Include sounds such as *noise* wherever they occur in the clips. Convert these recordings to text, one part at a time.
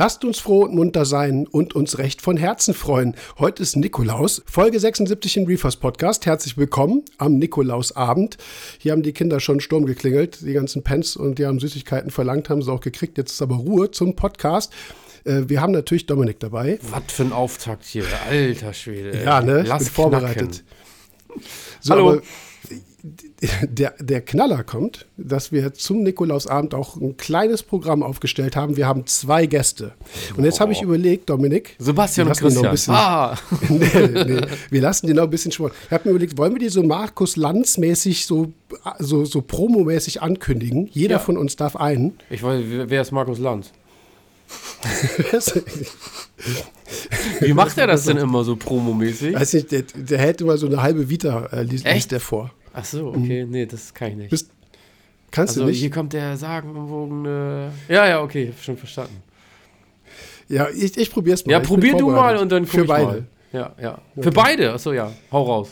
Lasst uns froh und munter sein und uns recht von Herzen freuen. Heute ist Nikolaus, Folge 76 im Reefers Podcast. Herzlich willkommen am Nikolausabend. Hier haben die Kinder schon Sturm geklingelt, die ganzen Pens und die haben Süßigkeiten verlangt, haben sie auch gekriegt. Jetzt ist aber Ruhe zum Podcast. Äh, wir haben natürlich Dominik dabei. Was für ein Auftakt hier, alter Schwede. Ja, ne? Lass Bin vorbereitet. So, Hallo. Der, der Knaller kommt, dass wir zum Nikolausabend auch ein kleines Programm aufgestellt haben. Wir haben zwei Gäste. Und jetzt habe ich überlegt, Dominik. Sebastian und Christian. Bisschen, ah. *laughs* nee, nee, wir lassen die noch ein bisschen schwor. Ich habe mir überlegt, wollen wir die so Markus Lanz-mäßig, so, so, so promomäßig ankündigen? Jeder ja. von uns darf einen. Ich weiß, wer ist Markus Lanz? *laughs* Wie macht er das denn immer so promomäßig? Weiß nicht, der, der hält immer so eine halbe Vita, äh, liest, liest der vor. Ach so, okay, mhm. nee, das kann ich nicht. Bist, kannst also, du nicht? Hier kommt der sagenumwogene. Ja, ja, okay, schon verstanden. Ja, ich, ich probier's mal. Ja, probier du mal und dann Für beide. Mal. Ja, ja. Okay. Für beide? Achso, ja. Hau raus.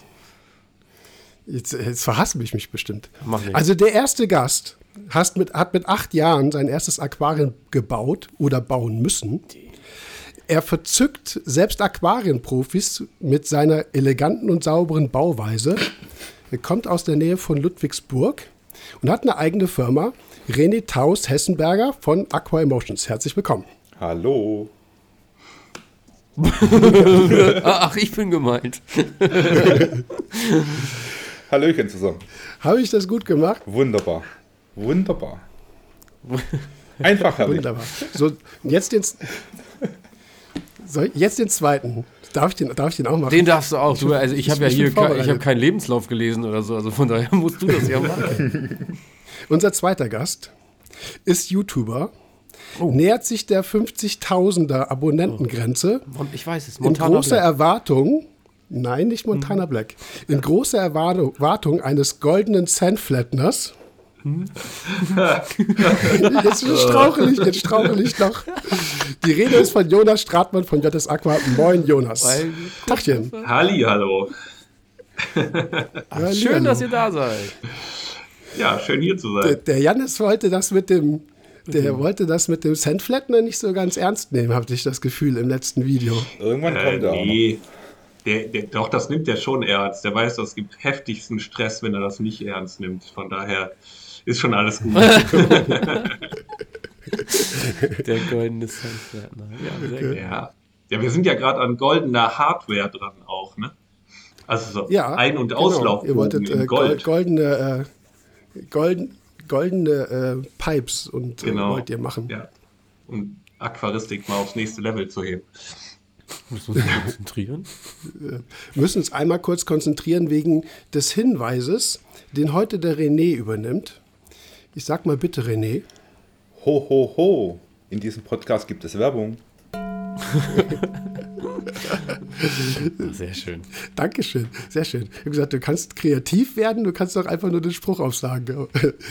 Jetzt, jetzt verhassen mich mich bestimmt. Mach nicht. Also der erste Gast hast mit, hat mit acht Jahren sein erstes Aquarium gebaut oder bauen müssen. Er verzückt selbst Aquarienprofis mit seiner eleganten und sauberen Bauweise. Er kommt aus der Nähe von Ludwigsburg und hat eine eigene Firma, René Taus Hessenberger von Aqua Emotions. Herzlich willkommen. Hallo. *laughs* Ach, ich bin gemeint. *laughs* Hallöchen zusammen. Habe ich das gut gemacht? Wunderbar. Wunderbar. Einfach herrlich. Wunderbar. So, jetzt den, *laughs* so, jetzt den zweiten. Darf ich, den, darf ich den auch machen? Den darfst du auch. Du, also ich, ich habe ja hier ich hab keinen Lebenslauf gelesen oder so, also von daher *laughs* musst du das ja machen. *laughs* Unser zweiter Gast ist YouTuber, oh. nähert sich der 50.000er Abonnentengrenze. Oh. Ich weiß es, Montana In großer Black. Erwartung, nein, nicht Montana mhm. Black, in großer Erwartung eines goldenen Sandflatners. Hm? *laughs* jetzt strauchel ich, jetzt strauchel ich noch. Die Rede ist von Jonas Stratmann von JS Aqua. Moin, Jonas. Tachchen. Halli, hallo. Ach, schön, dass ihr da seid. Ja, schön hier zu sein. Der, der Jannis wollte das mit dem, der mhm. wollte das mit dem Sandflatner nicht so ganz ernst nehmen, habe ich das Gefühl im letzten Video. Irgendwann äh, kommt er nee. Der, der, doch, das nimmt er schon ernst. Der weiß, es gibt heftigsten Stress, wenn er das nicht ernst nimmt. Von daher ist schon alles gut. *laughs* Der goldene Sandflatner. Ja, sehr okay. ja. ja, wir sind ja gerade an goldener Hardware dran auch, ne? Also so ja, Ein- und genau. Auslauf. Ihr wolltet äh, Gold. goldene, äh, golden, goldene äh, Pipes und äh, genau. wollt ihr machen. Ja. Um Aquaristik mal aufs nächste Level zu heben. Müssen wir uns konzentrieren? Wir müssen uns einmal kurz konzentrieren wegen des Hinweises, den heute der René übernimmt. Ich sag mal bitte, René. Ho, ho, ho. In diesem Podcast gibt es Werbung. *laughs* sehr schön. Dankeschön, sehr schön. Ich habe gesagt, du kannst kreativ werden, du kannst doch einfach nur den Spruch aufsagen.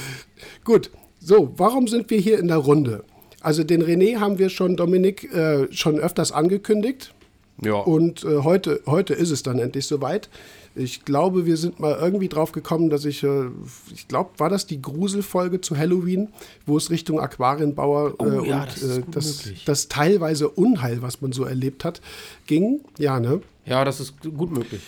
*laughs* Gut, so, warum sind wir hier in der Runde? Also den René haben wir schon, Dominik, äh, schon öfters angekündigt. Ja. Und äh, heute, heute ist es dann endlich soweit. Ich glaube, wir sind mal irgendwie drauf gekommen, dass ich, äh, ich glaube, war das die Gruselfolge zu Halloween, wo es Richtung Aquarienbauer äh, oh, ja, und das, äh, das, das, teilweise Unheil, was man so erlebt hat, ging. Ja, ne? Ja, das ist gut möglich.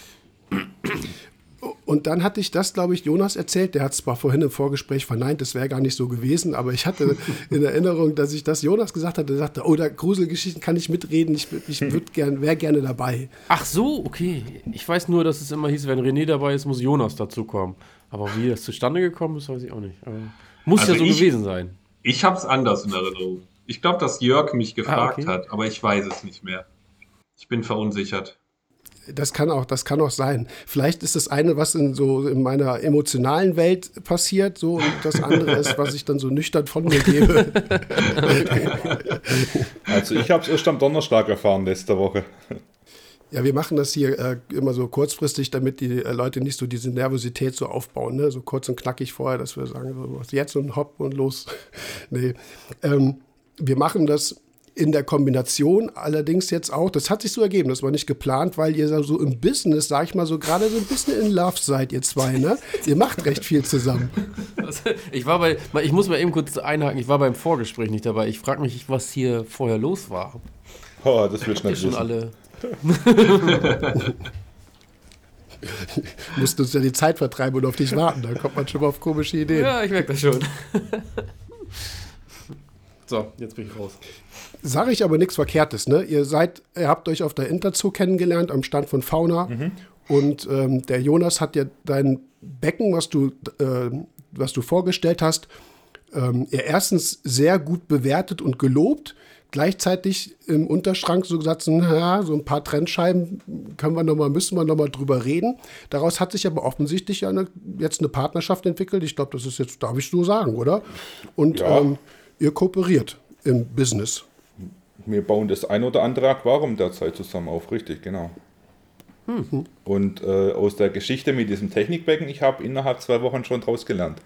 Und dann hatte ich das, glaube ich, Jonas erzählt. Der hat zwar vorhin im Vorgespräch verneint, das wäre gar nicht so gewesen, aber ich hatte *laughs* in Erinnerung, dass ich das Jonas gesagt hatte. Er sagte, oh, da Gruselgeschichten kann ich mitreden, ich, ich gern, wäre gerne dabei. Ach so, okay. Ich weiß nur, dass es immer hieß, wenn René dabei ist, muss Jonas dazukommen. Aber wie das zustande gekommen ist, weiß ich auch nicht. Aber muss also ja so ich, gewesen sein. Ich habe es anders in Erinnerung. Ich glaube, dass Jörg mich gefragt ah, okay. hat, aber ich weiß es nicht mehr. Ich bin verunsichert. Das kann auch, das kann auch sein. Vielleicht ist das eine, was in so in meiner emotionalen Welt passiert, so und das andere ist, was ich dann so nüchtern von mir gebe. *laughs* Also ich habe es erst am Donnerstag erfahren letzte Woche. Ja, wir machen das hier äh, immer so kurzfristig, damit die äh, Leute nicht so diese Nervosität so aufbauen, ne? so kurz und knackig vorher, dass wir sagen, so, jetzt und hopp und los. *laughs* nee. Ähm, wir machen das in der Kombination allerdings jetzt auch, das hat sich so ergeben, das war nicht geplant, weil ihr so im Business, sag ich mal so, gerade so ein bisschen in Love seid, ihr zwei, ne? Ihr macht recht viel zusammen. Ich war bei, ich muss mal eben kurz einhaken, ich war beim Vorgespräch nicht dabei. Ich frage mich, was hier vorher los war. Oh, das ich nicht schon alle. *laughs* Mussten uns ja die Zeit vertreiben und auf dich warten, da kommt man schon mal auf komische Ideen. Ja, ich merke das schon. So, jetzt bin ich raus. Sage ich aber nichts Verkehrtes, ne? Ihr seid, ihr habt euch auf der Interzoo kennengelernt am Stand von Fauna. Mhm. Und ähm, der Jonas hat ja dein Becken, was du, äh, was du vorgestellt hast, ähm, er erstens sehr gut bewertet und gelobt. Gleichzeitig im Unterschrank so gesagt, na, so ein paar Trennscheiben können wir noch mal, müssen wir noch mal drüber reden. Daraus hat sich aber offensichtlich eine, jetzt eine Partnerschaft entwickelt. Ich glaube, das ist jetzt, darf ich so sagen, oder? Und ja. ähm, ihr kooperiert im Business wir bauen das ein oder andere Aquarium derzeit zusammen auf, richtig, genau. Mhm. Und äh, aus der Geschichte mit diesem Technikbecken, ich habe innerhalb zwei Wochen schon draus gelernt.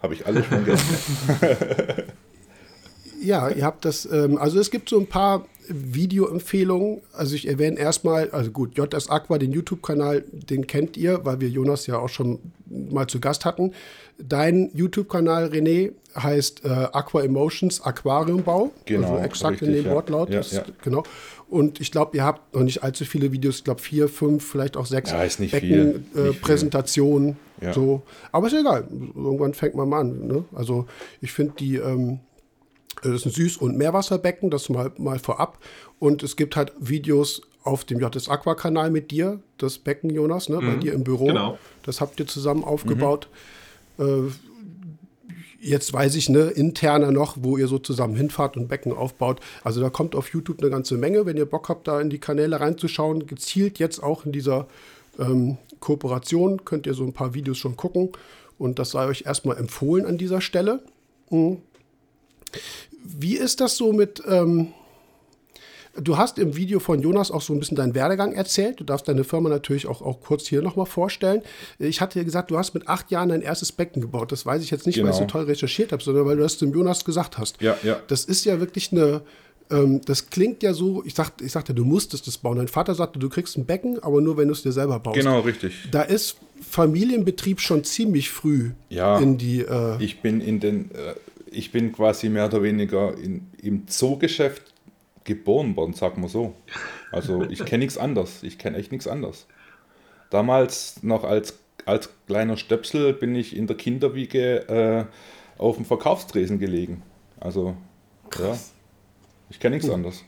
Habe ich alles schon gelernt. *laughs* ja, ihr habt das, ähm, also es gibt so ein paar Videoempfehlungen. Also ich erwähne erstmal, also gut, JS Aqua, den YouTube-Kanal, den kennt ihr, weil wir Jonas ja auch schon mal zu Gast hatten. Dein YouTube-Kanal, René, heißt äh, Aqua Emotions Aquariumbau. Genau. Also exakt richtig, in dem ja. Wortlaut. Ja, ist, ja. Genau. Und ich glaube, ihr habt noch nicht allzu viele Videos, ich glaube vier, fünf, vielleicht auch sechs ja, ist nicht Becken, viel. Äh, Präsentationen. Ja. So. Aber ist egal. Irgendwann fängt man mal an. Ne? Also ich finde die. Ähm, das ist ein Süß- und Meerwasserbecken, das mal, mal vorab. Und es gibt halt Videos auf dem JS Aqua-Kanal mit dir, das Becken, Jonas, ne, mhm. bei dir im Büro. Genau. Das habt ihr zusammen aufgebaut. Mhm. Äh, jetzt weiß ich, ne, interner noch, wo ihr so zusammen hinfahrt und Becken aufbaut. Also da kommt auf YouTube eine ganze Menge. Wenn ihr Bock habt, da in die Kanäle reinzuschauen, gezielt jetzt auch in dieser ähm, Kooperation, könnt ihr so ein paar Videos schon gucken. Und das sei euch erstmal empfohlen an dieser Stelle. Mhm. Wie ist das so mit. Ähm, du hast im Video von Jonas auch so ein bisschen deinen Werdegang erzählt. Du darfst deine Firma natürlich auch, auch kurz hier nochmal vorstellen. Ich hatte dir gesagt, du hast mit acht Jahren dein erstes Becken gebaut. Das weiß ich jetzt nicht, genau. weil ich so genau. toll recherchiert habe, sondern weil du das dem Jonas gesagt hast. Ja, ja. Das ist ja wirklich eine. Ähm, das klingt ja so, ich, sag, ich sagte, du musstest das bauen. Dein Vater sagte, du kriegst ein Becken, aber nur, wenn du es dir selber baust. Genau, richtig. Da ist Familienbetrieb schon ziemlich früh ja, in die. Äh, ich bin in den. Äh, ich bin quasi mehr oder weniger in, im Zoogeschäft geboren worden, sagen wir so. Also ich kenne nichts anderes. Ich kenne echt nichts anderes. Damals noch als, als kleiner Stöpsel bin ich in der Kinderwiege äh, auf dem Verkaufstresen gelegen. Also, Krass. ja, ich kenne nichts anderes.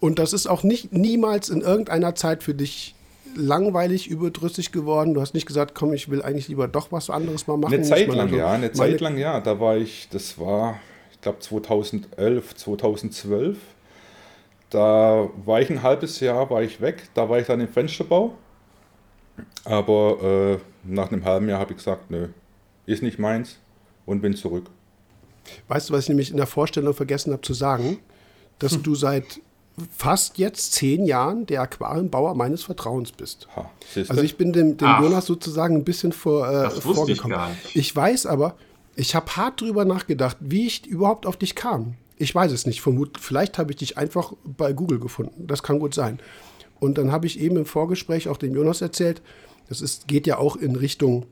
Und das ist auch nicht niemals in irgendeiner Zeit für dich langweilig, überdrüssig geworden? Du hast nicht gesagt, komm, ich will eigentlich lieber doch was anderes mal machen. Eine Zeit lang, also ja, eine Zeit lang, ja. Da war ich, das war, ich glaube 2011, 2012. Da war ich ein halbes Jahr, war ich weg. Da war ich dann im Fensterbau. Aber äh, nach einem halben Jahr habe ich gesagt, nö, ist nicht meins und bin zurück. Weißt du, was ich nämlich in der Vorstellung vergessen habe zu sagen? Dass hm. du seit fast jetzt zehn Jahren der Aquarienbauer meines Vertrauens bist. Ha, also ich bin dem, dem Jonas sozusagen ein bisschen vor, äh, vorgekommen. Ich, ich, weiß aber, ich habe hart drüber nachgedacht, wie ich überhaupt auf dich kam. Ich weiß es nicht. Vermut, vielleicht habe ich dich einfach bei Google gefunden. Das kann gut sein. Und dann habe ich eben im Vorgespräch auch dem Jonas erzählt, das ist, geht ja auch in Richtung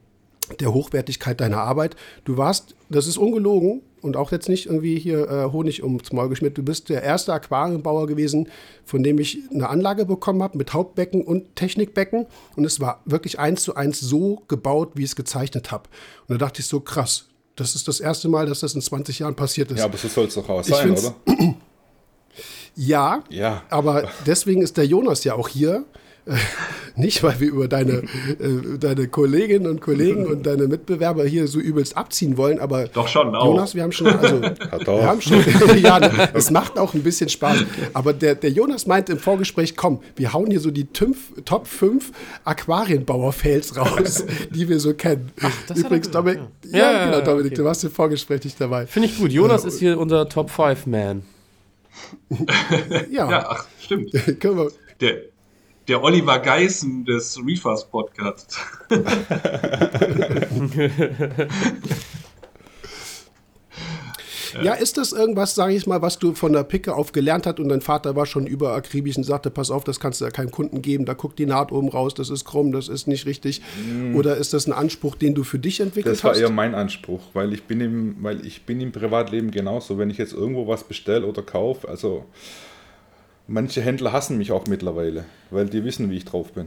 der Hochwertigkeit deiner Arbeit. Du warst, das ist ungelogen und auch jetzt nicht irgendwie hier äh, Honig ums Maul geschmiert. Du bist der erste Aquariumbauer gewesen, von dem ich eine Anlage bekommen habe mit Hauptbecken und Technikbecken. Und es war wirklich eins zu eins so gebaut, wie ich es gezeichnet habe. Und da dachte ich so, krass, das ist das erste Mal, dass das in 20 Jahren passiert ist. Ja, aber so soll es doch auch sein, oder? *clears throat* ja, ja, aber deswegen ist der Jonas ja auch hier *laughs* nicht, weil wir über deine, äh, deine Kolleginnen und Kollegen und deine Mitbewerber hier so übelst abziehen wollen, aber doch schon auch. Jonas, wir haben schon, also, *laughs* wir haben schon, *laughs* ja, es macht auch ein bisschen Spaß. Aber der, der Jonas meint im Vorgespräch, komm, wir hauen hier so die Tümpf, Top 5 Aquarienbauer-Fails raus, die wir so kennen. Ach, Übrigens, Dominik, ja, ja, ja, genau, Dominik, okay. du warst im Vorgespräch nicht dabei. Finde ich gut. Jonas äh, ist hier unser Top 5 Man. ja. ja, ach, stimmt. Können wir, der, der Oliver Geißen des Reefers Podcasts. Ja, ist das irgendwas, sage ich mal, was du von der Picke auf gelernt hast und dein Vater war schon überakribisch und sagte, pass auf, das kannst du ja keinem Kunden geben, da guckt die Naht oben raus, das ist krumm, das ist nicht richtig. Mm. Oder ist das ein Anspruch, den du für dich entwickelt hast? Das war hast? eher mein Anspruch, weil ich bin im, weil ich bin im Privatleben genauso. Wenn ich jetzt irgendwo was bestelle oder kaufe, also manche Händler hassen mich auch mittlerweile, weil die wissen, wie ich drauf bin.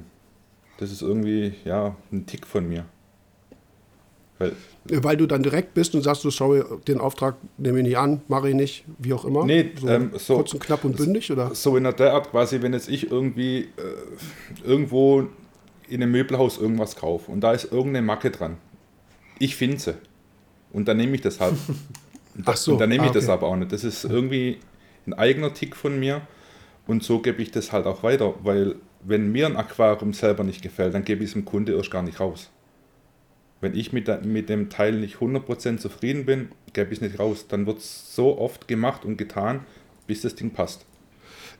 Das ist irgendwie, ja, ein Tick von mir. Weil, Weil du dann direkt bist und sagst du, sorry, den Auftrag nehme ich nicht an, mache ich nicht, wie auch immer. Nee, so, ähm, so kurz und knapp und bündig, oder? So in der Art quasi, wenn jetzt ich irgendwie äh, irgendwo in einem Möbelhaus irgendwas kaufe und da ist irgendeine Macke dran. Ich finde sie. Und dann nehme ich das halt. *laughs* Ach so. Und dann nehme ich ah, okay. das aber auch nicht. Das ist irgendwie ein eigener Tick von mir. Und so gebe ich das halt auch weiter, weil wenn mir ein Aquarium selber nicht gefällt, dann gebe ich es dem Kunde erst gar nicht raus. Wenn ich mit, mit dem Teil nicht 100% zufrieden bin, gebe ich es nicht raus. Dann wird es so oft gemacht und getan, bis das Ding passt.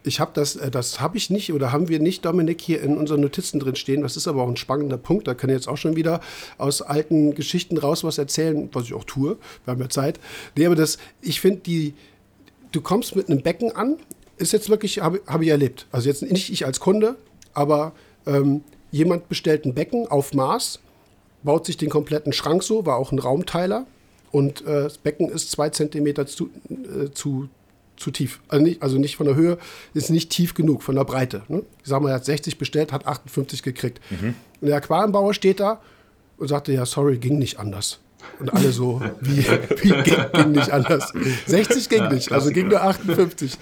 Ich habe das, äh, das habe ich nicht oder haben wir nicht, Dominik, hier in unseren Notizen drin stehen. Das ist aber auch ein spannender Punkt. Da kann ich jetzt auch schon wieder aus alten Geschichten raus was erzählen, was ich auch tue. Wir haben ja Zeit. Nee, aber das, ich finde, die, du kommst mit einem Becken an, ist jetzt wirklich, habe hab ich erlebt. Also jetzt nicht ich als Kunde, aber ähm, jemand bestellt ein Becken auf Maß baut sich den kompletten Schrank so, war auch ein Raumteiler. Und äh, das Becken ist zwei Zentimeter zu, äh, zu, zu tief. Also nicht, also nicht, von der Höhe, ist nicht tief genug, von der Breite. Ne? Ich sag mal, er hat 60 bestellt, hat 58 gekriegt. Mhm. Und der Aquarienbauer steht da und sagte, ja, sorry, ging nicht anders. Und alle so, wie, *laughs* wie ging, ging, nicht anders? 60 ging nicht, also ging nur 58.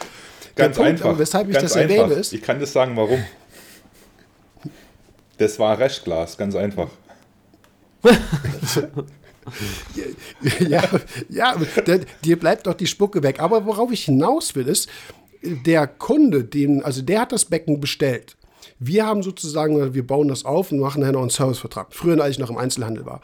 Ganz Punkt, einfach. Weshalb ich das einfach. erwähne ist. Ich kann das sagen, warum. Das war Restglas, ganz einfach. *laughs* ja, ja der, dir bleibt doch die Spucke weg. Aber worauf ich hinaus will, ist, der Kunde, den, also der hat das Becken bestellt. Wir haben sozusagen, wir bauen das auf und machen dann noch einen Servicevertrag. Früher, als ich noch im Einzelhandel war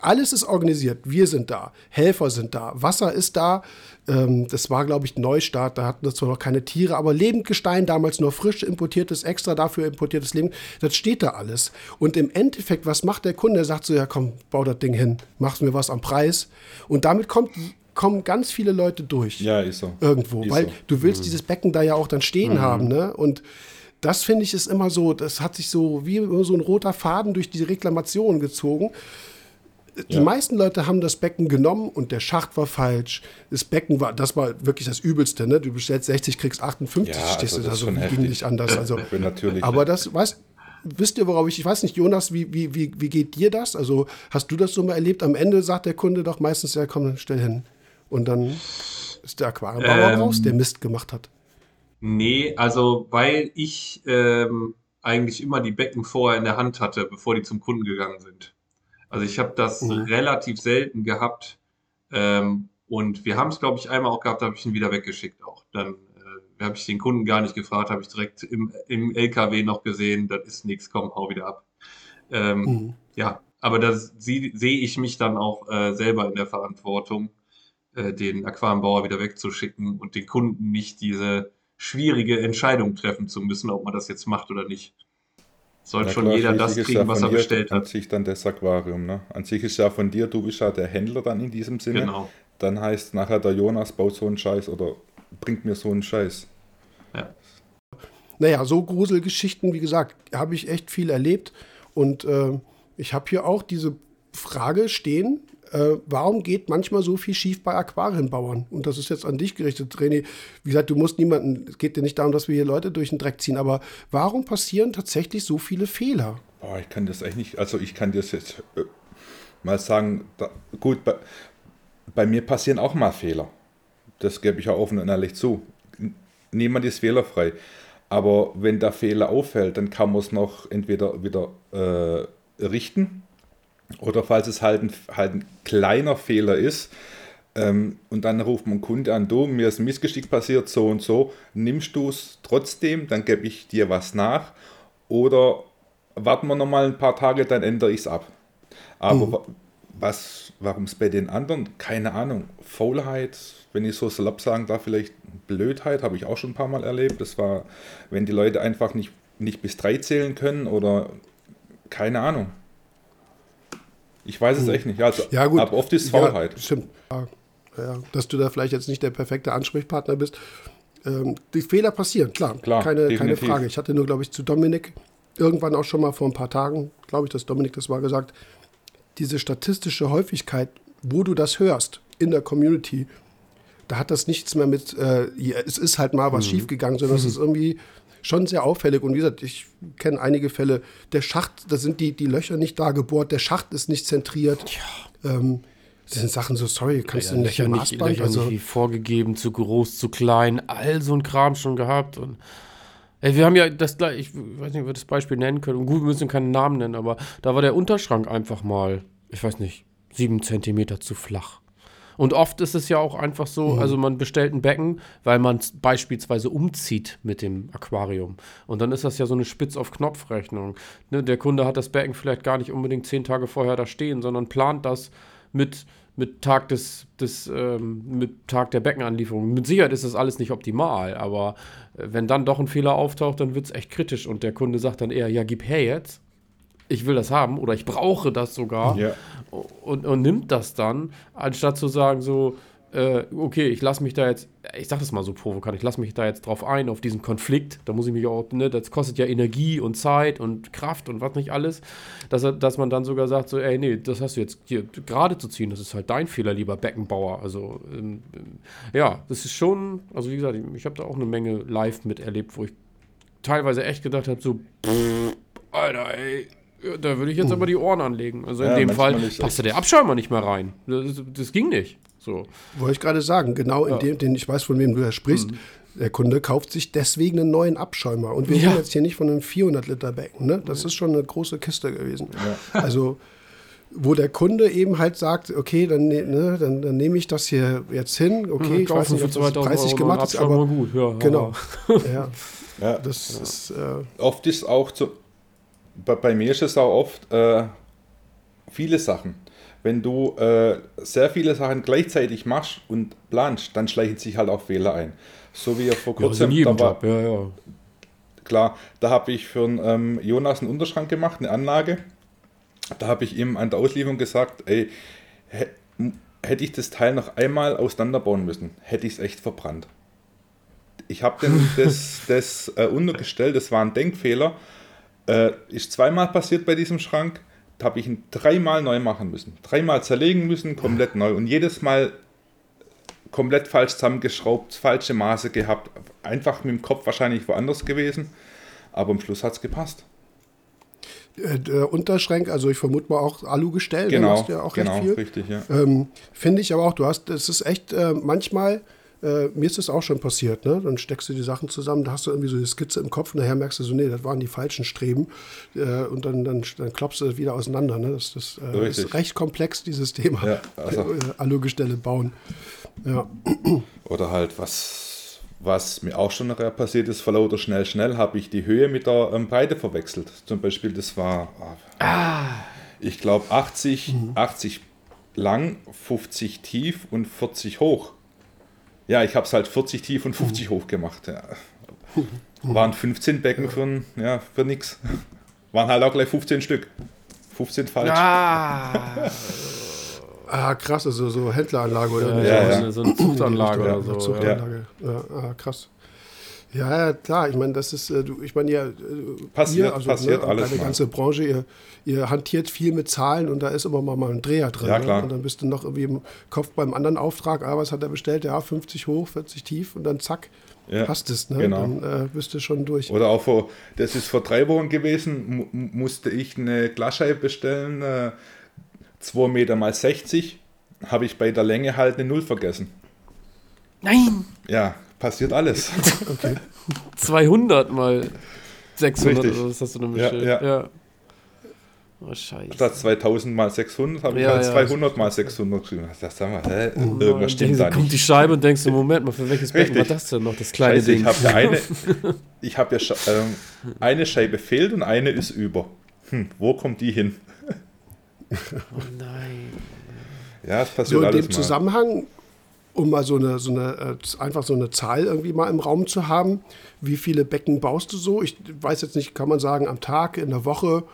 alles ist organisiert. Wir sind da, Helfer sind da, Wasser ist da. Ähm, das war, glaube ich, Neustart. Da hatten wir zwar noch keine Tiere, aber Lebendgestein, damals nur frisch importiertes, extra dafür importiertes Leben, das steht da alles. Und im Endeffekt, was macht der Kunde? Er sagt so: Ja, komm, bau das Ding hin, machst mir was am Preis. Und damit kommt kommen ganz viele Leute durch. Ja, ist so. Irgendwo. Ist weil so. du willst mhm. dieses Becken da ja auch dann stehen mhm. haben, ne? Und das finde ich ist immer so, das hat sich so wie so ein roter Faden durch die Reklamation gezogen die ja. meisten Leute haben das Becken genommen und der Schacht war falsch. Das Becken war, das war wirklich das Übelste. Ne? Du bestellst 60, kriegst 58, ja, stehst also du da so, wie ging nicht anders. Also, *laughs* natürlich. Aber das, weißt, wisst ihr, worauf ich, ich weiß nicht, Jonas, wie, wie, wie, wie geht dir das? Also hast du das so mal erlebt? Am Ende sagt der Kunde doch meistens, ja komm, stell hin. Und dann ist der Aquariumbauer ähm, raus, der Mist gemacht hat. Nee, also weil ich ähm, eigentlich immer die Becken vorher in der Hand hatte, bevor die zum Kunden gegangen sind. Also ich habe das mhm. relativ selten gehabt. Ähm, und wir haben es, glaube ich, einmal auch gehabt, da habe ich ihn wieder weggeschickt auch. Dann äh, habe ich den Kunden gar nicht gefragt, habe ich direkt im, im LKW noch gesehen, das ist nichts, komm, hau wieder ab. Ähm, mhm. Ja, aber da sehe ich mich dann auch äh, selber in der Verantwortung, äh, den Aquarienbauer wieder wegzuschicken und den Kunden nicht diese schwierige Entscheidung treffen zu müssen, ob man das jetzt macht oder nicht. Soll schon klar, jeder das kriegen, ja was er bestellt hat. An sich dann das Aquarium. Ne? An sich ist ja von dir, du bist ja der Händler dann in diesem Sinne. Genau. Dann heißt nachher der Jonas baut so einen Scheiß oder bringt mir so einen Scheiß. Ja. Naja, so Gruselgeschichten, wie gesagt, habe ich echt viel erlebt. Und äh, ich habe hier auch diese Frage stehen, äh, warum geht manchmal so viel schief bei Aquarienbauern? Und das ist jetzt an dich gerichtet, René. Wie gesagt, du musst niemanden, es geht dir nicht darum, dass wir hier Leute durch den Dreck ziehen, aber warum passieren tatsächlich so viele Fehler? Boah, ich kann das echt nicht, also ich kann das jetzt äh, mal sagen, da, gut, bei, bei, mir passieren auch mal Fehler. Das gebe ich ja offen und ehrlich zu. Niemand ist fehlerfrei. Aber wenn der Fehler auffällt, dann kann man es noch entweder wieder äh, richten oder falls es halt ein, halt ein kleiner Fehler ist, ähm, und dann ruft man Kunde an, du, mir ist ein Missgeschick passiert, so und so, nimmst du es trotzdem, dann gebe ich dir was nach. Oder warten wir nochmal ein paar Tage, dann ändere ich es ab. Aber mhm. was, warum es bei den anderen, keine Ahnung, Faulheit, wenn ich so salopp sagen darf, vielleicht Blödheit, habe ich auch schon ein paar Mal erlebt. Das war, wenn die Leute einfach nicht, nicht bis drei zählen können oder keine Ahnung. Ich weiß es hm. echt nicht. Also, ja, gut. Aber oft ist es Faulheit. Ja, stimmt. ja, dass du da vielleicht jetzt nicht der perfekte Ansprechpartner bist. Ähm, die Fehler passieren, klar, Klar, keine, keine. Frage. Ich hatte nur, glaube ich, zu Dominik irgendwann auch schon mal vor ein paar Tagen, glaube ich, dass Dominik das war, gesagt, diese statistische Häufigkeit, wo du das hörst in der Community, da hat das nichts mehr mit, äh, es ist halt mal was schiefgegangen, sondern es *laughs* ist irgendwie schon sehr auffällig. Und wie gesagt, ich kenne einige Fälle, der Schacht, da sind die, die Löcher nicht da gebohrt, der Schacht ist nicht zentriert. Ähm, das sind Sachen so, sorry, kannst Ja, du nicht nicht, Maßband? Löcher Also, nicht vorgegeben, zu groß, zu klein, all so ein Kram schon gehabt. Und ey, wir haben ja das gleich, ich weiß nicht, ob wir das Beispiel nennen können. Und gut, wir müssen keinen Namen nennen, aber da war der Unterschrank einfach mal, ich weiß nicht, sieben Zentimeter zu flach. Und oft ist es ja auch einfach so, also man bestellt ein Becken, weil man beispielsweise umzieht mit dem Aquarium. Und dann ist das ja so eine Spitz-auf-Knopf-Rechnung. Ne, der Kunde hat das Becken vielleicht gar nicht unbedingt zehn Tage vorher da stehen, sondern plant das mit, mit Tag des, des ähm, mit Tag der Beckenanlieferung. Mit Sicherheit ist das alles nicht optimal, aber äh, wenn dann doch ein Fehler auftaucht, dann wird es echt kritisch und der Kunde sagt dann eher, ja, gib her jetzt. Ich will das haben oder ich brauche das sogar Ja. und, und nimmt das dann, anstatt zu sagen so, äh, okay, ich lasse mich da jetzt, ich sag das mal so provokant, ich lasse mich da jetzt drauf ein, auf diesen Konflikt, da muss ich mich auch, ne, das kostet ja Energie und Zeit und Kraft und was nicht alles, dass, dass man dann sogar sagt so, ey, nee, das hast du jetzt hier gerade zu ziehen, das ist halt dein Fehler, lieber Beckenbauer, also ähm, ähm, ja, das ist schon, also wie gesagt, ich, ich habe da auch eine Menge live miterlebt, wo ich teilweise echt gedacht habe, so, pff, Alter, ey, da würde ich jetzt aber die Ohren anlegen. Also in Ja, dem Fall ist passte der Abschäumer nicht mehr rein. Das, das ging nicht. So. wollte ich gerade sagen, genau in dem, den ich weiß, von wem du da sprichst, der Kunde kauft sich deswegen einen neuen Abschäumer. Und wir Ja. reden jetzt hier nicht von einem 400 Liter Becken, ne? Das ist schon eine große Kiste gewesen. Also wo der Kunde eben halt sagt, okay, dann, ne- ne, dann, dann nehme ich das hier jetzt hin, okay, ich weiß nicht, ob das preislich gemacht ist, aber gut. Ja, genau, ja, *laughs* Ja. das ist, äh, Oft ist auch zu, bei, bei mir ist es auch oft äh, viele Sachen. Wenn du äh, sehr viele Sachen gleichzeitig machst und planst, dann schleichen sich halt auch Fehler ein. So wie vor Ja, also kurzem, da war. Ja, ja. klar, da habe ich für einen, ähm, Jonas einen Unterschrank gemacht, eine Anlage. Da habe ich ihm an der Auslieferung gesagt, ey, hätte ich das Teil noch einmal auseinanderbauen müssen, hätte ich es echt verbrannt. Ich habe *laughs* das, das äh, untergestellt, das war ein Denkfehler. Äh, ist zweimal passiert bei diesem Schrank, da habe ich ihn dreimal neu machen müssen. Dreimal zerlegen müssen, komplett neu. Und jedes Mal komplett falsch zusammengeschraubt, falsche Maße gehabt. Einfach mit dem Kopf wahrscheinlich woanders gewesen. Aber am Schluss hat es gepasst. äh, der Unterschränk, also ich vermute mal auch Alugestell, da Genau, ja auch genau, recht viel. richtig, ja. Ähm, Finde ich aber auch, du hast, es ist echt äh, manchmal, äh, mir ist das auch schon passiert, ne? Dann steckst du die Sachen zusammen, da hast du irgendwie so die Skizze im Kopf und nachher merkst du so, nee, das waren die falschen Streben. Äh, und dann, dann, dann klopfst du das wieder auseinander. Ne? Das, das äh, ist recht komplex, dieses Thema. Ja, also- äh, Alugestelle bauen. Ja. Oder halt, was, was mir auch schon nachher passiert ist, vor lauter schnell, schnell, habe ich die Höhe mit der ähm, Breite verwechselt. Zum Beispiel, das war, ah, ich glaube, 80, 80 lang, 50 tief und 40 hoch. Ja, ich habe es halt 40 tief und 50 hoch gemacht. Ja. Waren 15 Becken für, ja, für nix. Waren halt auch gleich 15 Stück. 15 falsch. Ah, Ah, krass, also so Händleranlage oder ja, nicht? Ja. So, eine, so *clears throat* Zuchtanlage oder so. Ja. Zuchtanlage. Ja. ah, krass. Ja, ja, klar, ich meine, das ist, äh, ich meine, ja, äh, Passiert, ihr, also, passiert ne, alles Deine mal. ganze Branche, ihr, ihr hantiert viel mit Zahlen und da ist immer mal, mal ein Dreher drin. Ja, ne? klar. Und dann bist du noch irgendwie im Kopf beim anderen Auftrag, ah, was hat er bestellt? Ja, 50 hoch, 40 tief und dann zack, Ja, hast es, ne? genau. Dann äh, bist du schon durch. Oder auch vor, das ist vor drei Wochen gewesen, mu musste ich eine Glasscheibe bestellen, äh, 2 Meter mal 60, habe ich bei der Länge halt eine Null vergessen. Nein! Ja, passiert alles. *laughs* 200 mal 600 Richtig. oder was hast du denn Ja, bestellt? ja. Oh, scheiße. Statt 2000 mal 600 habe ich Ja, halt ja. 200 mal 600 geschrieben. Das sag mal, hä? Und irgendwas dann stimmt da kommt nicht. die Scheibe und denkst du, Moment mal, für welches Becken war Richtig. das denn noch, das kleine Scheiße, ich Ding? habe ja eine, *laughs* ich habe ja ähm, eine Scheibe fehlt und eine ist über. Hm, wo kommt die hin? oh nein. Ja, es passiert So in alles dem mal. Zusammenhang, um mal so eine, so eine, äh, einfach so eine Zahl irgendwie mal im Raum zu haben, wie viele Becken baust du so? Ich weiß jetzt nicht, kann man sagen, am Tag, in der Woche,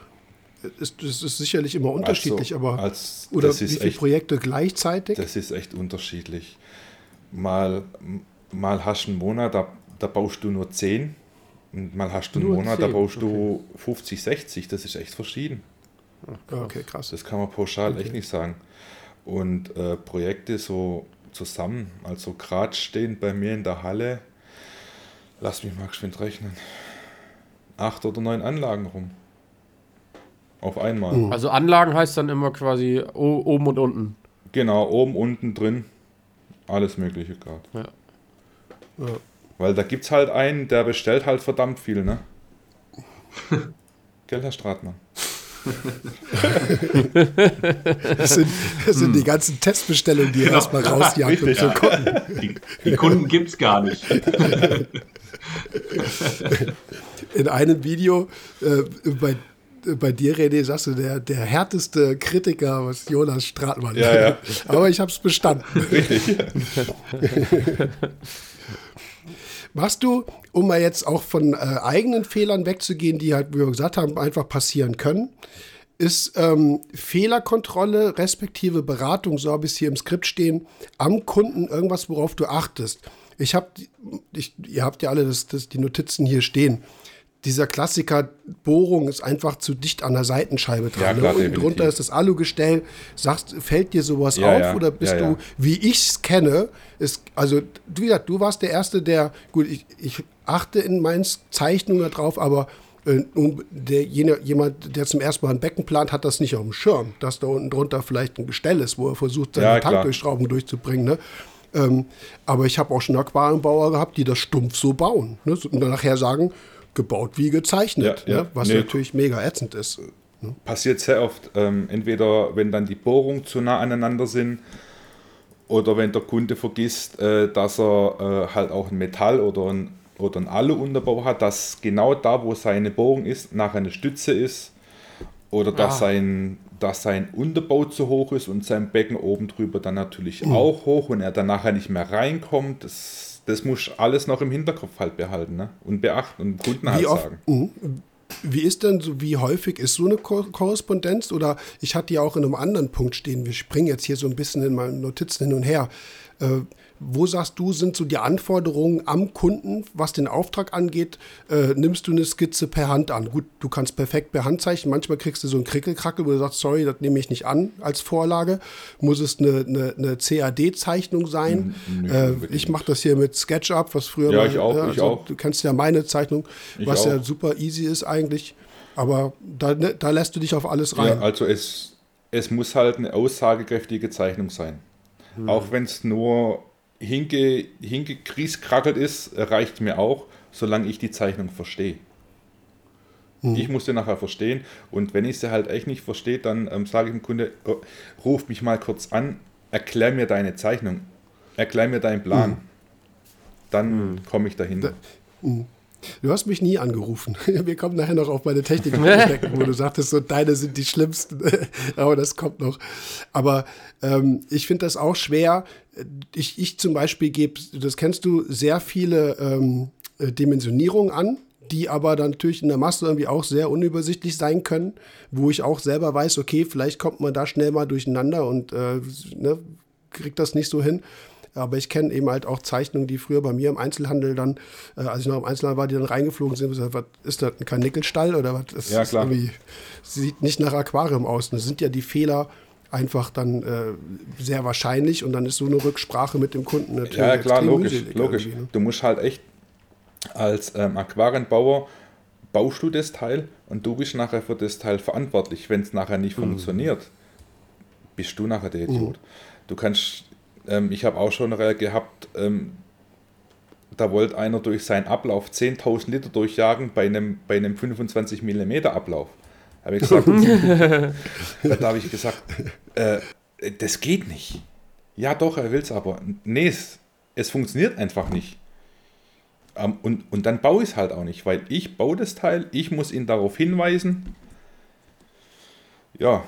ist, das ist sicherlich immer unterschiedlich, Also, aber als- oder wie viele echt- Projekte gleichzeitig? Das ist echt unterschiedlich. Mal, mal hast du einen Monat, da, da baust du nur 10. Und mal hast du einen Nur Monat, da 10, baust du 50, 60. Das ist echt verschieden. Ja, okay, krass. Das kann man pauschal echt nicht sagen. Und äh, Projekte so zusammen, also gerade stehen bei mir in der Halle, lass mich mal geschwind rechnen, acht oder neun Anlagen rum. Auf einmal. Also Anlagen heißt dann immer quasi oben und unten. Genau, oben, unten, drin, alles Mögliche gerade. Ja. Ja. Weil da gibt es halt einen, der bestellt halt verdammt viel, ne? *laughs* Gell, Herr Stratmann? Das sind, das sind die ganzen Testbestellungen, die ihr Genau. erstmal rausjagt, Richtig. zu gucken. Die, die Kunden gibt es gar nicht. In einem Video äh, bei, bei dir, René, sagst du, der, der härteste Kritiker, was Jonas Stratmann. Ja, ja. Aber ich habe es bestanden. Richtig. *laughs* Machst du, um mal jetzt auch von äh, eigenen Fehlern wegzugehen, die halt, wie wir gesagt haben, einfach passieren können, ist ähm, Fehlerkontrolle respektive Beratung, so habe ich es hier im Skript stehen, am Kunden irgendwas, worauf du achtest. Ich habe, ihr habt ja alle das, das, die Notizen hier stehen. Dieser Klassiker Bohrung ist einfach zu dicht an der Seitenscheibe dran. Ja, ne? klar, Unten definitiv. drunter ist das Alugestell. Sagst, fällt dir sowas Ja, auf ja. oder bist Ja, du wie ich es kenne, ist, also, wie gesagt, du warst der Erste, der, gut, ich, ich achte in meinen Zeichnungen darauf, aber äh, der, jene, jemand, der zum ersten Mal ein Becken plant, hat das nicht auf dem Schirm, dass da unten drunter vielleicht ein Gestell ist, wo er versucht, seine. Tankdurchschraubung durchzubringen. Ne? Ähm, aber ich habe auch schon Aquariumbauer gehabt, die das stumpf so bauen. Ne? Und dann nachher sagen, gebaut wie gezeichnet, Ja, ja. Ne? was Nee. natürlich mega ätzend ist. Passiert sehr oft, ähm, entweder wenn dann die Bohrungen zu nah aneinander sind oder wenn der Kunde vergisst, äh, dass er äh, halt auch ein Metall oder ein, oder ein Alu-Unterbau hat, dass genau da, wo seine Bohrung ist, nachher eine Stütze ist oder dass, Ah. sein, dass sein Unterbau zu hoch ist und sein Becken oben drüber dann natürlich auch hoch und er dann nachher nicht mehr reinkommt. Das, das muss alles noch im Hinterkopf halt behalten ne? und beachten und dem Kunden halt Wie oft, sagen. Mhm. Wie ist denn so, wie häufig ist so eine Ko Korrespondenz? Oder ich hatte ja auch in einem anderen Punkt stehen, wir springen jetzt hier so ein bisschen in meinen Notizen hin und her. Äh, wo sagst du, sind so die Anforderungen am Kunden, was den Auftrag angeht? Äh, nimmst du eine Skizze per Hand an? Gut, du kannst perfekt per Hand zeichnen. Manchmal kriegst du so einen Krickelkrackel, wo du sagst, sorry, das nehme ich nicht an als Vorlage. Muss es eine, eine, eine CAD-Zeichnung sein? Nö, äh, ich mache das hier mit SketchUp, was früher Ja, mal- ich auch, ja, ich auch. Du kennst ja meine Zeichnung, Ich was ja auch. super easy ist eigentlich. Aber da, ne, da lässt du dich auf alles Ja, rein. also es, es muss halt eine aussagekräftige Zeichnung sein. Auch wenn es nur hinge, hingekrieskrackelt ist, reicht mir auch, solange ich die Zeichnung verstehe. Ich muss sie nachher verstehen und wenn ich sie halt echt nicht verstehe, dann ähm, sage ich dem Kunde, oh, ruf mich mal kurz an, erklär mir deine Zeichnung, erklär mir deinen Plan. Dann komme ich dahinter. Du hast mich nie angerufen. *laughs* Wir kommen nachher noch auf meine Technik, wo du *laughs* sagtest, so deine sind die schlimmsten. *laughs* Aber das kommt noch. Aber ähm, ich finde das auch schwer. Ich, ich zum Beispiel gebe, das kennst du, sehr viele ähm, äh, Dimensionierungen an, die aber dann natürlich in der Masse irgendwie auch sehr unübersichtlich sein können, wo ich auch selber weiß, okay, vielleicht kommt man da schnell mal durcheinander und äh, ne, kriegt das nicht so hin. Aber ich kenne eben halt auch Zeichnungen, die früher bei mir im Einzelhandel dann, äh, als ich noch im Einzelhandel war, die dann reingeflogen sind und gesagt, was ist das, ein Karnickelstall oder was? Das Ja, klar. sieht nicht nach Aquarium aus. Und das sind ja die Fehler einfach dann äh, sehr wahrscheinlich und dann ist so eine Rücksprache mit dem Kunden natürlich Ja, klar, logisch, logisch. ne? Du musst halt echt als ähm, Aquarienbauer baust du das Teil und du bist nachher für das Teil verantwortlich. Wenn es nachher nicht funktioniert, bist du nachher der Idiot. Du kannst, ähm, ich habe auch schon gehabt, ähm, da wollte einer durch seinen Ablauf 10.000 Liter durchjagen bei einem, bei einem 25 mm Ablauf. Habe ich gesagt, *laughs* da habe ich gesagt, äh, das geht nicht. Ja, doch, er will es aber. Nee, es, es funktioniert einfach nicht. Ähm, und, und dann baue ich es halt auch nicht, weil ich baue das Teil, ich muss ihn darauf hinweisen. Ja,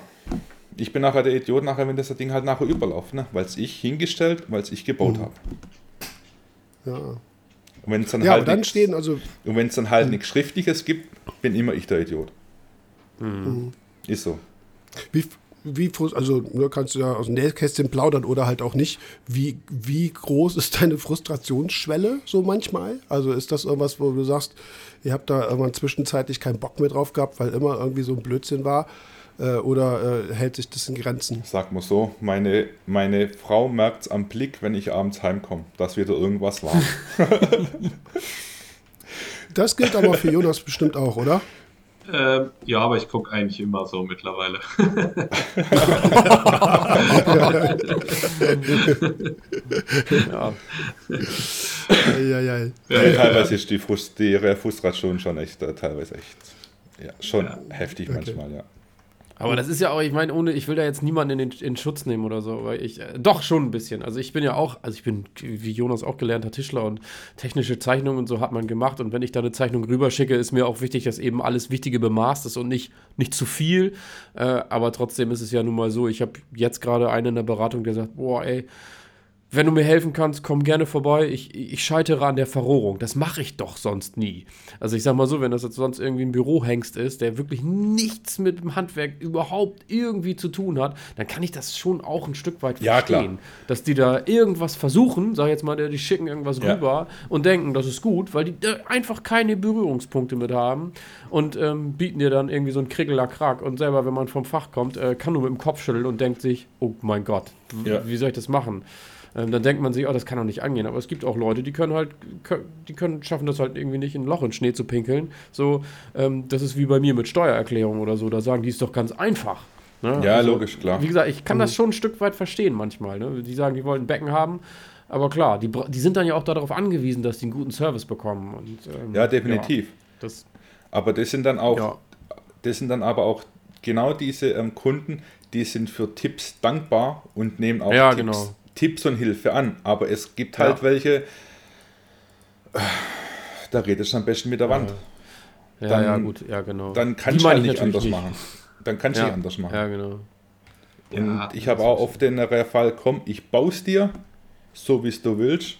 ich bin nachher der Idiot, nachher, wenn das Ding halt nachher überläuft, ne? weil es ich hingestellt, weil es ich gebaut habe. Ja, Und wenn es dann ja halt dann stehen also und wenn es dann halt nichts Schriftliches gibt, bin immer ich der Idiot. Ist so. Wie, wie, also nur kannst du ja aus dem Nähkästchen plaudern oder halt auch nicht. Wie, wie groß ist deine Frustrationsschwelle so manchmal? Also ist das irgendwas, wo du sagst, ihr habt da irgendwann zwischenzeitlich keinen Bock mehr drauf gehabt, weil immer irgendwie so ein Blödsinn war? Äh, oder äh, hält sich das in Grenzen? Sag mal so, meine, meine Frau merkt es am Blick, wenn ich abends heimkomme, dass wieder irgendwas war. *laughs* das gilt aber für Jonas bestimmt auch, oder? Ähm, ja, aber ich gucke eigentlich immer so mittlerweile. ja. Ja, ja, ja. Teilweise ist die, Frust die Frustration schon echt, äh, teilweise echt, ja, schon heftig okay. manchmal, ja. Aber das ist ja auch, ich meine, ohne, ich will da jetzt niemanden in, in Schutz nehmen oder so, weil ich, äh, doch schon ein bisschen. Also ich bin ja auch, also ich bin, wie Jonas auch gelernter Tischler und technische Zeichnungen und so hat man gemacht. Und wenn ich da eine Zeichnung rüberschicke, ist mir auch wichtig, dass eben alles Wichtige bemaßt ist und nicht, nicht zu viel. Äh, aber trotzdem ist es ja nun mal so, ich habe jetzt gerade einen in der Beratung, der sagt, boah, ey, wenn du mir helfen kannst, komm gerne vorbei. Ich, ich scheitere an der Verrohrung. Das mache ich doch sonst nie. Also ich sag mal so, wenn das jetzt sonst irgendwie ein Bürohengst ist, der wirklich nichts mit dem Handwerk überhaupt irgendwie zu tun hat, dann kann ich das schon auch ein Stück weit ja, verstehen. Klar. Dass die da irgendwas versuchen, sag jetzt mal, die schicken irgendwas ja. rüber und denken, das ist gut, weil die einfach keine Berührungspunkte mit haben und ähm, bieten dir dann irgendwie so einen Kriggelackrak und selber, wenn man vom Fach kommt, äh, kann nur mit dem Kopf schütteln und denkt sich, oh mein Gott, ja. wie soll ich das machen? Ähm, dann denkt man sich, oh, das kann doch nicht angehen. Aber es gibt auch Leute, die können halt, die können schaffen das halt irgendwie nicht, ein Loch in Schnee zu pinkeln. So, ähm, das ist wie bei mir mit Steuererklärung oder so. Da sagen die ist doch ganz einfach. Ne? Ja, also, logisch, klar. Wie gesagt, ich kann das mhm. schon ein Stück weit verstehen manchmal. Ne? Die sagen, die wollen ein Becken haben. Aber klar, die, die sind dann ja auch darauf angewiesen, dass die einen guten Service bekommen. Und, ähm, ja, definitiv. Ja, das, aber das sind dann auch, ja. das sind dann aber auch genau diese ähm, Kunden, die sind für Tipps dankbar und nehmen auch ja, Tipps, genau. Tipps und Hilfe an. Aber es gibt halt ja. welche, da redest du am besten mit der Wand. Ja, dann, ja, gut, ja, genau. Dann kannst du halt nicht anders nicht. machen. Dann kannst du ja. nicht anders machen. Ja, genau. Und ja, ich habe auch oft den Fall, komm, ich baue dir, so wie es du willst.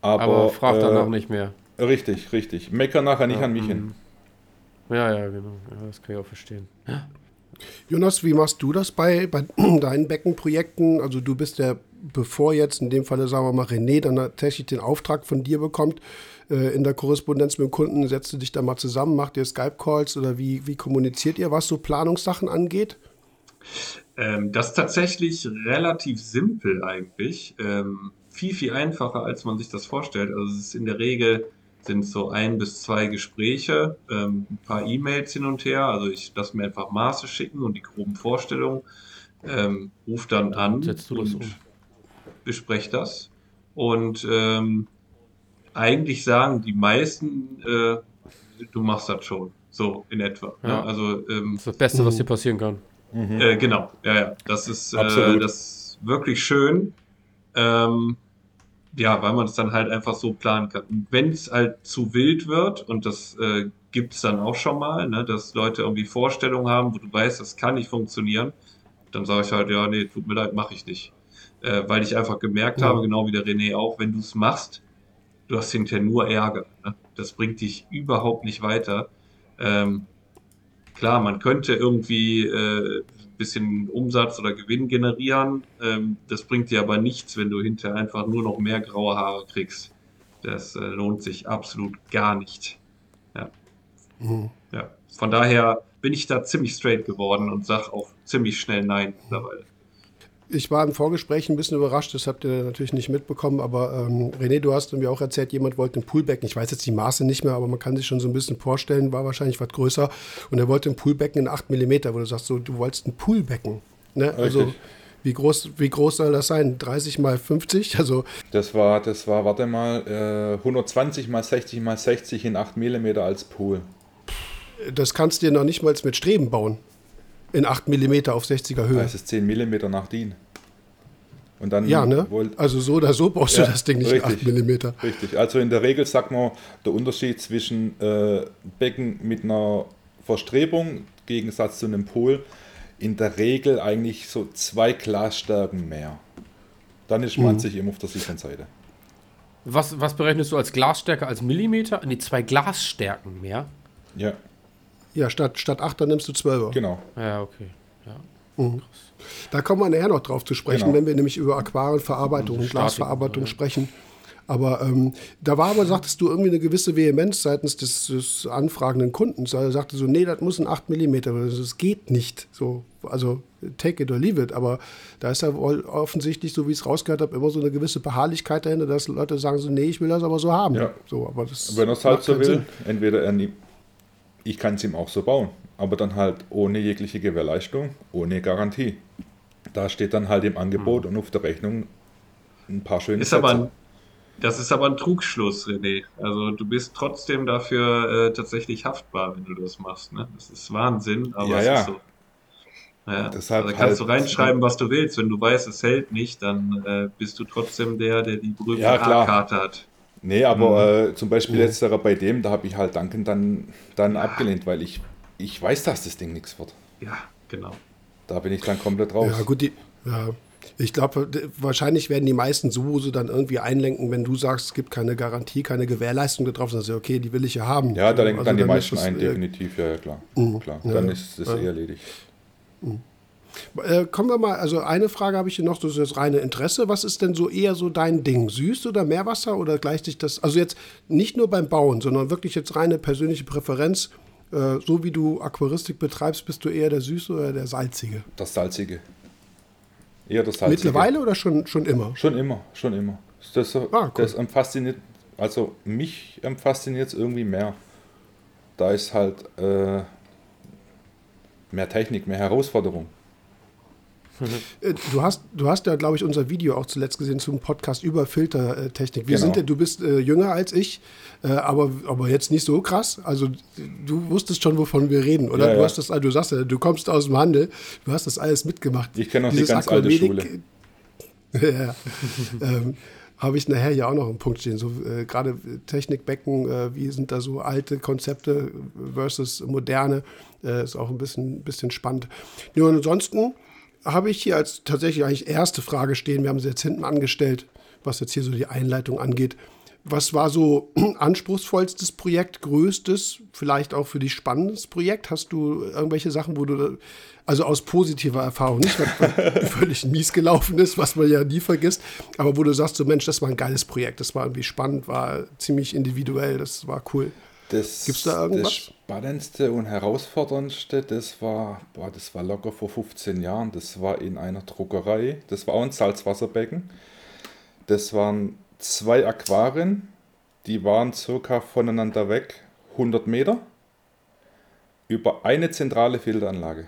Aber, aber frag äh, danach nicht mehr. Richtig, richtig. Mecker nachher nicht an mich hin. Mhm. Ja, ja, genau. Ja, das kann ich auch verstehen. Jonas, wie machst du das bei, bei *clears throat* deinen Beckenprojekten? Also du bist der, bevor jetzt in dem Falle, sagen wir mal, René dann tatsächlich den Auftrag von dir bekommt, äh, in der Korrespondenz mit dem Kunden, setzt du dich da mal zusammen, macht ihr Skype-Calls oder wie, wie kommuniziert ihr, was so Planungssachen angeht? Ähm, das ist tatsächlich relativ simpel eigentlich. Ähm, viel, viel einfacher, als man sich das vorstellt. Also es ist in der Regel sind so ein bis zwei Gespräche, ähm, ein paar E-Mails hin und her. Also ich lasse mir einfach Maße schicken und die groben Vorstellungen, ähm, ruf dann an Setzt du das und um? bespreche das. Und ähm, eigentlich sagen die meisten, äh, du machst das schon, so in etwa. Ne? Ja. Ne? Also ähm, das ist das Beste, was dir passieren kann. Mhm. Äh, genau, ja, ja. Das ist, äh, das ist wirklich schön. Ähm, ja, weil man es dann halt einfach so planen kann. Und wenn es halt zu wild wird, und das äh, gibt es dann auch schon mal, ne, dass Leute irgendwie Vorstellungen haben, wo du weißt, das kann nicht funktionieren, dann sage ich halt, ja, nee, tut mir leid, mache ich nicht. Äh, weil ich einfach gemerkt ja. habe, genau wie der René auch, wenn du es machst, du hast hinterher nur Ärger. Ne? Das bringt dich überhaupt nicht weiter. Ähm, klar, man könnte irgendwie äh, bisschen Umsatz oder Gewinn generieren. Ähm, das bringt dir aber nichts, wenn du hinterher einfach nur noch mehr graue Haare kriegst. Das äh, lohnt sich absolut gar nicht. Ja. Mhm. ja. Von daher bin ich da ziemlich straight geworden und sage auch ziemlich schnell Nein mittlerweile. Ich war im Vorgespräch ein bisschen überrascht, das habt ihr natürlich nicht mitbekommen, aber ähm, René, du hast mir auch erzählt, jemand wollte ein Poolbecken. Ich weiß jetzt die Maße nicht mehr, aber man kann sich schon so ein bisschen vorstellen, war wahrscheinlich was größer. Und er wollte ein Poolbecken in 8 mm, wo du sagst, so, du wolltest ein Poolbecken. Ne? Also wie groß, wie groß soll das sein? 30 mal 50? Also das war, das war, warte mal, äh, 120 mal 60 mal 60 in 8 mm als Pool. Das kannst du dir noch nicht mal mit Streben bauen in 8 mm auf 60er Höhe. Das ist 10 mm nach DIN. Und dann ja, ne? also so oder so brauchst ja, du das Ding nicht richtig, 8 mm. Richtig. Also in der Regel sagt man, der Unterschied zwischen äh, Becken mit einer Verstrebung im Gegensatz zu einem Pol, in der Regel eigentlich so zwei Glasstärken mehr. Dann ist man mhm. sich immer auf der sicheren Seite. Was, was berechnest du als Glasstärke als Millimeter? Ne, zwei Glasstärken mehr? Ja. Ja, statt, statt 8, dann nimmst du 12er. Genau. Ja, okay. Ja. Mhm. Da kommen wir nachher noch drauf zu sprechen, Genau. wenn wir nämlich über Aquarienverarbeitung und Glasverarbeitung ja. sprechen. Aber ähm, da war aber, sagtest du, irgendwie eine gewisse Vehemenz seitens des, des anfragenden Kundens. Er sagte so, nee, das muss ein 8 mm, das geht nicht. So, also take it or leave it. Aber da ist ja wohl offensichtlich, so wie ich es rausgehört habe, immer so eine gewisse Beharrlichkeit dahinter, dass Leute sagen so, nee, ich will das aber so haben. Ja. So, aber das Wenn er es halt so will, Sinn. entweder er nimmt, ich kann es ihm auch so bauen, aber dann halt ohne jegliche Gewährleistung, ohne Garantie. Da steht dann halt im Angebot und auf der Rechnung ein paar schöne Ist aber ein, das ist aber ein Trugschluss, René. Also du bist trotzdem dafür äh, tatsächlich haftbar, wenn du das machst. Ne? Das ist Wahnsinn, aber Ja, es ja. ist so. Ja, Deshalb also kannst du halt- reinschreiben, was du willst. Wenn du weißt, es hält nicht, dann äh, bist du trotzdem der, der die berühmte Ja. A-Karte hat. Nee, aber Mhm. äh, zum Beispiel letzterer bei dem, da habe ich halt Danken dann, dann abgelehnt, weil ich, ich weiß, dass das Ding nichts wird. Ja, genau. Da bin ich dann komplett raus. Ja, gut, die, ja. Ich glaube, wahrscheinlich werden die meisten so, so dann irgendwie einlenken, wenn du sagst, es gibt keine Garantie, keine Gewährleistung darauf, dann sagst du, okay, die will ich ja haben. Ja, da lenken Also dann die ist meisten das, ein, äh, definitiv, ja, ja klar. klar. Ja, Dann ja. ist das Ja. eh erledigt. Äh, kommen wir mal, also eine Frage habe ich hier noch, das ist das reine Interesse. Was ist denn so eher so dein Ding? Süß oder Meerwasser oder gleicht sich das, also jetzt nicht nur beim Bauen, sondern wirklich jetzt reine persönliche Präferenz. Äh, so wie du Aquaristik betreibst, bist du eher der Süße oder der Salzige? Das Salzige. Eher das Salzige. Mittlerweile oder schon, schon immer? Schon immer, schon immer. Das, so- Ah, cool. das fasziniert, also mich ähm, fasziniert es irgendwie mehr. Da ist halt äh, mehr Technik, mehr Herausforderung. Äh, Du hast, du hast ja, glaube ich, unser Video auch zuletzt gesehen zum Podcast über Filtertechnik. Wir Genau. sind ja, du bist äh, jünger als ich, äh, aber, aber jetzt nicht so krass. Also du wusstest schon, wovon wir reden, oder? Ja, du ja. hast das, du sagst ja, du kommst aus dem Handel, du hast das alles mitgemacht. Ich kenne noch die ganz alte Aquamedic- *laughs* ja. ähm, habe ich nachher ja auch noch einen Punkt stehen. So äh, gerade Technikbecken, äh, wie sind da so alte Konzepte versus moderne, äh, ist auch ein bisschen, bisschen spannend. Nur ansonsten habe ich hier als tatsächlich eigentlich erste Frage stehen. Wir haben sie jetzt hinten angestellt, was jetzt hier so die Einleitung angeht. Was war so *clears throat* anspruchsvollstes Projekt, größtes, vielleicht auch für dich spannendes Projekt? Hast du irgendwelche Sachen, wo du, also aus positiver Erfahrung, nicht was *laughs* völlig mies gelaufen ist, was man ja nie vergisst, aber wo du sagst, so Mensch, das war ein geiles Projekt, das war irgendwie spannend, war ziemlich individuell, das war cool. Das, Gibt's da irgendwas? Das Spannendste und Herausforderndste, das war, boah, das war locker vor 15 Jahren. Das war in einer Druckerei. Das war auch ein Salzwasserbecken. Das waren zwei Aquarien, die waren circa voneinander weg 100 Meter über eine zentrale Filteranlage.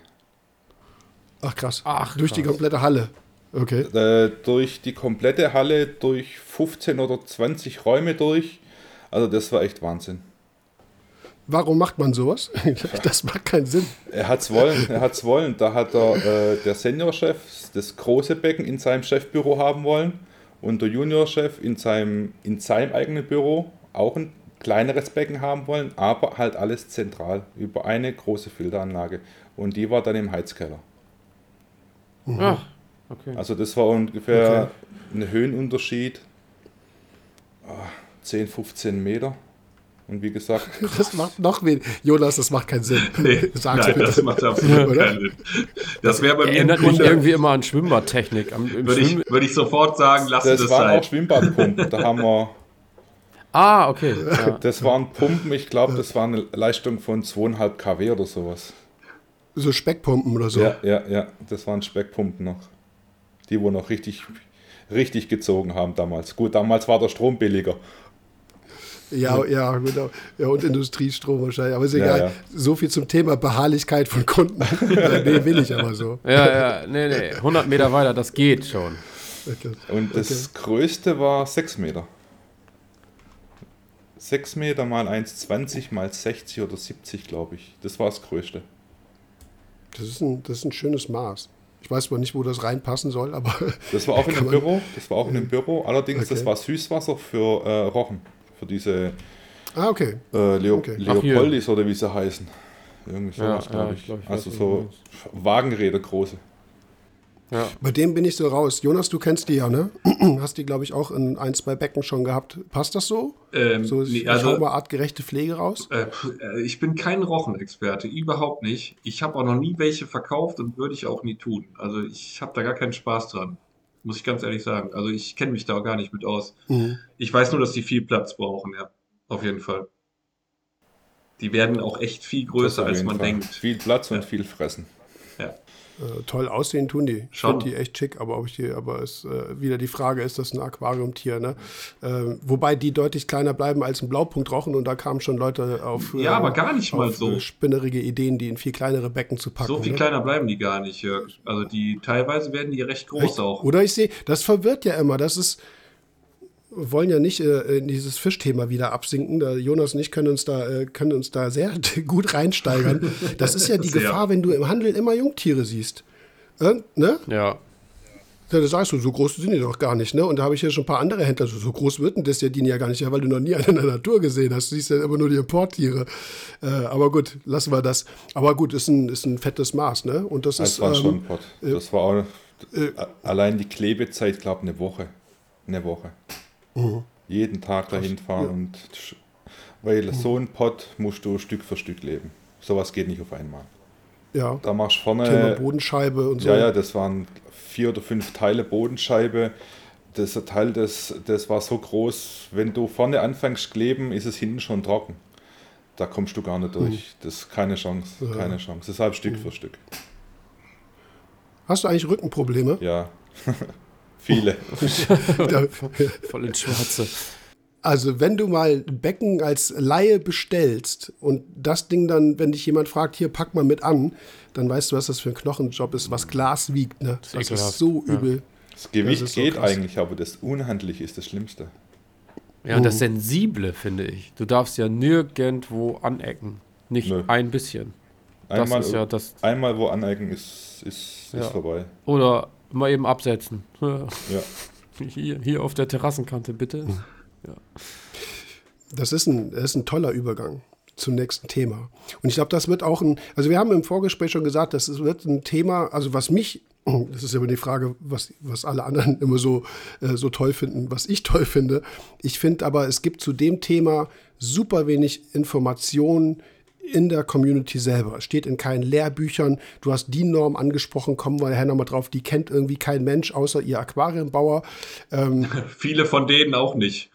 Ach krass. Ach, Durch die krass. komplette Halle. Okay. Äh, durch die komplette Halle, durch 15 oder 20 Räume durch. Also das war echt Wahnsinn. Warum macht man sowas? *laughs* Das macht keinen Sinn. Er hat's wollen, er hat's wollen. Da hat er, äh, der Seniorchef das große Becken in seinem Chefbüro haben wollen und der Juniorchef in seinem, in seinem eigenen Büro auch ein kleineres Becken haben wollen, aber halt alles zentral über eine große Filteranlage. Und die war dann im Heizkeller. Ah, okay. Also das war ungefähr ein Höhenunterschied ah, 10, 15 Meter. Und wie gesagt, *laughs* Das macht noch weniger. Jonas, das macht keinen Sinn. *laughs* Nee, *laughs* Sag's nein, bitte. das macht absolut Oder? keinen Sinn. Das wäre bei mir im Erinnert mich Grunde, irgendwie immer an Schwimmbadtechnik. Am, würde ich, Schwimm würde ich sofort sagen, lass das das waren auch sein. Schwimmbadpumpen. Da haben wir ah, okay. Ja. Das waren Pumpen, ich glaube, das war eine Leistung von 2,5 kW oder sowas. So Speckpumpen oder so. Ja, ja, ja, das waren Speckpumpen noch. Die, wo noch richtig, richtig gezogen haben damals. Gut, damals war der Strom billiger. Ja, ja, genau. Ja, und Industriestrom wahrscheinlich. Aber ist Ja, egal. ja. So viel zum Thema Beharrlichkeit von Kunden. *laughs* nee, will ich aber so. ja, ja, nee, nee. 100 Meter weiter, das geht schon. Okay. Und das größte war 6 Meter. 6 Meter mal 1,20 mal 60 oder 70, glaube ich. Das war das größte. Das, ist ein, das ist ein schönes Maß. Ich weiß zwar nicht, wo das reinpassen soll, aber Das war auch *laughs* in man- Büro. Das war auch in dem Büro. Allerdings, das Okay. war Süßwasser für äh, Rochen. Für diese ah, okay. Äh, Leo Okay. Ach. Leopoldis oder wie sie heißen. Irgendwie sowas, Ja, glaube ja, ich. glaub, ich also so Wagenräder große. Ja. Bei dem bin ich so raus. Jonas, du kennst die ja, ne? *clears throat* Hast die, glaube ich, auch in ein, zwei Becken schon gehabt. Passt das so? Ähm, so nee, ich also- mal artgerechte Pflege raus? Äh, äh, ich bin kein Rochenexperte, überhaupt nicht. Ich habe auch noch nie welche verkauft und würde ich auch nie tun. Also ich habe da gar keinen Spaß dran, muss ich ganz ehrlich sagen. Also ich kenne mich da auch gar nicht mit aus. Mhm. Ich weiß nur, dass die viel Platz brauchen, ja, auf jeden Fall. Die werden auch echt viel größer, als man Fall. denkt. Viel Platz und Ja. viel Fressen. Äh, toll aussehen tun die. Schon. die echt schick, aber ob ich die, aber es äh, wieder die Frage, ist das ein Aquariumtier, ne? Ähm, wobei die deutlich kleiner bleiben als ein Blaupunktrochen und da kamen schon Leute auf, Ja, aber gar nicht mal so. äh, spinnerige Ideen, die in viel kleinere Becken zu packen. So viel ne? kleiner bleiben die gar nicht, Jörg. Also die teilweise werden die recht groß Echt? auch. Oder ich sehe, das verwirrt ja immer. Das ist, wollen ja nicht äh, in dieses Fischthema wieder absinken. Der Jonas und ich können uns da, äh, können uns da sehr *laughs* gut reinsteigern. Das ist ja die *laughs* Sehr. Gefahr, wenn du im Handel immer Jungtiere siehst. Äh, ne? Ja. Ja, das sagst du, so groß sind die doch gar nicht, ne? Und da habe ich ja schon ein paar andere Händler, so, so groß wird denn das ja die ja gar nicht, ja, weil du noch nie einen in der Natur gesehen hast. Du siehst ja immer nur die Importtiere. Äh, aber gut, lassen wir das. Aber gut, ist ein, ist ein fettes Maß, ne? Und das, Das ist. war schon ähm, Pott. Das war auch, a- allein die Klebezeit, glaube eine Woche. Eine Woche. Mhm. Jeden Tag dahin fahren und sch- weil so ein Pott musst du Stück für Stück leben. Sowas geht nicht auf einmal. ja, Da machst du Thema vorne. Bodenscheibe und so. Ja, ja, das waren vier oder fünf Teile Bodenscheibe. Das Teil, das, das war so groß, wenn du vorne anfängst kleben, ist es hinten schon trocken. Da kommst du gar nicht durch. Das ist keine Chance, keine Chance. Deshalb Stück für Stück. Hast du eigentlich Rückenprobleme? Ja, *laughs* viele. *laughs* Voll ins Schwarze. Also, wenn du mal ein Becken als Laie bestellst und das Ding dann, wenn dich jemand fragt, hier pack mal mit an, dann weißt du, was das für ein Knochenjob ist, was Glas wiegt. Ne? Das, ist, ekelhaft. so Ja. übel. Das Gewicht Das ist so geht krass. eigentlich, aber das Unhandliche ist das Schlimmste. Ja, und das Sensible, finde ich. Du darfst ja nirgendwo anecken. Nicht Nö. ein bisschen. Das Einmal, ist ja das. einmal wo aneignen ist, ist, Ja. ist vorbei. Oder mal eben absetzen. Ja. Ja. Hier, hier auf der Terrassenkante, bitte. Das ist ein, das ist ein toller Übergang zum nächsten Thema. Und ich glaube, das wird auch ein, also wir haben im Vorgespräch schon gesagt, das wird ein Thema, also was mich, *clears throat* das ist immer die Frage, was, was alle anderen *laughs* immer so, äh, so toll finden, was ich toll finde. Ich finde aber, es gibt zu dem Thema super wenig Informationen in der Community selber. Es steht in keinen Lehrbüchern. Du hast die Norm angesprochen, kommen wir nachher nochmal drauf. Die kennt irgendwie kein Mensch außer ihr Aquariumbauer. *laughs* Viele von denen auch nicht.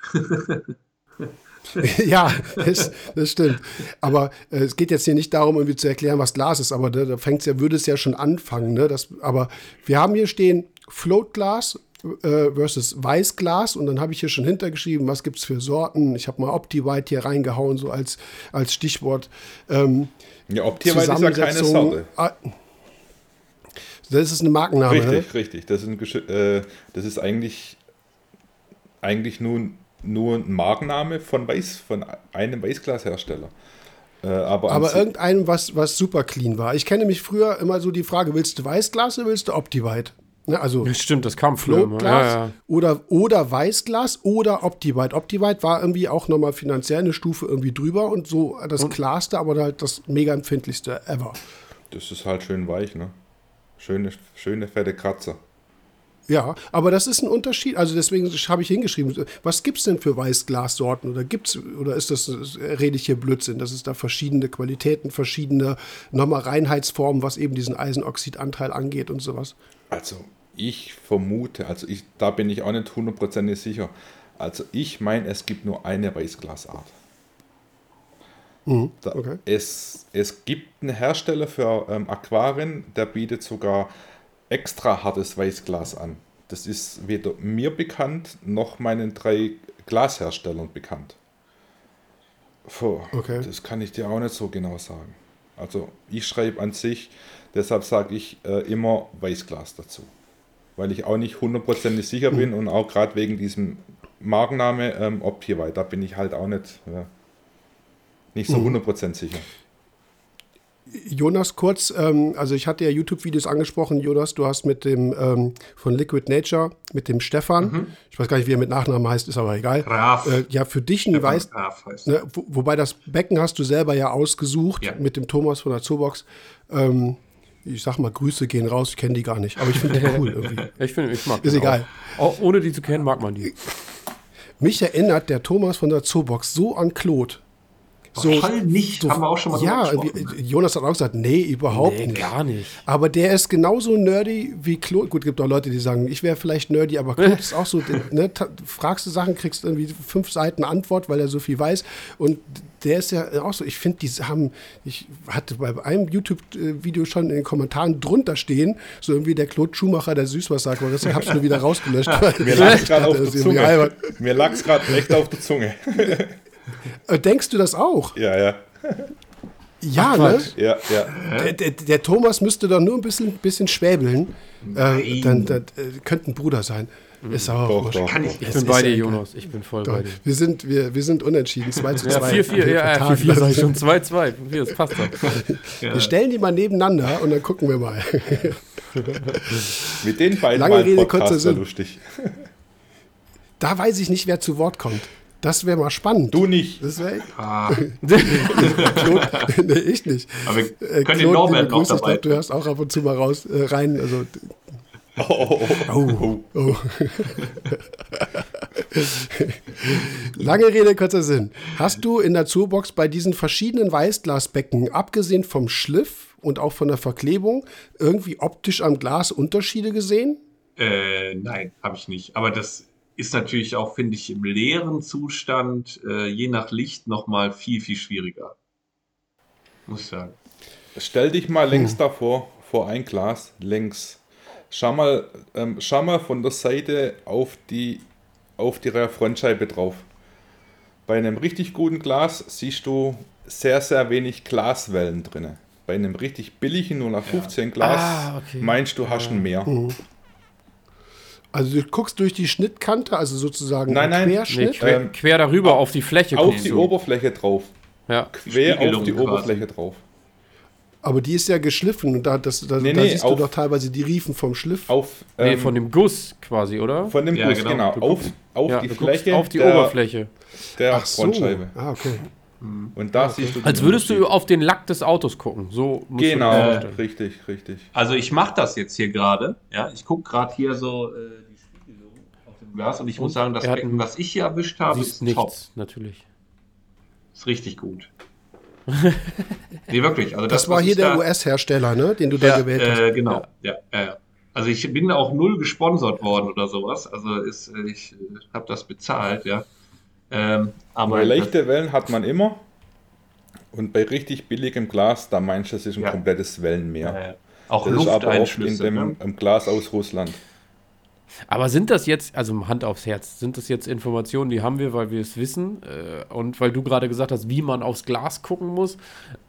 *laughs* ja, das, das stimmt. Aber äh, es geht jetzt hier nicht darum, irgendwie zu erklären, was Glas ist, aber da, da fängt's ja, würde es ja schon anfangen. Ne? Das, aber wir haben hier stehen Floatglas äh, versus Weißglas und dann habe ich hier schon hintergeschrieben, was gibt es für Sorten. Ich habe mal OptiWhite hier reingehauen, so als, als Stichwort. Ähm, Ja, Optierweit ist ja keine Sorte. Ah, Das ist eine Markenname. ne? Richtig, richtig. Das ist, äh, das ist eigentlich, eigentlich nur, nur ein Markenname von, Weiß, von einem Weißglashersteller. Äh, aber Aber irgendeinem, was, was super clean war. Ich kenne mich früher immer so die Frage, willst du Weißglas oder willst du OptiWhite? Ne, also Ja, Stimmt, das kam früher Ja, ja. oder, oder Weißglas oder OptiWhite. OptiWhite war irgendwie auch nochmal finanziell eine Stufe irgendwie drüber und so das klarste, aber halt das mega empfindlichste ever. das ist halt schön weich, ne? Schöne, schöne fette Kratzer. Ja, aber das ist ein Unterschied. Also deswegen habe ich hingeschrieben, was gibt es denn für Weißglassorten? Oder gibt's, oder ist das, rede ich hier Blödsinn, dass es da verschiedene Qualitäten, verschiedene nochmal Reinheitsformen, was eben diesen Eisenoxidanteil angeht und sowas? Also ich vermute, also ich, da bin ich auch nicht hundertprozentig sicher. Also ich meine, es gibt nur eine Weißglasart. Mhm, okay. es, es gibt einen Hersteller für ähm, Aquarien, der bietet sogar extra hartes Weißglas an. Das ist weder mir bekannt, noch meinen drei Glasherstellern bekannt. Puh, Okay. Das kann ich dir auch nicht so genau sagen. Also ich schreibe an sich, deshalb sage ich äh, immer Weißglas dazu. Weil ich auch nicht hundertprozentig sicher bin und auch gerade wegen diesem Markenname ähm, Optiwei, da bin ich halt auch nicht, ja, nicht so hundertprozentig sicher. Jonas, kurz, ähm, also ich hatte ja YouTube-Videos angesprochen. Jonas, du hast mit dem ähm, von Liquid Nature, mit dem Stefan, ich weiß gar nicht, wie er mit Nachnamen heißt, ist aber egal. Graf. Äh, ja, für dich ein Weiß, Graf heißt. ne, wo, wobei das Becken hast du selber ja ausgesucht Ja. mit dem Thomas von der Zoobox. Ähm, ich sag mal, Grüße gehen raus, ich kenne die gar nicht, aber ich finde die cool irgendwie. *laughs* Ich, find, ich mag Ist die egal. Auch. Auch ohne die zu kennen, mag man die. Mich erinnert der Thomas von der Zoobox so an Claude. So, Voll nicht, haben wir auch schon mal Ja. Jonas hat auch gesagt, nee, überhaupt Nee, nicht. gar nicht. Aber der ist genauso nerdy wie Claude. Gut, gibt auch Leute, die sagen, ich wäre vielleicht nerdy, aber Claude ist auch so, *laughs* ne, fragst du Sachen, kriegst irgendwie fünf Seiten Antwort, weil er so viel weiß. Und der ist ja auch so, ich finde, die haben, ich hatte bei einem YouTube-Video schon in den Kommentaren drunter stehen, so irgendwie der Claude Schumacher, der Süßwasser, aber das habe ich nur wieder rausgelöscht. *laughs* Mir lag es gerade auf der. Zunge. *laughs* Mir lag es gerade echt auf der Zunge. *laughs* Äh, Denkst du das auch? Ja, ja. Ja, ne? Ja, ja. Der, der, der Thomas müsste doch nur ein bisschen, bisschen schwäbeln. Äh, dann, dann äh, könnte ein Bruder sein. Ist aber auch Doch, doch. Kann ich Ich bin bei ja dir, egal. Jonas. Ich bin voll Doch. bei dir. Wir sind, wir, wir sind unentschieden. 2 zu 2. Ja, 4-4, ja, ja, 4-4 sag ich schon. *laughs* 2-2. 4, das passt doch. Wir stellen die mal nebeneinander und dann gucken wir mal. Mit den beiden Lange Rede, kurzer Sinn. lustig. Da weiß ich nicht, wer zu Wort kommt. Das wäre mal spannend. Du nicht. Das wäre Ah, *laughs* *laughs* nee, ich nicht. aber wir Äh, können den Claude, Norbert liebe noch Grüße. Ich dabei. glaube, du hörst auch ab und zu mal raus, äh, rein. Also, Oh, oh, oh. oh, oh. Lange Rede, kurzer Sinn. Hast du in der Zoobox bei diesen verschiedenen Weißglasbecken, abgesehen vom Schliff und auch von der Verklebung, irgendwie optisch am Glas Unterschiede gesehen? Äh, nein, habe ich nicht. Aber das ist natürlich auch, finde ich, im leeren Zustand, äh, je nach Licht, nochmal viel, viel schwieriger. Muss ich sagen. Stell dich mal Hm. längs davor, vor ein Glas, längs. Schau mal, ähm, schau mal von der Seite auf die, auf die Frontscheibe drauf. Bei einem richtig guten Glas siehst du sehr, sehr wenig Glaswellen drin. Bei einem richtig billigen 0815 Glas Ah, okay. meinst du, hast ein mehr. Also du guckst durch die Schnittkante, also sozusagen Nein, nein. Nee, Querschnitt. quer, Ähm, quer darüber auf die Fläche Auf die du. Oberfläche drauf. Ja. Quer auf die quasi. Oberfläche drauf. Aber die ist ja geschliffen und da, das, da, Nee, da nee, siehst du auf- doch teilweise die Riefen vom Schliff. Auf, Nee, ähm, von dem Guss quasi, oder? von dem Ja, Guss, genau. genau. Du Auf, auf ja, die du Fläche auf die der, Oberfläche. der Ach so. Frontscheibe. Ah, okay. Und da siehst du Als würdest du auf den Lack des Autos gucken. So du Genau, vorstellen. richtig, richtig. Also ich mache das jetzt hier gerade. Ja, ich gucke gerade hier so äh, die Spiegelung auf dem Glas und ich muss sagen, das Becken, was ich hier erwischt habe, ist top. nichts, natürlich. Ist richtig gut. Nee, wirklich. Also Das, das, war hier der da- US-Hersteller, ne? den du da Ja, gewählt hast. Äh, genau. Ja. Ja, ja. Also ich bin auch null gesponsert worden oder sowas. Also ist, ich äh, habe das bezahlt, ja. Ähm, aber Bei leichte Wellen hat man immer. Und bei richtig billigem Glas, da meinst du, es ist ein Ja. komplettes Wellenmeer. auch Das ist aber oft in Lufteinschlüsse. dem ne? im Glas aus Russland. Aber sind das jetzt, also Hand aufs Herz, sind das jetzt Informationen, die haben wir, weil wir es wissen äh, und weil du gerade gesagt hast, wie man aufs Glas gucken muss?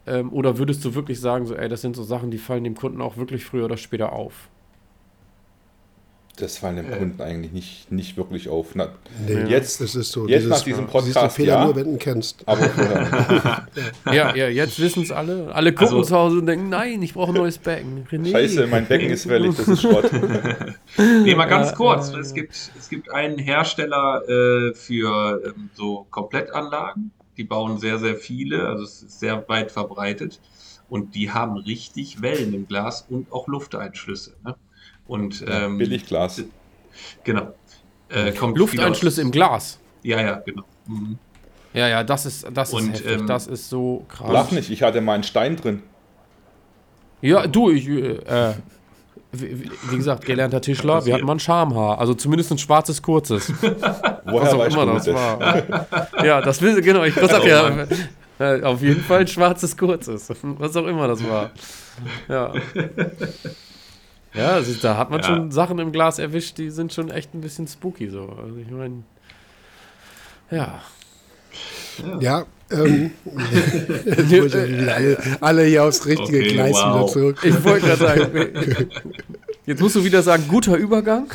Ähm, oder würdest du wirklich sagen, so, ey, das sind so Sachen, die fallen dem Kunden auch wirklich früher oder später auf? Das fallen dem Äh. Kunden eigentlich nicht, nicht wirklich auf. Na, Nee, jetzt, das ist so. jetzt dieses- nach diesem du siehst den Podcast, Fehler ja. nur, wenn du kennst. aber *laughs* Ja, ja, jetzt wissen es alle. Alle gucken Also- zu Hause und denken, nein, ich brauche ein neues Becken. René. scheiße, mein Becken ist wellig, das ist Schrott. *laughs* Nee, mal ganz kurz. Es, gibt, es gibt einen Hersteller äh, für ähm, so Komplettanlagen. Die bauen sehr, sehr viele. Also es ist sehr weit verbreitet. Und die haben richtig Wellen im Glas und auch Lufteinschlüsse. Ne? Und ähm, Billigglas. Genau. Äh, kommt Lufteinschlüsse im Glas. Ja, ja, genau. Mhm. Ja, ja, das ist, das ist Und, heftig. ähm, das ist so krass. Lach nicht, ich hatte mal einen Stein drin. Ja, du, ich, äh, wie, wie gesagt, gelernter Tischler, wir hatten mal ein Schamhaar. Also zumindest ein schwarzes, kurzes. *laughs* Woher Was auch immer das das? war. *laughs* ja, das will genau, ich sag ja. Auf jeden Fall ein schwarzes, kurzes. Was auch immer das war. Ja. *laughs* Ja, also da hat man Ja. schon Sachen im Glas erwischt, die sind schon echt ein bisschen spooky so. Also ich meine. Ja. Ja, ähm, *laughs* alle, alle hier aufs richtige Okay, Gleis wow. wieder zurück. Ich wollte gerade sagen, *laughs* *laughs* jetzt musst du wieder sagen, guter Übergang.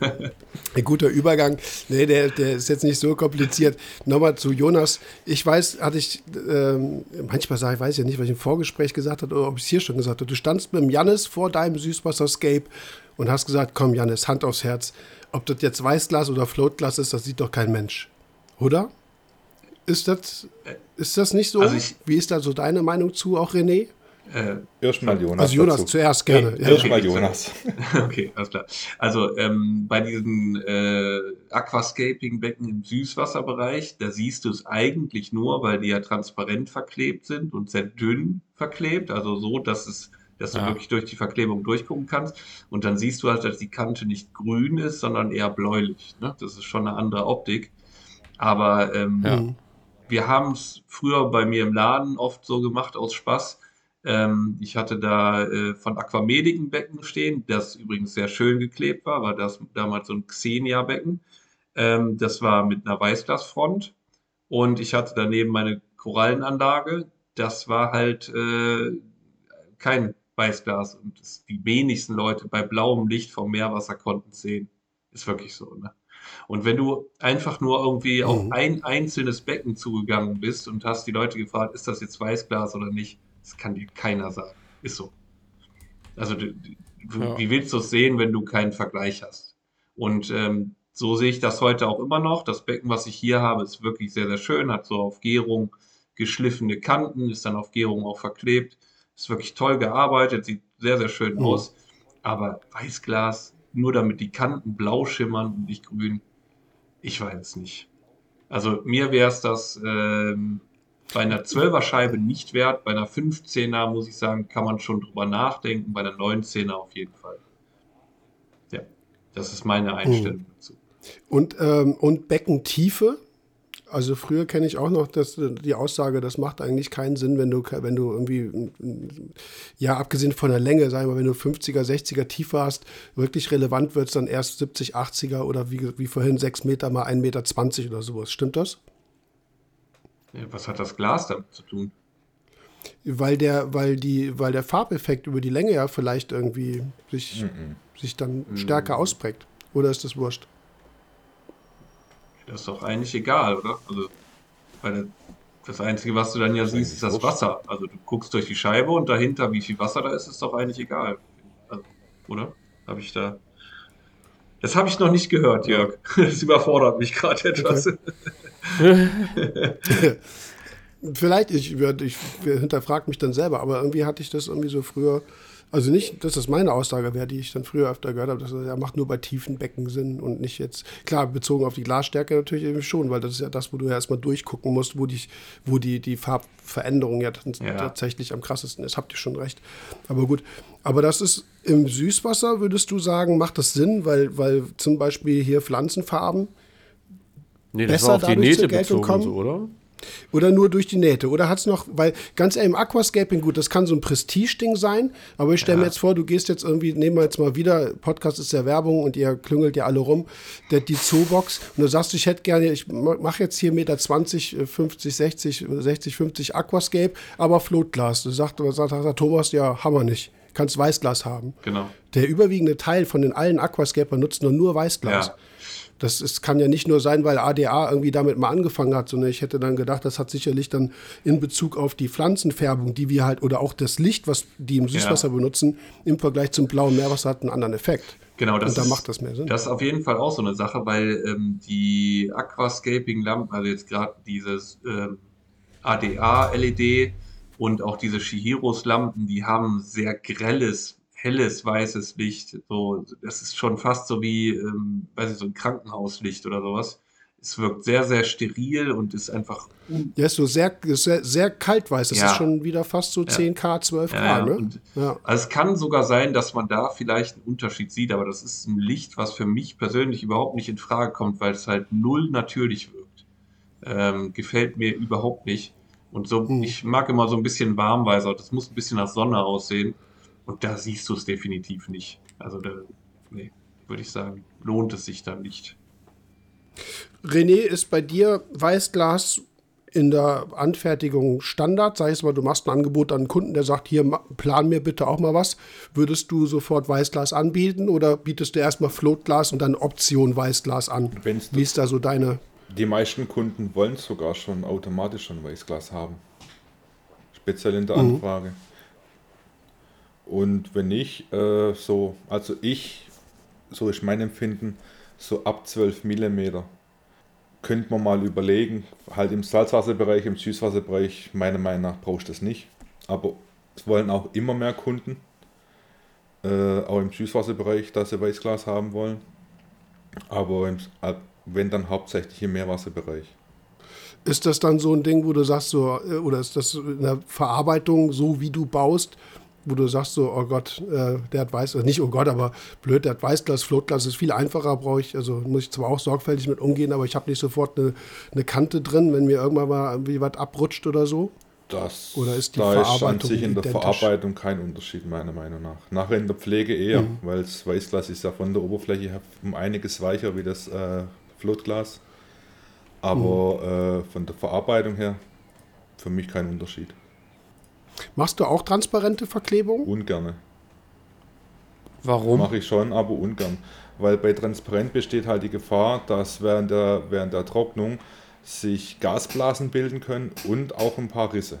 *laughs* Ein guter Übergang. Nee, der, der ist jetzt nicht so kompliziert. Nochmal zu Jonas. Ich weiß, hatte ich, ähm, manchmal sage ich, weiß ja nicht, was ich im Vorgespräch gesagt habe oder ob ich es hier schon gesagt habe. Du standst mit dem Jannis vor deinem Süßwasserscape und hast gesagt, komm Jannis, Hand aufs Herz. Ob das jetzt Weißglas oder Floatglas ist, das sieht doch kein Mensch. Oder? Ist das, ist das nicht so? Also ich- Wie ist da so deine Meinung zu, auch René? Äh, Erstmal Jonas. Also Jonas dazu. zuerst gerne. Ja, Erstmal okay, Jonas. *laughs* okay, alles klar. Also ähm, bei diesen äh, Aquascaping-Becken im Süßwasserbereich, da siehst du es eigentlich nur, weil die ja transparent verklebt sind und sehr dünn verklebt, also so, dass es dass du ja. wirklich durch die Verklebung durchgucken kannst. Und dann siehst du halt, dass die Kante nicht grün ist, sondern eher bläulich. Ne? Das ist schon eine andere Optik. Aber ähm, ja. wir haben es früher bei mir im Laden oft so gemacht aus Spaß, ähm, ich hatte da äh, von Aquamedic ein Becken stehen, das übrigens sehr schön geklebt war, war das damals so ein Xenia-Becken. Ähm, das war mit einer Weißglasfront. Und ich hatte daneben meine Korallenanlage. Das war halt äh, kein Weißglas. Und das, die wenigsten Leute bei blauem Licht vom Meerwasser konnten sehen. Ist wirklich so, ne? Und wenn du einfach nur irgendwie mhm. auf ein einzelnes Becken zugegangen bist und hast die Leute gefragt, ist das jetzt Weißglas oder nicht, das kann dir keiner sagen. Ist so. Also, du, du, ja. wie willst du es sehen, wenn du keinen Vergleich hast? Und ähm, so sehe ich das heute auch immer noch. Das Becken, was ich hier habe, ist wirklich sehr, sehr schön, hat so auf Gärung geschliffene Kanten, ist dann auf Gärung auch verklebt. Ist wirklich toll gearbeitet, sieht sehr, sehr schön mhm. aus. Aber Weißglas, nur damit die Kanten blau schimmern und nicht grün, ich weiß es nicht. Also mir wäre es das ähm, bei einer 12er Scheibe nicht wert. Bei einer 15er, muss ich sagen, kann man schon drüber nachdenken. Bei einer 19er auf jeden Fall. Ja, das ist meine Einstellung mhm. dazu. Und, ähm, und Beckentiefe? Also früher kenne ich auch noch das, die Aussage, das macht eigentlich keinen Sinn, wenn du, wenn du irgendwie, ja, abgesehen von der Länge, sagen wir, wenn du 50er, 60er Tiefe hast, wirklich relevant wird es dann erst 70, 80er oder wie, wie vorhin 6 Meter mal 1,20 Meter oder sowas. Stimmt das? Was hat das Glas damit zu tun? Weil der, weil die, weil der Farbeffekt über die Länge ja vielleicht irgendwie sich, mm -mm. sich dann stärker mm ausprägt. Oder ist das wurscht? Das ist doch eigentlich egal, oder? Also, weil das Einzige, was du dann ja siehst, ist das Wasser. Also du guckst durch die Scheibe und dahinter, wie viel Wasser da ist, ist doch eigentlich egal. Also, oder? Habe ich da. Das habe ich noch nicht gehört, Jörg. *laughs* Das überfordert mich gerade etwas. Okay. *laughs* Vielleicht, ich, ich hinterfrage mich dann selber, aber irgendwie hatte ich das irgendwie so früher, also nicht, dass das meine Aussage wäre, die ich dann früher öfter gehört habe, dass er macht nur bei tiefen Becken Sinn und nicht jetzt, klar, bezogen auf die Glasstärke natürlich eben schon, weil das ist ja das, wo du ja erstmal durchgucken musst, wo die, wo die, die Farbveränderung ja, ja, tatsächlich am krassesten ist. Habt ihr schon recht. Aber gut, aber das ist im Süßwasser, würdest du sagen, macht das Sinn, weil, weil zum Beispiel hier Pflanzenfarben Nee, das besser war auf die Nähte bezogen, kommen. So, oder? Oder nur durch die Nähte. Oder hat es noch, weil ganz ehrlich, im Aquascaping, gut, das kann so ein Prestige-Ding sein, aber ich stelle ja. mir jetzt vor, du gehst jetzt irgendwie, nehmen wir jetzt mal wieder, Podcast ist ja Werbung und ihr klüngelt ja alle rum, der, die Zoobox und du sagst, ich hätte gerne, ich mache jetzt hier Meter 20, 50, 60, 60, 50 Aquascape, aber Flotglas. Du sagst, sagt, sagt Thomas, ja, haben wir nicht. Kannst Weißglas haben. Genau. Der überwiegende Teil von den allen Aquascaper nutzt nur, nur Weißglas. Ja. Das ist, kann ja nicht nur sein, weil ADA irgendwie damit mal angefangen hat, sondern ich hätte dann gedacht, das hat sicherlich dann in Bezug auf die Pflanzenfärbung, die wir halt, oder auch das Licht, was die im Süßwasser ja. benutzen, im Vergleich zum blauen Meerwasser hat einen anderen Effekt. Genau, das Und da macht das mehr Sinn. Das ist auf jeden Fall auch so eine Sache, weil ähm, die Aquascaping-Lampen, also jetzt gerade dieses ähm, ADA-LED und auch diese Shihiros-Lampen, die haben sehr grelles helles weißes Licht. So, das ist schon fast so wie, ähm, weiß ich, so ein Krankenhauslicht oder sowas. Es wirkt sehr, sehr steril und ist einfach. Ja, ist so sehr, sehr, sehr kaltweiß. Das ja. ist schon wieder fast so 10K, 12K, ja, ne? ja. Also es kann sogar sein, dass man da vielleicht einen Unterschied sieht, aber das ist ein Licht, was für mich persönlich überhaupt nicht in Frage kommt, weil es halt null natürlich wirkt. Ähm, gefällt mir überhaupt nicht. Und so, hm. ich mag immer so ein bisschen warmweißer. Das muss ein bisschen nach Sonne aussehen. Und da siehst du es definitiv nicht. Also da, nee, würde ich sagen, lohnt es sich dann nicht. René, ist bei dir Weißglas in der Anfertigung Standard? Sei es mal, du machst ein Angebot an einen Kunden, der sagt, hier, plan mir bitte auch mal was. Würdest du sofort Weißglas anbieten oder bietest du erstmal Floatglas und dann Option Weißglas an? Wenn's Wie ist da so deine... Die meisten Kunden wollen sogar schon automatisch schon Weißglas haben. Speziell in der mhm. Anfrage. Und wenn nicht, äh, so, also ich, so ist mein Empfinden, so ab 12 mm könnte man mal überlegen, halt im Salzwasserbereich, im Süßwasserbereich, meiner Meinung nach brauchst du das nicht. Aber Es wollen auch immer mehr Kunden, äh, auch im Süßwasserbereich, dass sie Weißglas haben wollen. Aber im, äh, wenn dann hauptsächlich im Meerwasserbereich. Ist das dann so ein Ding, wo du sagst, so, äh, oder ist das in der Verarbeitung so, wie du baust, wo du sagst, so, oh Gott, äh, der hat Weiß, also nicht oh Gott, aber blöd, der hat Weißglas, Floatglas ist viel einfacher, brauche ich, also muss ich zwar auch sorgfältig mit umgehen, aber ich habe nicht sofort eine, eine Kante drin, wenn mir irgendwann mal irgendwie was abrutscht oder so. Das, Oder ist die da ist an Verarbeitung sich in der identisch? Verarbeitung kein Unterschied, meiner Meinung nach. Nachher in der Pflege eher, Mhm. weil das Weißglas ist ja von der Oberfläche her um einiges weicher wie das äh, Floatglas. Aber Mhm. äh, von der Verarbeitung her für mich kein Unterschied. Machst du auch transparente Verklebung? Ungerne. Warum? Mache ich schon, aber ungern. Weil bei Transparent besteht halt die Gefahr, dass während der, während der Trocknung sich Gasblasen bilden können und auch ein paar Risse.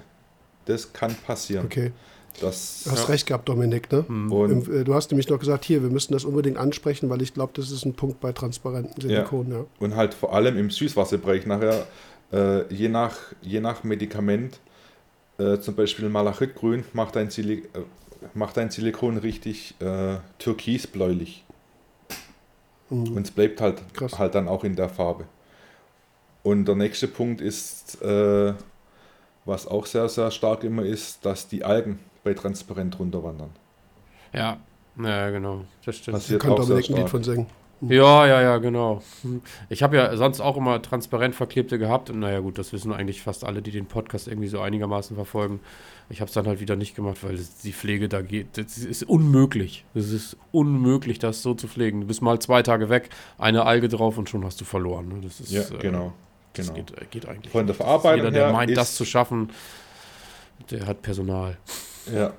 Das kann passieren. Okay, Das, du hast recht gehabt, Dominik, ne? und Im, äh, Du hast nämlich noch gesagt, hier, wir müssen das unbedingt ansprechen, weil ich glaube, das ist ein Punkt bei transparenten Silikon, ja. Und halt vor allem im Süßwasserbereich nachher, äh, je, nach, je nach Medikament, äh, zum Beispiel Malachitgrün, macht ein, Sili äh, macht ein Silikon richtig äh, türkisbläulich. Und es bleibt halt, Mhm. Krass. halt dann auch in der Farbe. Und der nächste Punkt ist, äh, was auch sehr, sehr stark immer ist, dass die Algen bei Transparent runterwandern. Ja, ja, genau. Das stimmt. Passiert Kann auch sehr Dominik ein Lied stark. von singen. Ja, ja, ja, genau. Hm. Ich habe ja sonst auch immer transparent verklebte gehabt. Und naja, gut, das wissen eigentlich fast alle, die den Podcast irgendwie so einigermaßen verfolgen. Ich habe es dann halt wieder nicht gemacht, weil die Pflege da geht. Das ist unmöglich. Es ist unmöglich, das so zu pflegen. Du bist mal zwei Tage weg, eine Alge drauf und schon hast du verloren. ne? Das ist, Ja, äh, genau. Das genau. geht, äh, geht eigentlich. Von der. Verarbeitung Jeder, der meint, das zu schaffen, der hat Personal. Ja,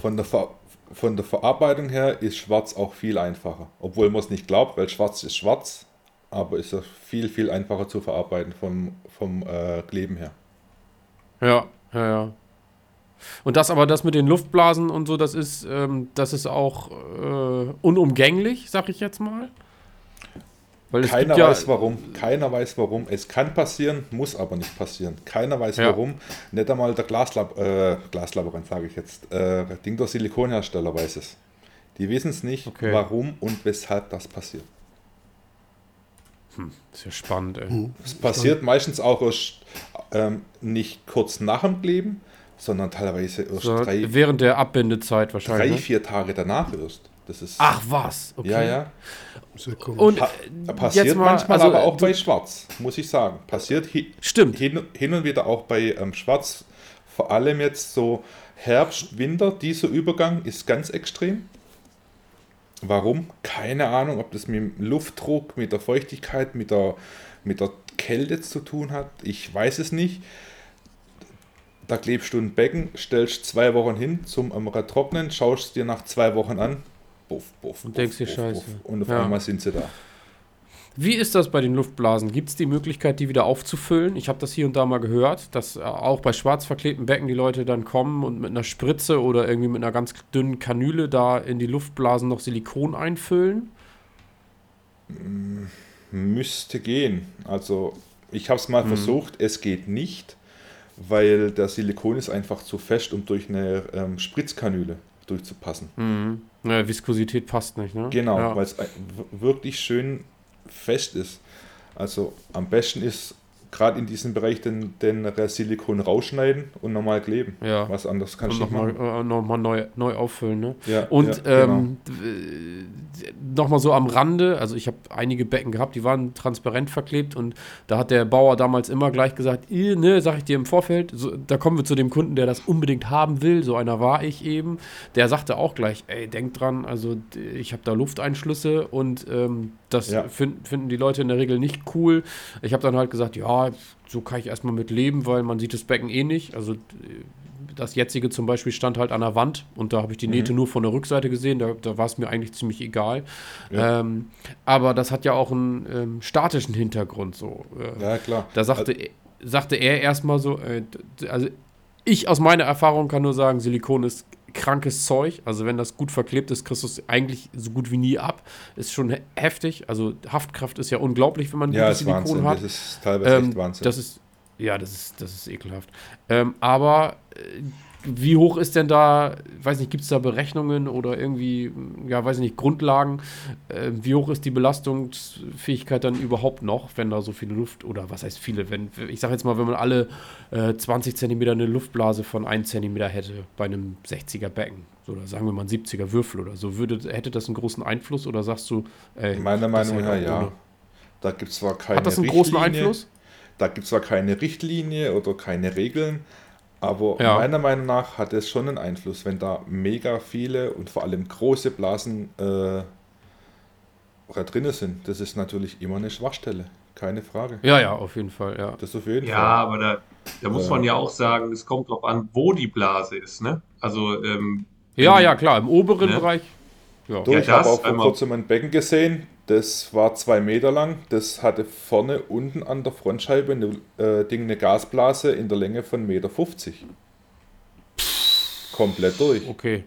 von der, Ver von der Verarbeitung her ist schwarz auch viel einfacher. Obwohl man es nicht glaubt, weil schwarz ist schwarz, aber ist ja viel, viel einfacher zu verarbeiten vom, vom äh, Kleben her. Ja, ja, ja. Und das aber, das mit den Luftblasen und so, das ist, ähm, das ist auch äh, unumgänglich, sag ich jetzt mal. Weil Keiner ja, weiß warum. Keiner weiß warum. Es kann passieren, muss aber nicht passieren. Keiner weiß Ja. warum. Nicht einmal der Glaslab äh, Glaslaborant, sage ich jetzt. Äh, Ding der Silikonhersteller weiß es. Die wissen es nicht, Okay. warum und weshalb das passiert. ist ja spannend, ey. Es passiert meistens auch erst ähm, nicht kurz nach dem Kleben, sondern teilweise erst So, drei, während der Abbindezeit drei, wahrscheinlich. ne? vier Tage danach erst. Das ist. Ach was, okay. Ja, ja. Sehr komisch. Und Pa passiert jetzt mal, manchmal also, aber auch bei Schwarz, muss ich sagen. Passiert hi Stimmt. hin, hin und wieder auch bei ähm, Schwarz. Vor allem jetzt so Herbst, Winter, dieser Übergang ist ganz extrem. Warum? Keine Ahnung, ob das mit dem Luftdruck, mit der Feuchtigkeit, mit der, mit der Kälte zu tun hat. Ich weiß es nicht. Da klebst du ein Becken, stellst zwei Wochen hin zum am Trocknen, schaust es dir nach zwei Wochen an. Buff, buff, Und denkst dir, Scheiße. buff. Und auf Ja. einmal sind sie da. Wie ist das bei den Luftblasen? Gibt es die Möglichkeit, die wieder aufzufüllen? Ich habe das hier und da mal gehört, dass äh, auch bei schwarz verklebten Becken die Leute dann kommen und mit einer Spritze oder irgendwie mit einer ganz dünnen Kanüle da in die Luftblasen noch Silikon einfüllen. Müsste gehen. Also ich habe es mal Mhm. versucht, es geht nicht, weil der Silikon ist einfach zu fest, um durch eine ähm, Spritzkanüle durchzupassen. Mhm. Ja, Viskosität passt nicht, ne? Genau, Ja. weil es wirklich schön fest ist. Also am besten ist gerade in diesem Bereich den, den Silikon rausschneiden und normal kleben. Ja. Was anderes kannst du nicht nochmal machen. äh, noch mal neu, neu auffüllen, ne? Ja, Und ja, genau. ähm, nochmal so am Rande, also ich habe einige Becken gehabt, die waren transparent verklebt und da hat der Bauer damals immer gleich gesagt, "Ih, ne, sag ich dir im Vorfeld, so, da kommen wir zu dem Kunden, der das unbedingt haben will, so einer war ich eben, der sagte auch gleich, ey, denk dran, also ich habe da Lufteinschlüsse und ähm, das Ja. find, finden die Leute in der Regel nicht cool. Ich habe dann halt gesagt, ja, so kann ich erstmal mit leben, weil man sieht das Becken eh nicht, also das jetzige zum Beispiel stand halt an der Wand und da habe ich die Nähte nur von der Rückseite gesehen, da, da war es mir eigentlich ziemlich egal. Ja. Ähm, aber das hat ja auch einen ähm, statischen Hintergrund so. Äh, Ja, klar. Da sagte, sagte er erstmal so, äh, also ich aus meiner Erfahrung kann nur sagen, Silikon ist krankes Zeug. Also wenn das gut verklebt ist, kriegst du es eigentlich so gut wie nie ab. Ist schon he heftig. Also Haftkraft ist ja unglaublich, wenn man Ja, gutes ist Wahnsinn. Silikon hat. Das ist teilweise Ähm, echt Wahnsinn. das ist Ja, das ist, das ist ekelhaft. Ähm, aber äh, wie hoch ist denn da, weiß nicht, gibt es da Berechnungen oder irgendwie, ja, weiß nicht, Grundlagen? Äh, wie hoch ist die Belastungsfähigkeit dann überhaupt noch, wenn da so viele Luft, oder was heißt viele, wenn, ich sag jetzt mal, wenn man alle äh, 20 Zentimeter eine Luftblase von 1 Zentimeter hätte bei einem 60er Becken, oder sagen wir mal ein 70er Würfel oder so, würde, hätte das einen großen Einfluss oder sagst du, ey, Meiner Meinung nach, ja. Ohne? Da gibt es zwar keine Hat das einen großen Einfluss? Da gibt es zwar keine Richtlinie oder keine Regeln, aber ja. meiner Meinung nach hat es schon einen Einfluss, wenn da mega viele und vor allem große Blasen äh, drin sind. Das ist natürlich immer eine Schwachstelle, keine Frage. Ja, ja, auf jeden Fall, ja. Das auf jeden ja, Fall. aber da, da muss man ja auch sagen, es kommt drauf an, wo die Blase ist, ne? Also, ähm, Ja, ja, klar, im oberen ne? Bereich. Ja. Du, ich habe auch vor kurzem ein Becken gesehen, das war zwei Meter lang. Das hatte vorne unten an der Frontscheibe eine, äh, Ding, eine Gasblase in der Länge von 1,50 Meter. Komplett durch. Okay.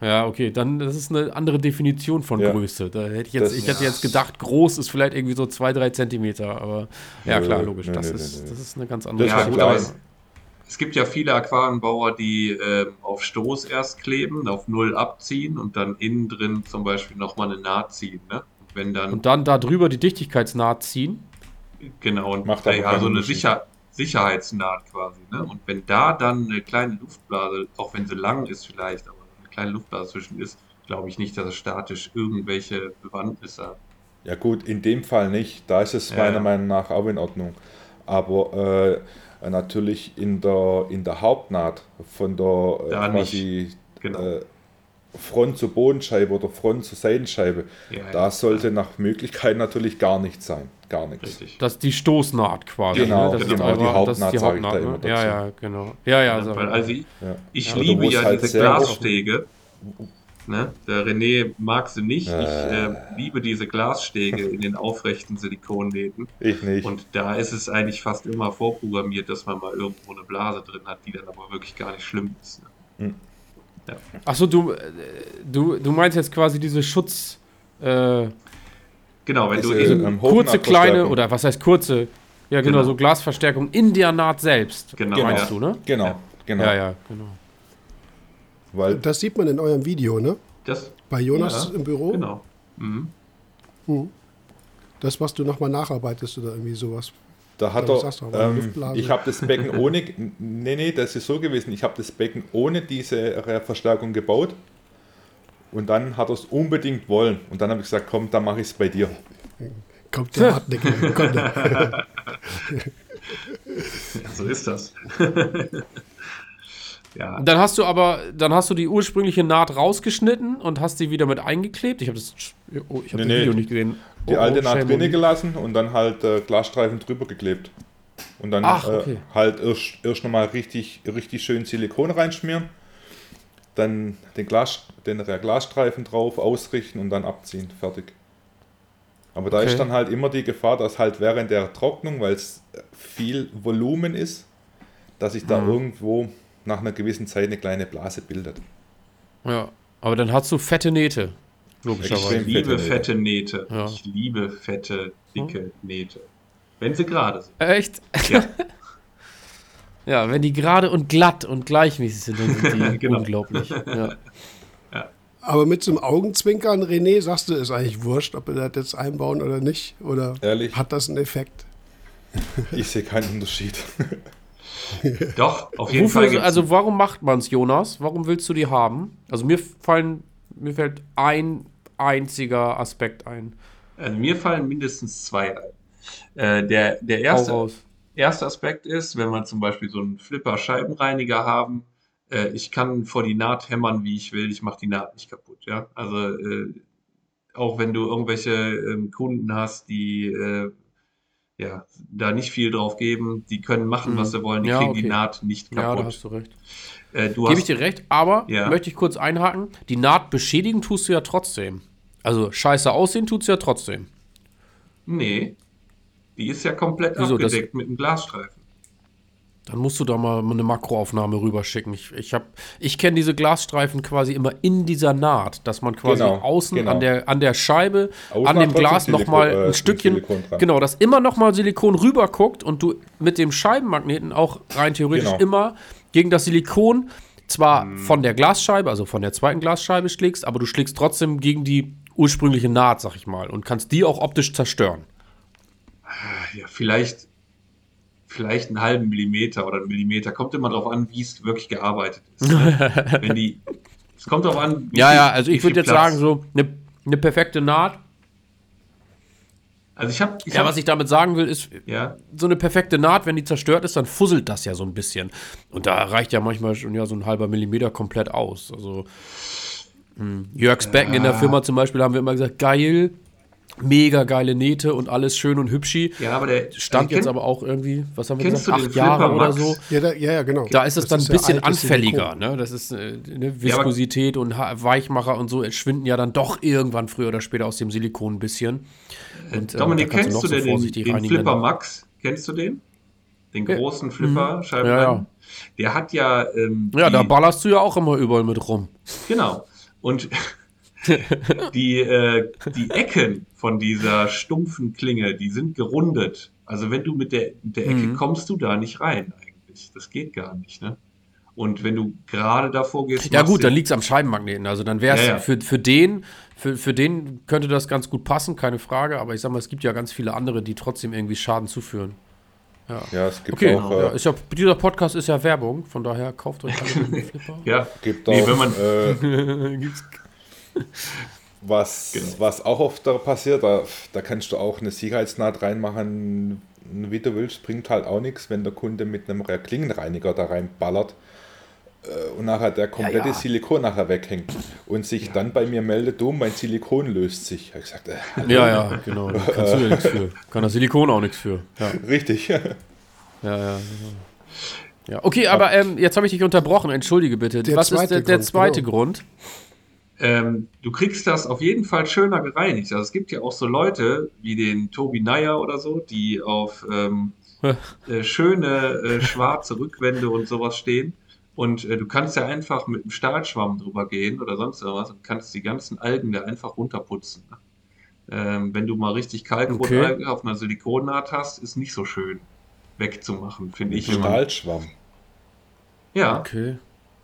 Ja, okay, dann das ist eine andere Definition von ja. Größe. Da hätte ich jetzt, das, ich hätte jetzt gedacht, groß ist vielleicht irgendwie so zwei, drei Zentimeter, aber ja klar, logisch, nö, das, nö, ist, nö. das ist eine ganz andere ja, gut, aber es gibt ja viele Aquarienbauer, die äh, auf Stoß erst kleben, auf Null abziehen und dann innen drin zum Beispiel nochmal eine Naht ziehen. Ne? Wenn dann, und dann darüber die Dichtigkeitsnaht ziehen. Genau, und macht ja, so eine Sicher Sicherheitsnaht quasi. Ne? Und wenn da dann eine kleine Luftblase, auch wenn sie lang ist vielleicht, aber eine kleine Luftblase zwischen ist, glaube ich nicht, dass es statisch irgendwelche Bewandtnisse hat. Ja gut, in dem Fall nicht. Da ist es meiner ja. Meinung nach auch in Ordnung. Aber äh, natürlich in der, in der Hauptnaht von der äh, quasi genau. äh, Front zur Bodenscheibe oder Front zur Seitenscheibe. Ja, ja. Da sollte nach Möglichkeit natürlich gar nichts sein. Gar nichts. Richtig. Das ist die Stoßnaht quasi. Genau, ne? das genau. Ist die Hauptnaht, die Hauptnaht da immer dazu. Ja, ja, genau. Ja, ja, weil, also ich, ich liebe ja halt diese Glasstege. Ne? Der René mag sie nicht. Äh. Ich äh, liebe diese Glasstege in den aufrechten Silikonnähten. Ich nicht. Und da ist es eigentlich fast immer vorprogrammiert, dass man mal irgendwo eine Blase drin hat, die dann aber wirklich gar nicht schlimm ist. Ne? Ja. Achso, du, du, du meinst jetzt quasi diese Schutz. Äh, genau, wenn du ähm, kurze, kleine, oder was heißt kurze? Ja, genau, genau, so Glasverstärkung in der Naht selbst. Genau, meinst du, ne? Genau, genau. Ja, ja, genau. Weil das sieht man in eurem Video, ne? Das, Bei Jonas ja, im Büro. Genau. Mhm. Mhm. Das, was du nochmal nacharbeitest oder irgendwie sowas. Da hat er, ähm, ich habe das Becken *laughs* ohne, nee, nee, das ist so gewesen, ich habe das Becken ohne diese Verstärkung gebaut und dann hat er es unbedingt wollen und dann habe ich gesagt, komm, dann mache ich es bei dir. Kommt der hartnäckige *laughs* Kunde. so ist das. *laughs* ja. Dann hast du aber, dann hast du die ursprüngliche Naht rausgeschnitten und hast sie wieder mit eingeklebt. Ich habe das, oh, ich hab nee, das Video nee. nicht gesehen die oh, alte oh, Naht drinnen gelassen und dann halt äh, Glasstreifen drüber geklebt. Und dann Ach, okay. äh, halt erst, erst nochmal richtig, richtig schön Silikon reinschmieren. Dann den, Glas, den Glasstreifen drauf ausrichten und dann abziehen. Fertig. Aber da okay. ist dann halt immer die Gefahr, dass halt während der Trocknung, weil es viel Volumen ist, dass sich da mhm. irgendwo nach einer gewissen Zeit eine kleine Blase bildet. Ja, aber dann hast du fette Nähte. Logischerweise. Ich liebe fette Nähte. Ja. Ich liebe fette, dicke hm? Nähte. Wenn sie gerade sind. Echt? Ja. *laughs* ja, wenn die gerade und glatt und gleichmäßig sind, dann sind die *laughs* genau. unglaublich. Ja. ja. Aber mit so einem Augenzwinkern, René, sagst du, ist eigentlich wurscht, ob wir das jetzt einbauen oder nicht? Oder Ehrlich? hat das einen Effekt? Ich sehe keinen Unterschied. *laughs* *laughs* Doch, auf jeden Wofür, Fall. Also, warum macht man es, Jonas? Warum willst du die haben? Also, mir fallen, mir fällt ein einziger Aspekt ein? Also mir fallen mindestens zwei ein. Äh, der, der erste, erste Aspekt ist, wenn man zum Beispiel so einen Flipper-Scheibenreiniger haben, äh, ich kann vor die Naht hämmern, wie ich will, ich mache die Naht nicht kaputt. Ja? Also äh, auch wenn du irgendwelche ähm, Kunden hast, die äh, ja, da nicht viel drauf geben, die können machen, mhm. was sie wollen, die ja, kriegen okay. die Naht nicht kaputt. Ja, da hast du recht. Äh, Gebe ich dir recht, aber ja. möchte ich kurz einhaken, die Naht beschädigen tust du ja trotzdem. Also scheiße aussehen tut es ja trotzdem. Nee, die ist ja komplett Wieso, abgedeckt mit einem Glasstreifen. Dann musst du da mal eine Makroaufnahme rüberschicken. Ich, ich, hab- ich kenne diese Glasstreifen quasi immer in dieser Naht, dass man quasi Genau, außen genau. an, der, an der Scheibe, Außen an dem Glas nochmal äh, ein Stückchen, Silikon dran. genau, dass immer nochmal Silikon rüberguckt und du mit dem Scheibenmagneten auch rein theoretisch Genau. immer gegen das Silikon zwar von der Glasscheibe, also von der zweiten Glasscheibe schlägst, aber du schlägst trotzdem gegen die ursprüngliche Naht, sag ich mal, und kannst die auch optisch zerstören. Ja, vielleicht, vielleicht einen halben Millimeter oder einen Millimeter. Kommt immer darauf an, wie es wirklich gearbeitet ist. Ne? *laughs* Wenn die, es kommt darauf an, wie Ja, viel- ja, also ich würde jetzt Platz. sagen, so eine eine perfekte Naht. Also ich habe, Ja, hab, was ich damit sagen will, ist, ja, so eine perfekte Naht, wenn die zerstört ist, dann fusselt das ja so ein bisschen. Und da reicht ja manchmal schon ja so ein halber Millimeter komplett aus. Also hm, Jörgs Becken in der Firma zum Beispiel haben wir immer gesagt, geil, mega geile Nähte und alles schön und hübschi. ja, aber der Stand jetzt aber auch irgendwie, was haben wir gesagt, du acht Jahre Flipper oder so. Ja, da, ja, ja, genau. Da ist es Das dann ein ja bisschen anfälliger, ne? Das ist äh, ne, Viskosität und ha Weichmacher und so schwinden ja dann doch irgendwann früher oder später aus dem Silikon ein bisschen. Und, äh, Dominik, kennst du noch so denn den, vorsichtig den reinigen, Flipper Max? Kennst du den? Den Ja. großen Flipper, Ja, ja. Scheibenbremsen? Der hat ja. Ähm, Ja, da ballerst du ja auch immer überall mit rum. Genau. Und *laughs* die, äh, die Ecken von dieser stumpfen Klinge, die sind gerundet. Also wenn du mit der, mit der Ecke Mhm. kommst du da nicht rein eigentlich. Das geht gar nicht, ne? Und wenn du gerade davor gehst, Ja gut, dann liegt es am Scheibenmagneten. Also dann wäre es Ja, ja. für, für den, für, für den könnte das ganz gut passen, keine Frage. Aber ich sag mal, es gibt ja ganz viele andere, die trotzdem irgendwie Schaden zuführen. Ja, es gibt Okay, auch, ja, äh, ist ja, dieser Podcast ist ja Werbung, von daher kauft euch alle den *laughs* Flipper. Ja, gibt Nee, auch wenn man- äh, *laughs* Gibt's- was, Genau. was auch oft da passiert, da, da kannst du auch eine Sicherheitsnaht reinmachen, wie du willst, bringt halt auch nichts, wenn der Kunde mit einem Klingenreiniger da reinballert äh, und nachher der komplette ja. Silikon nachher weghängt und sich dann bei mir meldet, du, mein Silikon löst sich. Ich gesagt, äh, ja, ja, genau. Da kannst du ja nichts für. Kann das Silikon auch nichts für. Ja, richtig. *laughs* ja, ja. genau. Ja, okay, aber ähm, jetzt habe ich dich unterbrochen. Entschuldige bitte. Der Was ist der, der Grund, zweite genau. Grund? Ähm, du kriegst das auf jeden Fall schöner gereinigt. Also es gibt ja auch so Leute wie den Tobi Neyer oder so, die auf ähm, äh, schöne äh, schwarze Rückwände und sowas stehen. Und äh, du kannst ja einfach mit einem Stahlschwamm drüber gehen oder sonst irgendwas und kannst die ganzen Algen da einfach runterputzen. ne? Ähm, wenn du mal richtig Kalkrotalgen auf einer Silikonnaht hast, ist nicht so schön wegzumachen, finde ich. immer. Stahlschwamm. Ja, Okay.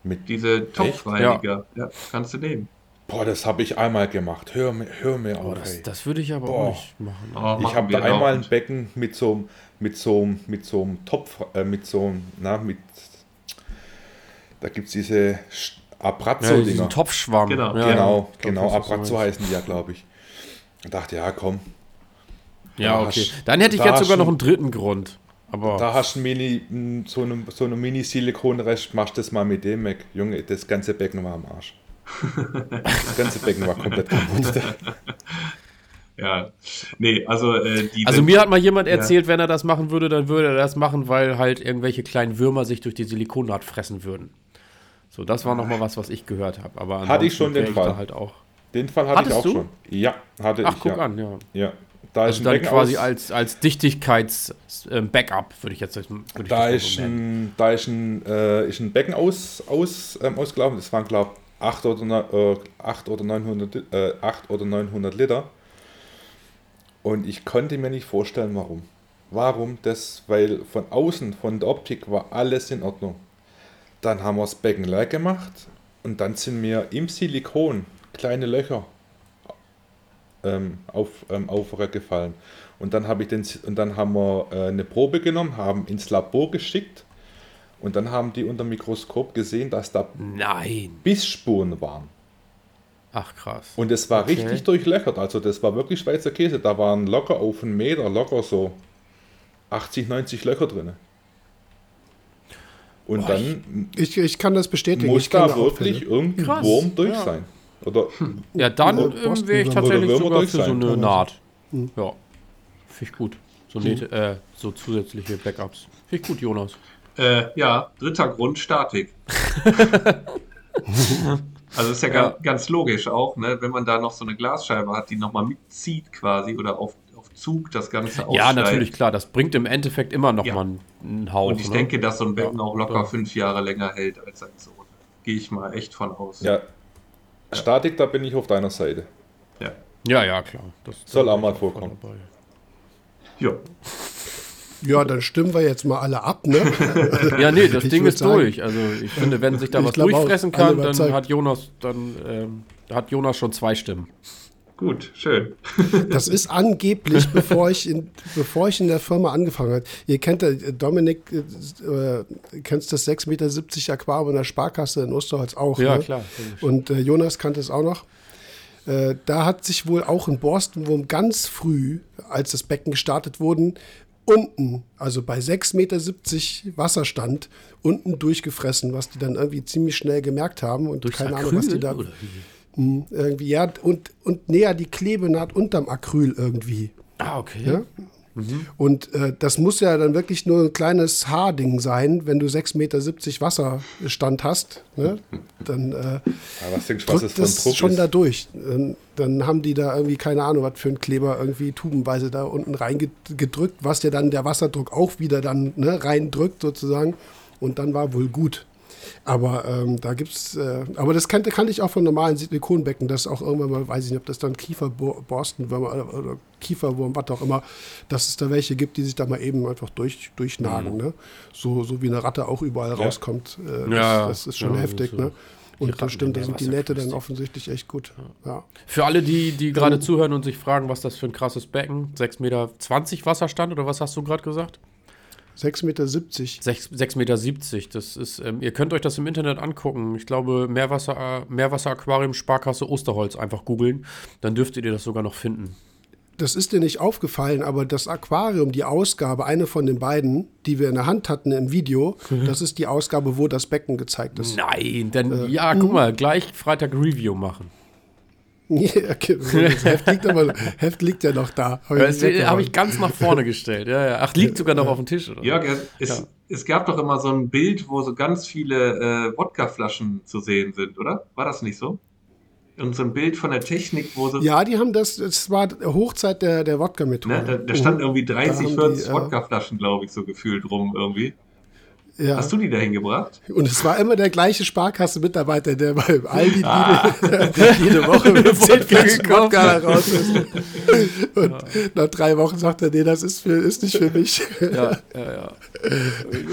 Mit, diese Topfreiniger, ja. kannst du nehmen. Boah, das habe ich einmal gemacht. Hör mir, hör mir Oh, auf. das, das würde ich aber Boah. auch nicht machen. Oh, Ich habe da einmal ein. Becken mit so einem mit so mit so einem Topf, äh, mit so einem, na, mit, da gibt es diese Ja, Abrazzo-Dinger. diesen Topfschwamm. Genau, ja, genau, ich glaub, genau, Abrazzo heißen die ja, glaube ich. Und dachte, ja, komm, Ja, Da okay. hast- Dann hätte ich da jetzt sogar noch einen dritten Grund. Aber da hast du Mini, so eine, so eine Mini-Silikonrest, machst das mal mit dem weg. Junge, das ganze Becken war am Arsch. Das ganze Becken war komplett kaputt. Ja, nee, also äh, die also mir hat mal jemand Ja. erzählt, wenn er das machen würde, dann würde er das machen, weil halt irgendwelche kleinen Würmer sich durch die Silikonnaht fressen würden. So, das war nochmal was, was ich gehört habe. Aber Hatte ich schon den ich Fall. halt auch. Den Fall hatte Hattest ich auch du? schon. Ja, hatte Ach, ich. guck ja. an, ja. Ja, da Also ist dann ein Becken quasi aus, als, als Dichtigkeits-Backup, würde ich jetzt würd ich Da ist so ein, da ist ein, äh, ist ein Becken aus, aus, ähm, ausgelaufen. Das waren, glaube ich, 8 oder, äh, 8 oder 900, Li- äh, 8 oder 900 Liter. Und ich konnte mir nicht vorstellen, warum. Warum das? Weil von außen, von der Optik war alles in Ordnung. Dann haben wir das Becken leer gemacht und dann sind mir im Silikon kleine Löcher ähm, auf, ähm, aufgefallen. Und dann, habe ich den, und dann haben wir äh, eine Probe genommen, haben ins Labor geschickt und dann haben die unter dem Mikroskop gesehen, dass da Nein. Bissspuren waren. Ach, krass. Und es war Okay. richtig durchlöchert. Also das war wirklich Schweizer Käse. Da waren locker auf einen Meter, locker so 80, 90 Löcher drin. Und Boah, dann Ich, ich kann das bestätigen. muss da wirklich Fälle. irgendein Krass, Wurm durch ja. sein. Oder Ja, dann Borsten- wäre ich tatsächlich sogar durch für so sein, eine teilweise. Naht. Hm. Ja. Finde ich gut. So, Nähte, äh, so zusätzliche Backups. Finde ich gut, Jonas. Äh, ja, dritter Grund, Statik. *laughs* also ist ja, Ja. Ganz, ganz logisch auch, ne? wenn man da noch so eine Glasscheibe hat, die nochmal mitzieht quasi oder auf, auf Zug das Ganze Ja, aussteigt. natürlich, klar. Das bringt im Endeffekt immer noch Ja. mal einen, einen Hauch. Und ich ne? denke, dass so ein Becken Ja, auch locker ja. fünf Jahre länger hält als sein Sohn. Gehe ich mal echt von aus. Ja, Statik, da bin ich auf deiner Seite. Ja. Ja, ja, klar. Das Soll auch mal vorkommen. dabei. ja. Ja, dann stimmen wir jetzt mal alle ab, ne? *laughs* Ja, nee, das Ich Ding ist sagen- durch. Also ich finde, wenn sich da was glaub auch, durchfressen kann, dann hat Jonas, dann ähm, hat Jonas schon zwei Stimmen. Gut, schön. *laughs* Das ist angeblich, bevor ich in, bevor ich in der Firma angefangen habe. Ihr kennt, Dominik, äh, kennst das 6,70 Meter Aquarium in der Sparkasse in Osterholz auch. Ja, ne? klar. Und äh, Jonas kannte es auch noch. Äh, da hat sich wohl auch ein Borstenwurm ganz früh, als das Becken gestartet wurden, unten, also bei 6,70 Meter Wasserstand, unten durchgefressen, was die dann irgendwie ziemlich schnell gemerkt haben. Und Durchs keine Ahnung, was die Acryl, da. Mh, irgendwie, ja, und, und näher die Klebenaht unterm Acryl irgendwie. Ah, okay. Ja? Und äh, das muss ja dann wirklich nur ein kleines Haarding sein, wenn du 6,70 Meter Wasserstand hast. Ne? Dann äh, Aber was denkst was drückt das Druck schon ist? da durch. Dann, dann haben die da irgendwie, keine Ahnung, was für ein Kleber irgendwie tubenweise da unten reingedrückt, was ja dann der Wasserdruck auch wieder dann ne, reindrückt sozusagen. Und dann war wohl gut. Aber ähm, da gibt's, äh, aber das kannte, kannte ich auch von normalen Silikonbecken, dass auch irgendwann mal, weiß ich nicht, ob das dann Kieferborstenwürmer oder, oder Kieferwurm, was auch immer, dass es da welche gibt, die sich da mal eben einfach durch, durchnagen, ne? So, so wie eine Ratte auch überall rauskommt. Äh, das, Ja, das ist schon ja, heftig, so. ne? Und das stimmt, da in sind die Nähte dann offensichtlich echt gut. Ja. Für alle, die, die gerade zuhören und sich fragen, was das für ein krasses Becken, 6,20 Meter Wasserstand oder was hast du gerade gesagt? 6,70 Meter. 6,70 Meter. Das ist, ähm, ihr könnt euch das im Internet angucken. Ich glaube, Meerwasser, Meerwasseraquarium Sparkasse Osterholz einfach googeln. Dann dürftet ihr das sogar noch finden. Das ist dir nicht aufgefallen, aber das Aquarium, die Ausgabe, eine von den beiden, die wir in der Hand hatten im Video, Mhm. das ist die Ausgabe, wo das Becken gezeigt ist. Nein, denn Äh, ja, mhm. guck mal, gleich Freitag Review machen. *laughs* Ja, okay. Das Heft liegt, aber, Heft liegt ja noch da. Hab ich habe ich ganz nach vorne gestellt. Ja, ja. Ach, liegt sogar noch auf dem Tisch, oder? Jörg, es, Ja. es gab doch immer so ein Bild, wo so ganz viele äh, Wodkaflaschen zu sehen sind, oder? War das nicht so? Und so ein Bild von der Technik, wo so. Ja, die haben das, das war Hochzeit der, der Wodka-Methode. Ne, da, da stand irgendwie Da 30, haben 40 die, äh, Wodkaflaschen, glaube ich, so gefühlt rum irgendwie. Ja. Hast du die da hingebracht? Und es war immer der gleiche Sparkasse-Mitarbeiter, der beim Aldi Ah. jede, *laughs* jede Woche mit 10 Wodka Flaschen gekauft Wodka raus ist. Und nach drei Wochen sagt er, nee, das ist, für, ist nicht für mich. Ja, ja, ja.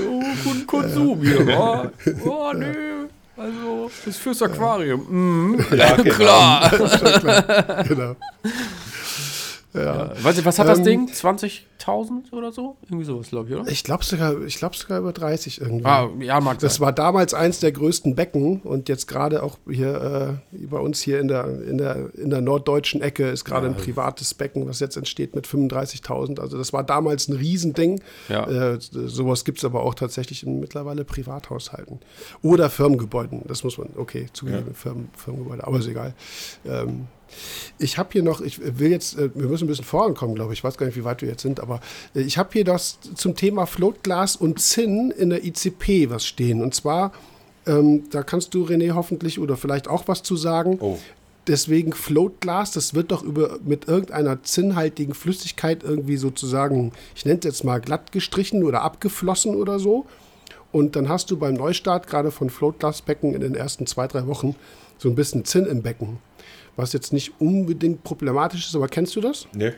Oh, Konsum hier. Oh, oh nee. Also, das ist fürs Aquarium. Mhm. Ja, genau. *laughs* Klar. genau. *laughs* Ja. Weißt du, was hat das Ähm, Ding? 20.000 oder so? Irgendwie sowas, glaube ich, oder? Ich glaube sogar, ich glaub sogar über 30 irgendwie. Ah, ja, mag Das sein. war damals eins der größten Becken und jetzt gerade auch hier äh, bei uns hier in der, in der, in der norddeutschen Ecke ist gerade ein privates Becken, was jetzt entsteht mit 35.000. Also das war damals ein Riesending. Ja. Äh, sowas gibt es aber auch tatsächlich in mittlerweile Privathaushalten. Oder Firmengebäuden, das muss man, okay, zugegeben, Firmen, Firmengebäude, aber ist egal. Ähm, ich habe hier noch, ich will jetzt, äh, wir müssen ein bisschen vorankommen, glaube ich. Ich weiß gar nicht, wie weit wir jetzt sind, aber äh, ich habe hier das zum Thema Floatglas und Zinn in der ICP was stehen. Und zwar, ähm, da kannst du, René, hoffentlich oder vielleicht auch was zu sagen. Oh, Deswegen Floatglas, das wird doch über, mit irgendeiner zinnhaltigen Flüssigkeit irgendwie sozusagen, ich nenne es jetzt mal glatt gestrichen oder abgeflossen oder so. Und dann hast du beim Neustart gerade von Floatglasbecken in den ersten zwei, drei Wochen so ein bisschen Zinn im Becken. Was jetzt nicht unbedingt problematisch ist, aber kennst du das? ne.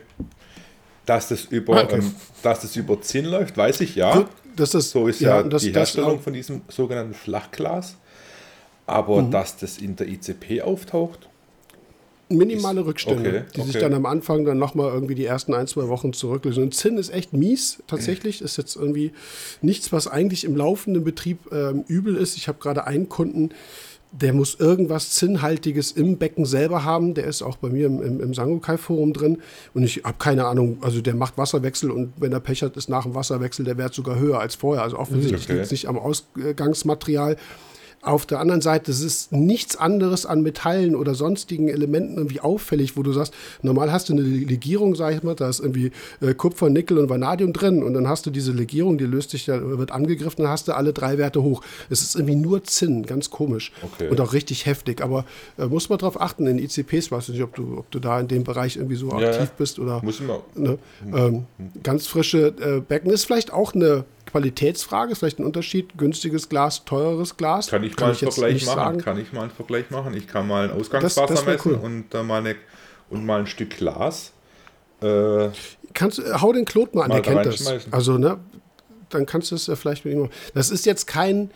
Dass das über, Okay. ähm, dass das über Zinn läuft, weiß ich ja. Das ist, So ist ja, das, die das Herstellung auch- von diesem sogenannten Flachglas. Aber Mhm. dass das in der ICP auftaucht, minimale Ist- Rückstände, okay, die sich okay. dann am Anfang dann nochmal irgendwie die ersten ein, zwei Wochen zurücklösen. Und Zinn ist echt mies, tatsächlich. Ist jetzt irgendwie nichts, was eigentlich im laufenden Betrieb ähm, übel ist. Ich habe gerade einen Kunden, der muss irgendwas Zinnhaltiges im Becken selber haben. Der ist auch bei mir im, im, im Sangokai-Forum drin. Und ich habe keine Ahnung, also der macht Wasserwechsel und wenn er Pech hat, ist nach dem Wasserwechsel der Wert sogar höher als vorher. Also offensichtlich Okay. liegt es nicht am Ausgangsmaterial. Auf der anderen Seite, es ist nichts anderes an Metallen oder sonstigen Elementen irgendwie auffällig, wo du sagst, normal hast du eine Legierung, sag ich mal, da ist irgendwie äh, Kupfer, Nickel und Vanadium drin und dann hast du diese Legierung, die löst sich, wird angegriffen, dann hast du alle drei Werte hoch. Es ist irgendwie nur Zinn, ganz komisch okay. und auch richtig heftig. Aber äh, muss man darauf achten, in ICPs, weiß nicht, ob du, ob du da in dem Bereich irgendwie so ja, aktiv bist oder muss man. Ne, ähm, ganz frische äh, Becken ist vielleicht auch eine Qualitätsfrage, ist vielleicht ein Unterschied, günstiges Glas, teures Glas. Kann ich kann mal einen Vergleich machen? Sagen. Kann ich mal einen Vergleich machen? Ich kann mal ein Ausgangswasser das, das messen cool. und, äh, mal eine, und mal ein Stück Glas. Äh, kannst, hau den Klot mal an, der kennt das. Also, ne, dann kannst du es ja vielleicht mit ihm. Das ist jetzt kein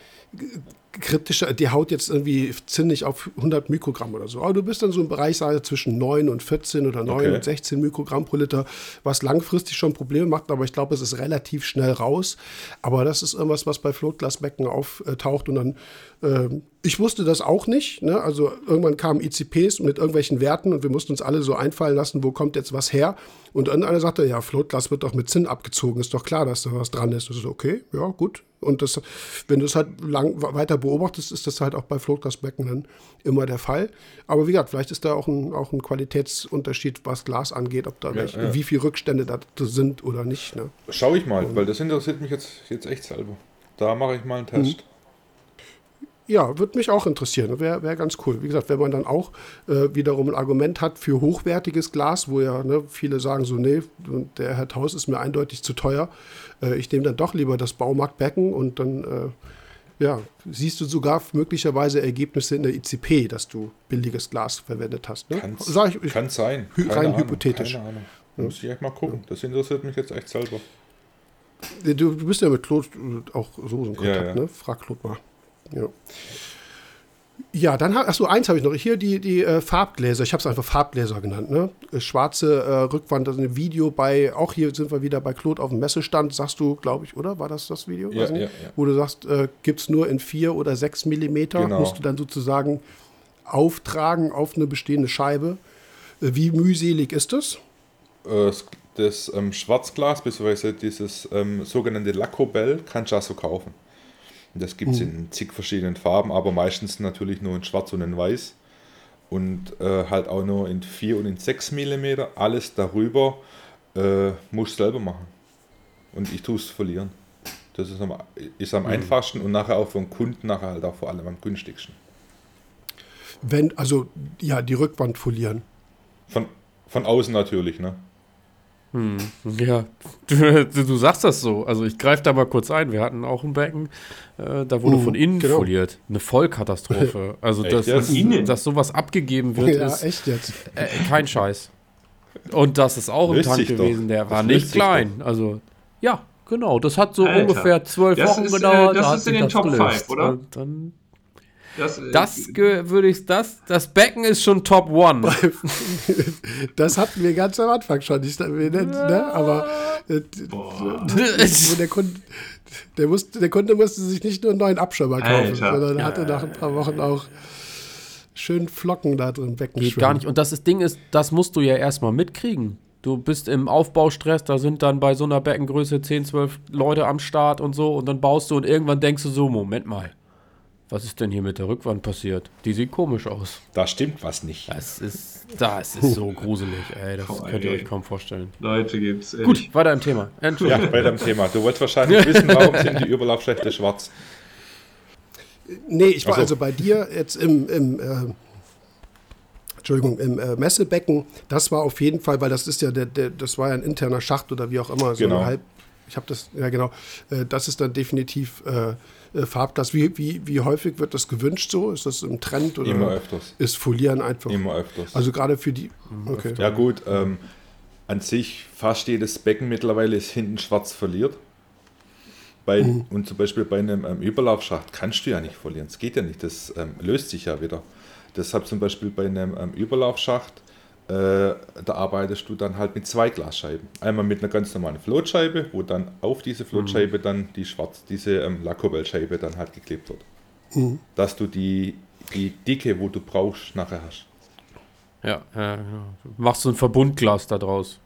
kritischer, die haut jetzt irgendwie ziemlich auf 100 Mikrogramm oder so. Aber du bist dann so im Bereich sage, zwischen 9 und 14 oder 9 okay. und 16 Mikrogramm pro Liter, was langfristig schon Probleme macht, aber ich glaube, es ist relativ schnell raus. Aber das ist irgendwas, was bei Flotglasbecken auftaucht und dann ähm, ich wusste das auch nicht. Ne? Also irgendwann kamen ICPs mit irgendwelchen Werten und wir mussten uns alle so einfallen lassen, wo kommt jetzt was her. Und dann einer sagte, ja, Floatglas wird doch mit Zinn abgezogen. Ist doch klar, dass da was dran ist. Das ist okay, ja, gut. Und das, wenn du es halt lang weiter beobachtest, ist das halt auch bei Floatglasbecken dann immer der Fall. Aber wie gesagt, vielleicht ist da auch ein, auch ein Qualitätsunterschied, was Glas angeht, ob da ja, welche, ja. wie viele Rückstände da sind oder nicht. Ne? Schau ich mal, und, weil das interessiert mich jetzt, jetzt echt selber. Da mache ich mal einen Test. Mhm. Ja, würde mich auch interessieren. Wäre wär ganz cool. Wie gesagt, wenn man dann auch äh, wiederum ein Argument hat für hochwertiges Glas, wo ja ne, viele sagen so, nee, der Herr Taus ist mir eindeutig zu teuer. Äh, ich nehme dann doch lieber das Baumarktbecken und dann äh, ja, siehst du sogar möglicherweise Ergebnisse in der ICP, dass du billiges Glas verwendet hast. Ne? Ich, ich, kann sein. Hy rein Ahnung, hypothetisch. Keine Ahnung. Ja. Muss ich echt mal gucken. Das interessiert mich jetzt echt selber. Du, bist ja mit Claude auch so in Kontakt, ja, ja. ne? Frag Claude mal. Ja. Ja, dann achso, eins habe ich noch. Hier die, die äh, Farbgläser. Ich habe es einfach Farbgläser genannt. Ne? Äh, schwarze äh, Rückwand, das ist ein Video bei, auch hier sind wir wieder bei Claude auf dem Messestand, sagst du, glaube ich, oder? War das das Video? Ja, ja, ja. Wo du sagst, äh, gibt es nur in vier oder sechs Millimeter. Genau. Musst du dann sozusagen auftragen auf eine bestehende Scheibe. Äh, wie mühselig ist das? Äh, das ähm, Schwarzglas, beziehungsweise dieses ähm, sogenannte Lacobel, kannst du auch so kaufen. Das gibt es mhm. in zig verschiedenen Farben, aber meistens natürlich nur in Schwarz und in Weiß. Und äh, halt auch nur in 4 und in 6 mm. Alles darüber äh, muss selber machen. Und ich tue es verlieren. Das ist am, ist am mhm. einfachsten und nachher auch für den Kunden nachher halt auch vor allem am günstigsten. Wenn, also ja, die Rückwand folieren. Von, von außen natürlich, ne? Hm, ja, *laughs* du, du, sagst das so. Also ich greife da mal kurz ein. Wir hatten auch ein Becken, äh, da wurde uh, von innen genau. foliert. Eine Vollkatastrophe. *laughs* Also dass, dass, dass, sowas abgegeben wird, ja, ist echt jetzt. Äh, kein Scheiß. Und das ist auch ein Tank gewesen, der das war nicht klein. Also ja, genau. Das hat so Alter. ungefähr zwölf Wochen ist, gedauert. Äh, das da ist in den Top 5, oder? Und dann das, äh, das würde ich, das, das Becken ist schon Top One. *laughs* das hatten wir ganz am Anfang schon. Ich, ne? Aber äh, der, Kunde, der, musste, der Kunde musste sich nicht nur einen neuen Abschirmer kaufen, Alter. sondern hatte nach ein paar Wochen auch schön Flocken da drin Becken Geht gar nicht. Und das Ding ist, das musst du ja erstmal mitkriegen. Du bist im Aufbaustress, da sind dann bei so einer Beckengröße 10, 12 Leute am Start und so und dann baust du und irgendwann denkst du so, Moment mal, was ist denn hier mit der Rückwand passiert? Die sieht komisch aus. Da stimmt was nicht. Das ist, das ist so gruselig, ey. Das oh, könnt ihr ey. euch kaum vorstellen. Leute, gibt's. Ehrlich. Gut, weiter im Thema. Ja, weiter im Thema. Du wolltest wahrscheinlich *laughs* wissen, warum sind die Überlaufschächte schwarz? Nee, ich war also, also bei dir jetzt im, im äh, Entschuldigung, im äh, Messebecken. Das war auf jeden Fall, weil das ist ja der, der, das war ja ein interner Schacht oder wie auch immer, so genau. halb. Ich habe das, ja genau. Äh, das ist dann definitiv äh, Farbglas. Wie, wie, wie häufig wird das gewünscht so? Ist das im Trend oder Immer öfters. ist Folieren einfach? Immer öfters. Also gerade für die. Okay. Ja gut, ähm, an sich fast jedes Becken mittlerweile ist hinten schwarz verliert. Bei, mhm. Und zum Beispiel bei einem ähm, Überlaufschacht kannst du ja nicht verlieren. Es geht ja nicht, das ähm, löst sich ja wieder. Deshalb zum Beispiel bei einem ähm, Überlaufschacht äh, da arbeitest du dann halt mit zwei Glasscheiben. Einmal mit einer ganz normalen Floatscheibe, wo dann auf diese Floatscheibe mhm. dann die schwarz, diese ähm, Lacobel-Scheibe dann halt geklebt wird. Mhm. Dass du die, die Dicke, wo du brauchst, nachher hast. Ja, genau. Machst du ein Verbundglas da draus.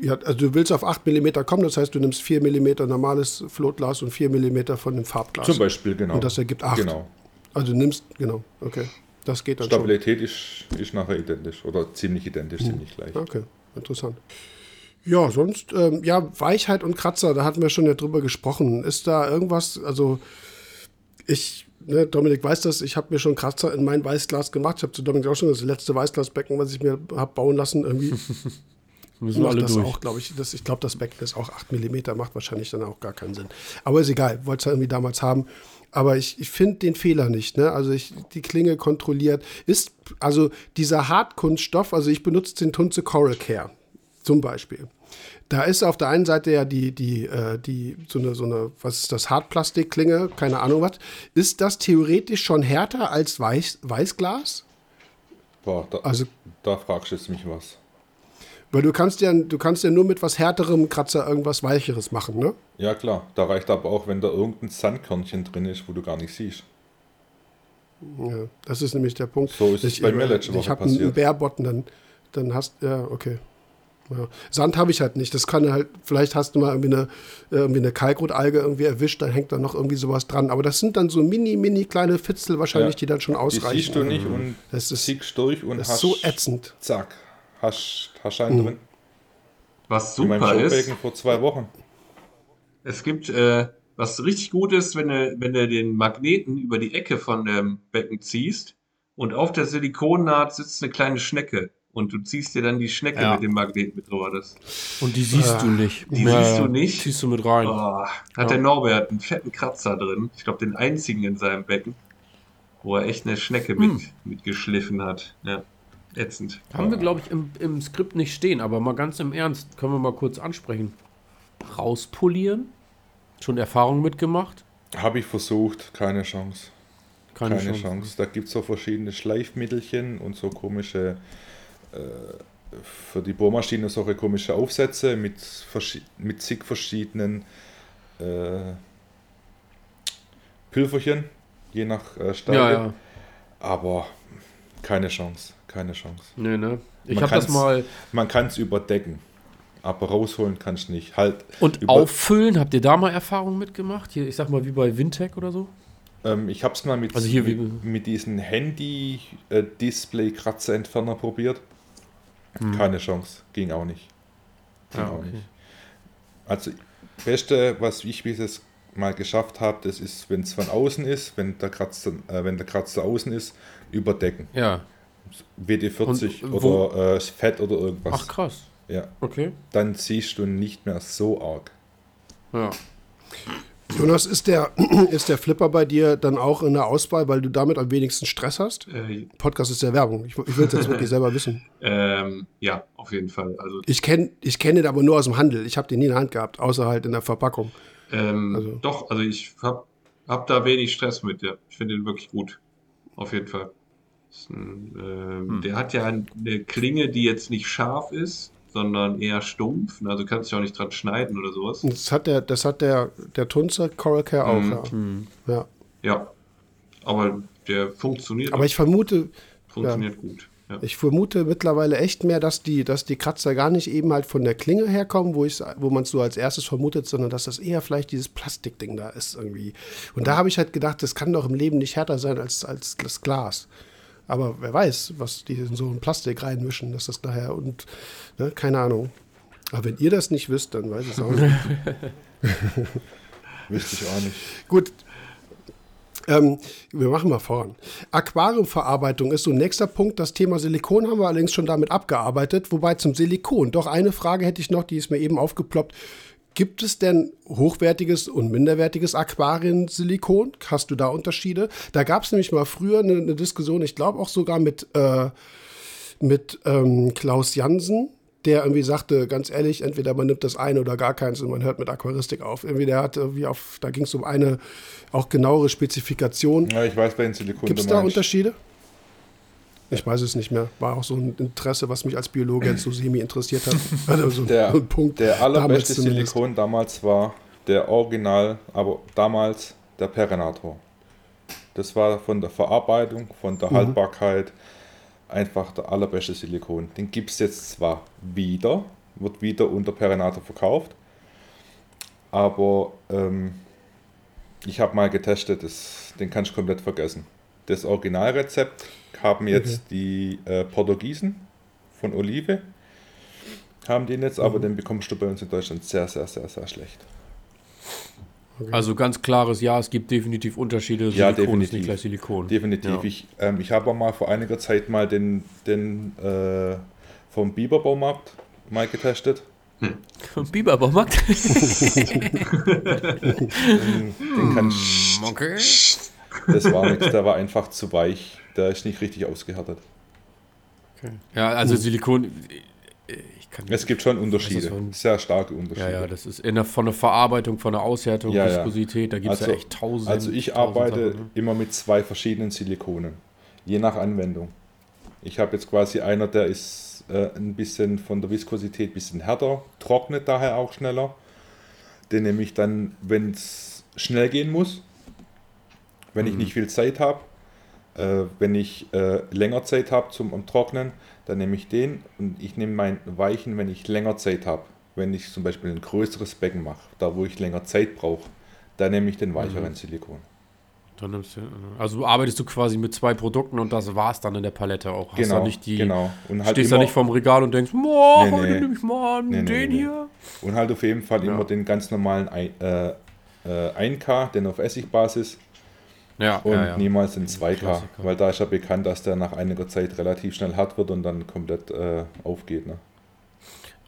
Ja, also du willst auf 8 mm kommen, das heißt, du nimmst 4 mm normales Floatglas und 4 mm von dem Farbglas. Zum Beispiel, genau. Und das ergibt 8. Genau. Also du nimmst, genau, okay. Das geht dann Stabilität ist, ist nachher identisch oder ziemlich identisch, Hm. ziemlich gleich. Okay, interessant. Ja, sonst, ähm, ja, Weichheit und Kratzer, da hatten wir schon ja drüber gesprochen. Ist da irgendwas, also ich, ne, Dominik weiß das, ich habe mir schon Kratzer in mein Weißglas gemacht. Ich habe zu Dominik auch schon das letzte Weißglasbecken, was ich mir habe bauen lassen, irgendwie. *laughs* Müssen macht alle das durch. auch, glaube ich. Das, ich glaube, das Becken ist auch 8 mm, macht wahrscheinlich dann auch gar keinen Sinn. Aber ist egal, wollte es ja irgendwie damals haben. Aber ich, ich finde den Fehler nicht. Ne? Also ich, die Klinge kontrolliert. Ist, also dieser Hartkunststoff, also ich benutze den Tunze Coral Care zum Beispiel. Da ist auf der einen Seite ja die, die, äh, die, so eine, so eine, was ist das, Hartplastikklinge, keine Ahnung was. Ist das theoretisch schon härter als Weiß, Weißglas? Boah, da, Also- da fragst du jetzt mich was. Weil du kannst ja, du kannst ja nur mit was härterem Kratzer irgendwas Weicheres machen, ne? Ja klar, da reicht aber auch, wenn da irgendein Sandkörnchen drin ist, wo du gar nicht siehst. Ja, das ist nämlich der Punkt. So ist es bei mir letzte Ich Woche habe einen passiert. Bärbotten, dann, dann hast ja, okay. Ja. Sand habe ich halt nicht. Das kann halt, vielleicht hast du mal irgendwie eine, äh, irgendwie eine Kalkrotalge irgendwie erwischt, dann hängt da noch irgendwie sowas dran. Aber das sind dann so mini, mini kleine Fitzel wahrscheinlich, Ja. die dann schon Die ausreichen. siehst du nicht und Das ist- ziehst durch und Das hast ist so ätzend. zack, hast, hast einen Mhm. drin. Was In meinem super ist, vor zwei Wochen. es gibt, äh, was richtig gut ist, wenn du, wenn du den Magneten über die Ecke von dem Becken ziehst und auf der Silikonnaht sitzt eine kleine Schnecke und du ziehst dir dann die Schnecke Ja. mit dem Magneten mit drüber. Das, Und die siehst du nicht. die Ja, siehst du nicht? Ziehst du mit rein. oh, hat Ja. der Norbert einen fetten Kratzer drin. Ich glaube, den einzigen in seinem Becken, wo er echt eine Schnecke mit, Hm. mitgeschliffen hat. Ja, ätzend. Haben wir, glaube ich, im, im Skript nicht stehen, aber mal ganz im Ernst, können wir mal kurz ansprechen. Rauspolieren? Schon Erfahrung mitgemacht? Habe ich versucht, keine Chance. Keine, Keine, Chance. Chance. Da gibt es so verschiedene Schleifmittelchen und so komische, äh, für die Bohrmaschine solche komische Aufsätze mit, mit zig verschiedenen äh, Pülverchen, je nach äh, Stärke. Ja, ja. Aber keine Chance, keine Chance. Nee, ne? Ich Man habe das mal. Man kann es überdecken, aber rausholen kannst nicht. Halt, Und auffüllen, habt ihr da mal Erfahrung mitgemacht? Hier, ich sag mal, wie bei Wintec oder so? ähm, ich habe es mal mit, Also hier mit, mit diesen Handy-Display-Kratzer-Entferner probiert. Keine Chance, ging auch nicht. Ging Ja, auch okay. nicht. Also, Beste, was ich bis jetzt mal geschafft habe, das ist, wenn es von außen ist, wenn der Kratzer, äh, wenn der Kratzer außen ist, überdecken. Ja. WD-40 Und wo- oder äh, Fett oder irgendwas. Ach krass. Ja, Okay. dann siehst du nicht mehr so arg. Ja. Jonas, ist der, *clears throat* ist der Flipper bei dir dann auch in der Auswahl, weil du damit am wenigsten Stress hast? Äh, Podcast ist ja Werbung. Ich, ich will es jetzt wirklich selber wissen. *laughs* ähm, ja, auf jeden Fall. Also Ich kenne ich kenn den aber nur aus dem Handel. Ich habe den nie in der Hand gehabt, außer halt in der Verpackung. Ähm, Also- Doch, also ich hab, hab da wenig Stress mit, ja. Ich finde den wirklich gut. Auf jeden Fall. Ist ein, ähm, Hm. Der hat ja eine Klinge, die jetzt nicht scharf ist, sondern eher stumpf. Also kannst du auch nicht dran schneiden oder sowas. Das hat der, das hat der, der Tunzer Coral Care auch, Mhm. ja. Hm. ja. Ja. Aber der funktioniert, Aber ich vermute, funktioniert gut. Ja. ich vermute mittlerweile echt mehr, dass die, dass die Kratzer gar nicht eben halt von der Klinge herkommen, wo, wo man es so als erstes vermutet, sondern dass das eher vielleicht dieses Plastikding da ist irgendwie. Und da habe ich halt gedacht, das kann doch im Leben nicht härter sein als, als das Glas. Aber wer weiß, was die in so ein Plastik reinmischen, dass das daher und ne, keine Ahnung. Aber wenn ihr das nicht wisst, dann weiß ich es auch nicht. *laughs* Wüsste ich auch nicht. Gut. Ähm, wir machen mal voran. Aquariumverarbeitung ist so ein nächster Punkt. Das Thema Silikon haben wir allerdings schon damit abgearbeitet. Wobei zum Silikon, doch eine Frage hätte ich noch, die ist mir eben aufgeploppt. Gibt es denn hochwertiges und minderwertiges Aquariensilikon? Hast du da Unterschiede? Da gab es nämlich mal früher eine, eine Diskussion, ich glaube auch sogar mit, äh, mit ähm, Klaus Jansen, der irgendwie sagte, ganz ehrlich, entweder man nimmt das eine oder gar keins und man hört mit Aquaristik auf. Irgendwie der hat irgendwie auf, da ging es um eine auch genauere Spezifikation. Ja, ich weiß bei den Silikon. Gibt es da. Unterschiede? Ich weiß es nicht mehr. War auch so ein Interesse, was mich als Biologe jetzt so semi interessiert hat. *laughs* Also so Der, ein Punkt. der allerbeste damals. Silikon damals war der Original, aber damals der Perinator. Das war von der Verarbeitung, von Mhm. der Haltbarkeit einfach der allerbeste Silikon. Den gibt es jetzt zwar wieder, wird wieder unter Perinator verkauft, aber ähm, ich habe mal getestet, das, den kannst du komplett vergessen. das Originalrezept haben jetzt die äh, Portugiesen von Olive. Haben den jetzt, aber den bekommst du bei uns in Deutschland sehr, sehr, sehr, sehr schlecht. Also ganz klares Ja, es gibt definitiv Unterschiede. Ja, Silikon ist definitiv. nicht gleich Silikon. Definitiv. Ja. Ich, ähm, ich habe auch mal vor einiger Zeit mal den, den äh, vom Biberbaumarkt mal getestet. Vom Biberbaumarkt. *laughs* Den, den kann ich, okay. das war nichts, der war einfach zu weich. Der ist nicht richtig ausgehärtet. Ja, also Silikon. Ich kann Es gibt schon Unterschiede, ein- sehr starke Ja, Unterschiede. ja, das ist in der, von der Verarbeitung, von der Aushärtung, Ja, ja. Viskosität, da gibt es Also- ja echt tausend. Also ich tausend arbeite Sachen, ne? immer mit zwei verschiedenen Silikonen, je nach Anwendung. Ich habe jetzt quasi einer, der ist äh, ein bisschen von der Viskosität ein bisschen härter, trocknet daher auch schneller. Den nehme ich dann, wenn es schnell gehen muss, wenn Mhm. ich nicht viel Zeit habe, äh, wenn ich äh, länger Zeit habe zum Trocknen, dann nehme ich den und ich nehme meinen weichen, wenn ich länger Zeit habe. Wenn ich zum Beispiel ein größeres Becken mache, da wo ich länger Zeit brauche, dann nehme ich den weicheren Mhm. Silikon. Dann nimmst du, also arbeitest du quasi mit zwei Produkten und das war's dann in der Palette auch. Hast Genau, nicht die, genau. Und halt stehst da nicht vorm Regal und denkst, boah, Nee, heute nee. nehme ich mal Nee, den nee. hier. Und halt auf jeden Fall Ja. immer den ganz normalen äh, äh, 1K, den auf Essigbasis Ja, und ja, ja. niemals den 2K, Klassiker. weil da ist ja bekannt, dass der nach einiger Zeit relativ schnell hart wird und dann komplett äh, aufgeht. Ne?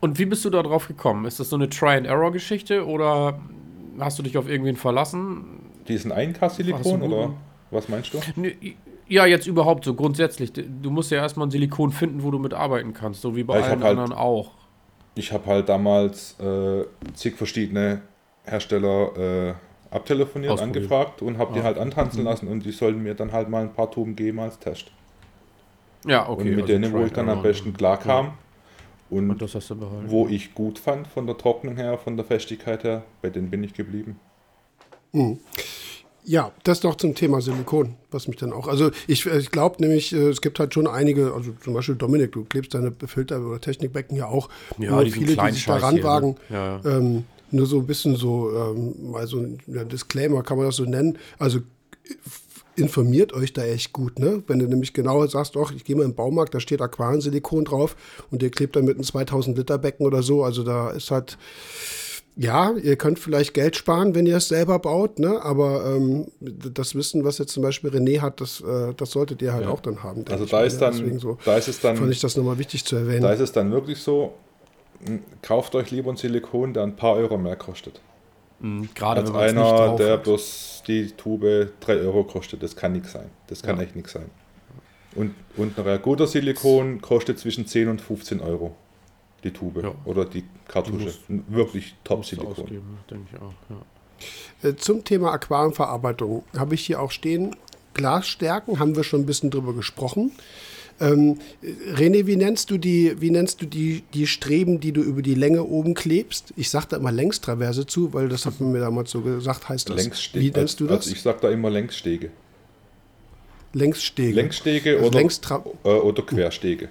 Und wie bist du da drauf gekommen? Ist das so eine Try-and-Error-Geschichte oder hast du dich auf irgendwen verlassen? Diesen Hast du 1K-Silikon einen oder was meinst du? Ja, jetzt überhaupt so grundsätzlich. Du musst ja erstmal ein Silikon finden, wo du mit arbeiten kannst, so wie bei Ja, allen halt- anderen auch. Ich habe halt damals äh, zig verschiedene Hersteller äh, abtelefoniert, Ausprobiert. angefragt und habe die Ah. halt antanzen Mhm. lassen und die sollten mir dann halt mal ein paar Tuben geben als Test. Ja, okay. und mit also denen, wo ich dann am besten klar kam und, Und das hast du behalten. wo ich gut fand von der Trocknung her, von der Festigkeit her, bei denen bin ich geblieben. Ja, das noch zum Thema Silikon, was mich dann auch. Also ich, ich glaube nämlich, äh, es gibt halt schon einige, also zum Beispiel Dominik, du klebst deine Filter oder Technikbecken ja auch. Ja, viele, die kleinen sich da Scheiß hier, ne? ranwagen. Ja, ja. Ähm, nur so ein bisschen so, ähm, mal so ein ja, Disclaimer kann man das so nennen. Also informiert euch da echt gut, ne? Wenn du nämlich genau sagst, doch, ich gehe mal im Baumarkt, da steht Aquariensilikon drauf und ihr klebt dann mit einem 2000 Liter Becken oder so. Also da ist halt, ja, ihr könnt vielleicht Geld sparen, wenn ihr es selber baut, ne? Aber ähm, das Wissen, was jetzt zum Beispiel René hat, das, äh, das solltet ihr halt Ja. auch dann haben. Also da ist dann, so da ist es dann, fand ich das nochmal wichtig zu erwähnen. da ist es dann wirklich so, kauft euch lieber ein Silikon, der ein paar Euro mehr kostet. Mhm, Gerade Als einer, drauf der hat. bloß die Tube 3 Euro kostet. Das kann nichts sein. Das kann Ja. echt nichts sein. Und, und ein guter Silikon kostet zwischen 10 und 15 Euro. Die Tube Ja. oder die Kartusche. musst- Wirklich Musst du Top-Silikon. Ja. Äh, Zum Thema Aquarienverarbeitung habe ich hier auch stehen. Glasstärken haben wir schon ein bisschen drüber gesprochen. Ähm, René, wie nennst du die, wie nennst du die, die Streben, die du über die Länge oben klebst? Ich sage da immer Längstraverse zu, weil das hat man mir damals so gesagt, heißt das. Längsste- Wie nennst du das? Also ich sage da immer Längsstege. Längsstege. Längsstege Also oder, Längstra äh, oder Querstege.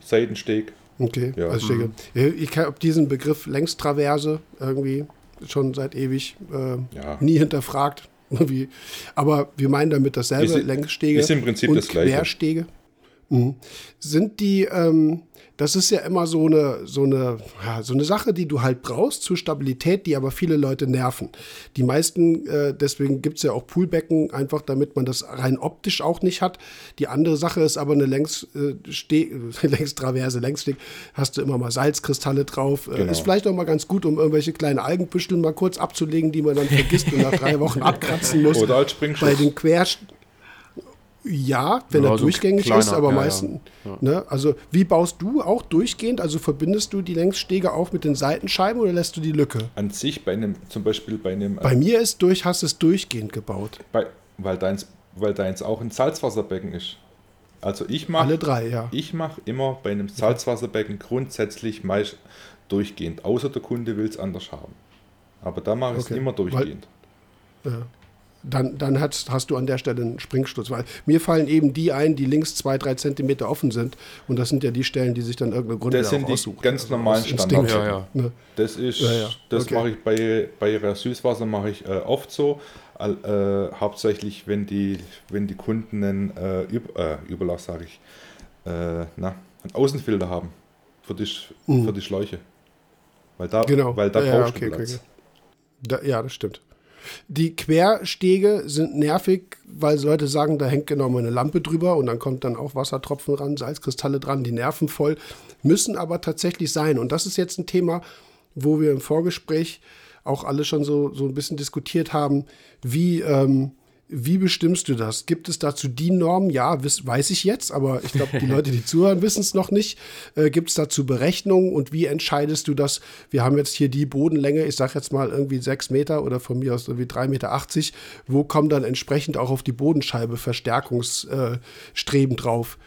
Seitensteg. Okay, Ja. also Stege. Ja, Ich habe diesen Begriff Längstraverse irgendwie schon seit ewig äh, Ja. nie hinterfragt. *laughs* Irgendwie. Aber wir meinen damit dasselbe, Ist Längsstege ist im Prinzip und das Gleiche. Querstege. Mhm. Sind die, ähm, das ist ja immer so eine, so, eine, ja, so eine Sache, die du halt brauchst zur Stabilität, die aber viele Leute nerven. Die meisten, äh, deswegen gibt es ja auch Poolbecken, einfach damit man das rein optisch auch nicht hat. Die andere Sache ist aber eine Längs, äh, Ste *laughs* Längstraverse, Längssteg, hast du immer mal Salzkristalle drauf. Äh, Genau. Ist vielleicht auch mal ganz gut, um irgendwelche kleine Algenpüsteln mal kurz abzulegen, die man dann vergisst und nach drei Wochen *laughs* abkratzen muss. Oder als Bei Springschutz. den Quer ja, wenn Ja, er so durchgängig kleiner, ist, aber ja, meistens. ja. Ne, also wie baust du auch durchgehend? Also verbindest du die Längsstege auch mit den Seitenscheiben oder lässt du die Lücke? An sich bei einem, zum Beispiel bei einem, Bei mir ist durch, hast du es durchgehend gebaut. bei, weil, deins, weil deins auch ein Salzwasserbecken ist. Also ich mache Alle drei, ja. Ich mache immer bei einem Salzwasserbecken grundsätzlich meist durchgehend, außer der Kunde will es anders haben. Aber da mache ich Okay, es immer durchgehend. Dann, dann hast, hast du an der Stelle einen Springschutz. Weil mir fallen eben die ein, die links zwei, drei Zentimeter offen sind. Und das sind ja die Stellen, die sich dann irgendeine Gründe Das sind die aussuchen. ganz normalen aus Instinkt. Standard. Ja, ja. Ne? Das ist, Ja, ja, das okay. mache ich bei, bei Süßwasser mache ich äh, oft so. äh, hauptsächlich, wenn die, wenn die Kunden einen äh, Über, äh, Überlass, sage ich, äh, na, einen Außenfilter haben für die, mhm. für die Schläuche. Weil da, genau. weil da ja, brauchst okay, du Platz. Okay, okay. Da, ja, das stimmt. Die Querstege sind nervig, weil Leute sagen, da hängt genau mal eine Lampe drüber und dann kommt dann auch Wassertropfen ran, Salzkristalle dran, die nerven voll, müssen aber tatsächlich sein. Und das ist jetzt ein Thema, wo wir im Vorgespräch auch alle schon so, so ein bisschen diskutiert haben, wie, ähm, wie bestimmst du das? Gibt es dazu die Normen? Ja, weiß ich jetzt, aber ich glaube, die Leute, die *laughs* zuhören, wissen es noch nicht. Äh, Gibt es dazu Berechnungen und wie entscheidest du das? Wir haben jetzt hier die Bodenlänge, ich sage jetzt mal irgendwie sechs Meter oder von mir aus irgendwie drei Meter. achtzig. Wo kommen dann entsprechend auch auf die Bodenscheibe Verstärkungsstreben drauf?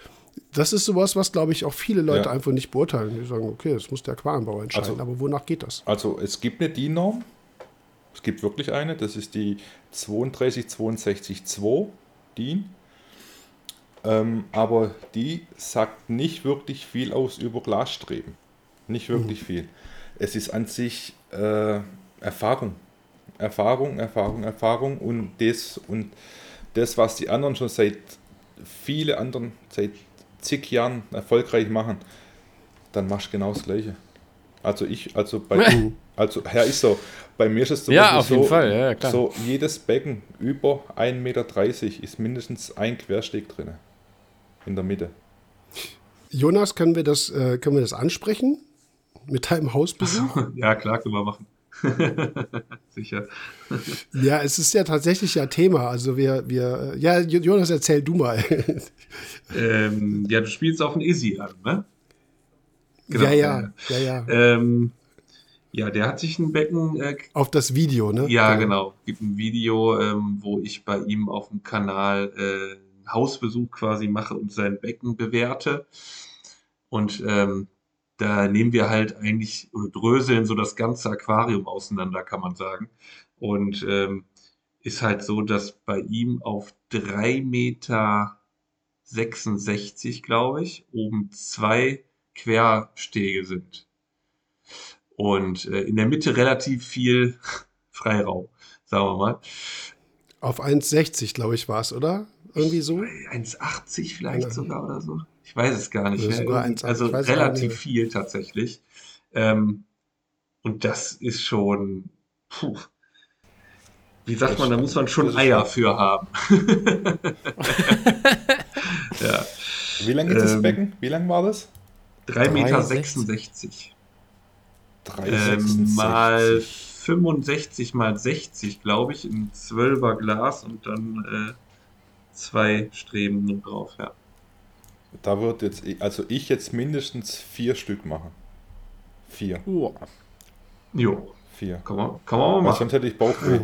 Das ist sowas, was, glaube ich, auch viele Leute ja. einfach nicht beurteilen. Die sagen, okay, das muss der Aquarienbauer entscheiden, also, aber wonach geht das? Also es gibt eine DIN-Norm, es gibt wirklich eine, das ist die 32662 DIN. Ähm, aber die sagt nicht wirklich viel aus über Glasstreben. Nicht wirklich mhm. viel. Es ist an sich äh, Erfahrung. Erfahrung, Erfahrung, Erfahrung und das und das, was die anderen schon seit viele anderen, seit zig Jahren erfolgreich machen, dann machst du genau das Gleiche. Also ich, also bei, *laughs* also ja, ist so. Bei mir ist es so, ja, auf so, jeden Fall. Ja, klar. so jedes Becken über 1,30 Meter ist mindestens ein Quersteg drin. In der Mitte. Jonas, können wir das, äh, können wir das ansprechen? Mit deinem Hausbesuch? *laughs* ja, klar, können wir machen. *laughs* Sicher. Ja, es ist ja tatsächlich ja Thema. Also wir, wir, ja, Jonas, erzähl du mal. ähm, ja, du spielst auf ein Easy an, ne? Genau. Ja, ja, ja, ja. Ähm, ja, der hat sich ein Becken. Äh, auf das Video, ne? Ja, genau. genau. Gibt ein Video, ähm, wo ich bei ihm auf dem Kanal äh, einen Hausbesuch quasi mache und sein Becken bewerte. Und ähm, da nehmen wir halt eigentlich oder dröseln so das ganze Aquarium auseinander, kann man sagen. Und ähm, ist halt so, dass bei ihm auf 3,66 Meter, glaube ich, oben zwei Querstege sind. Und äh, in der Mitte relativ viel *laughs* Freiraum, sagen wir mal. Auf 1,60, glaube ich, war es, oder? Irgendwie so? 1,80 vielleicht ja. sogar oder so. Ich weiß es gar nicht. Mehr. 1, also relativ viel tatsächlich. Ähm, und das ist schon, puh. Wie sagt das man, da muss man schon Eier für haben. *laughs* *laughs* ja. Wie lang ist das ähm, Becken? Wie lang war das? 3,66 Meter. 66. Ähm, mal 65 mal 60, glaube ich, in 12er Glas und dann äh, zwei Streben nur drauf, ja. Da wird jetzt, also ich jetzt mindestens vier Stück machen. Vier. Oh. Jo. Vier. Kann man, kann man mal machen. Sonst hätte ich Bauchweh.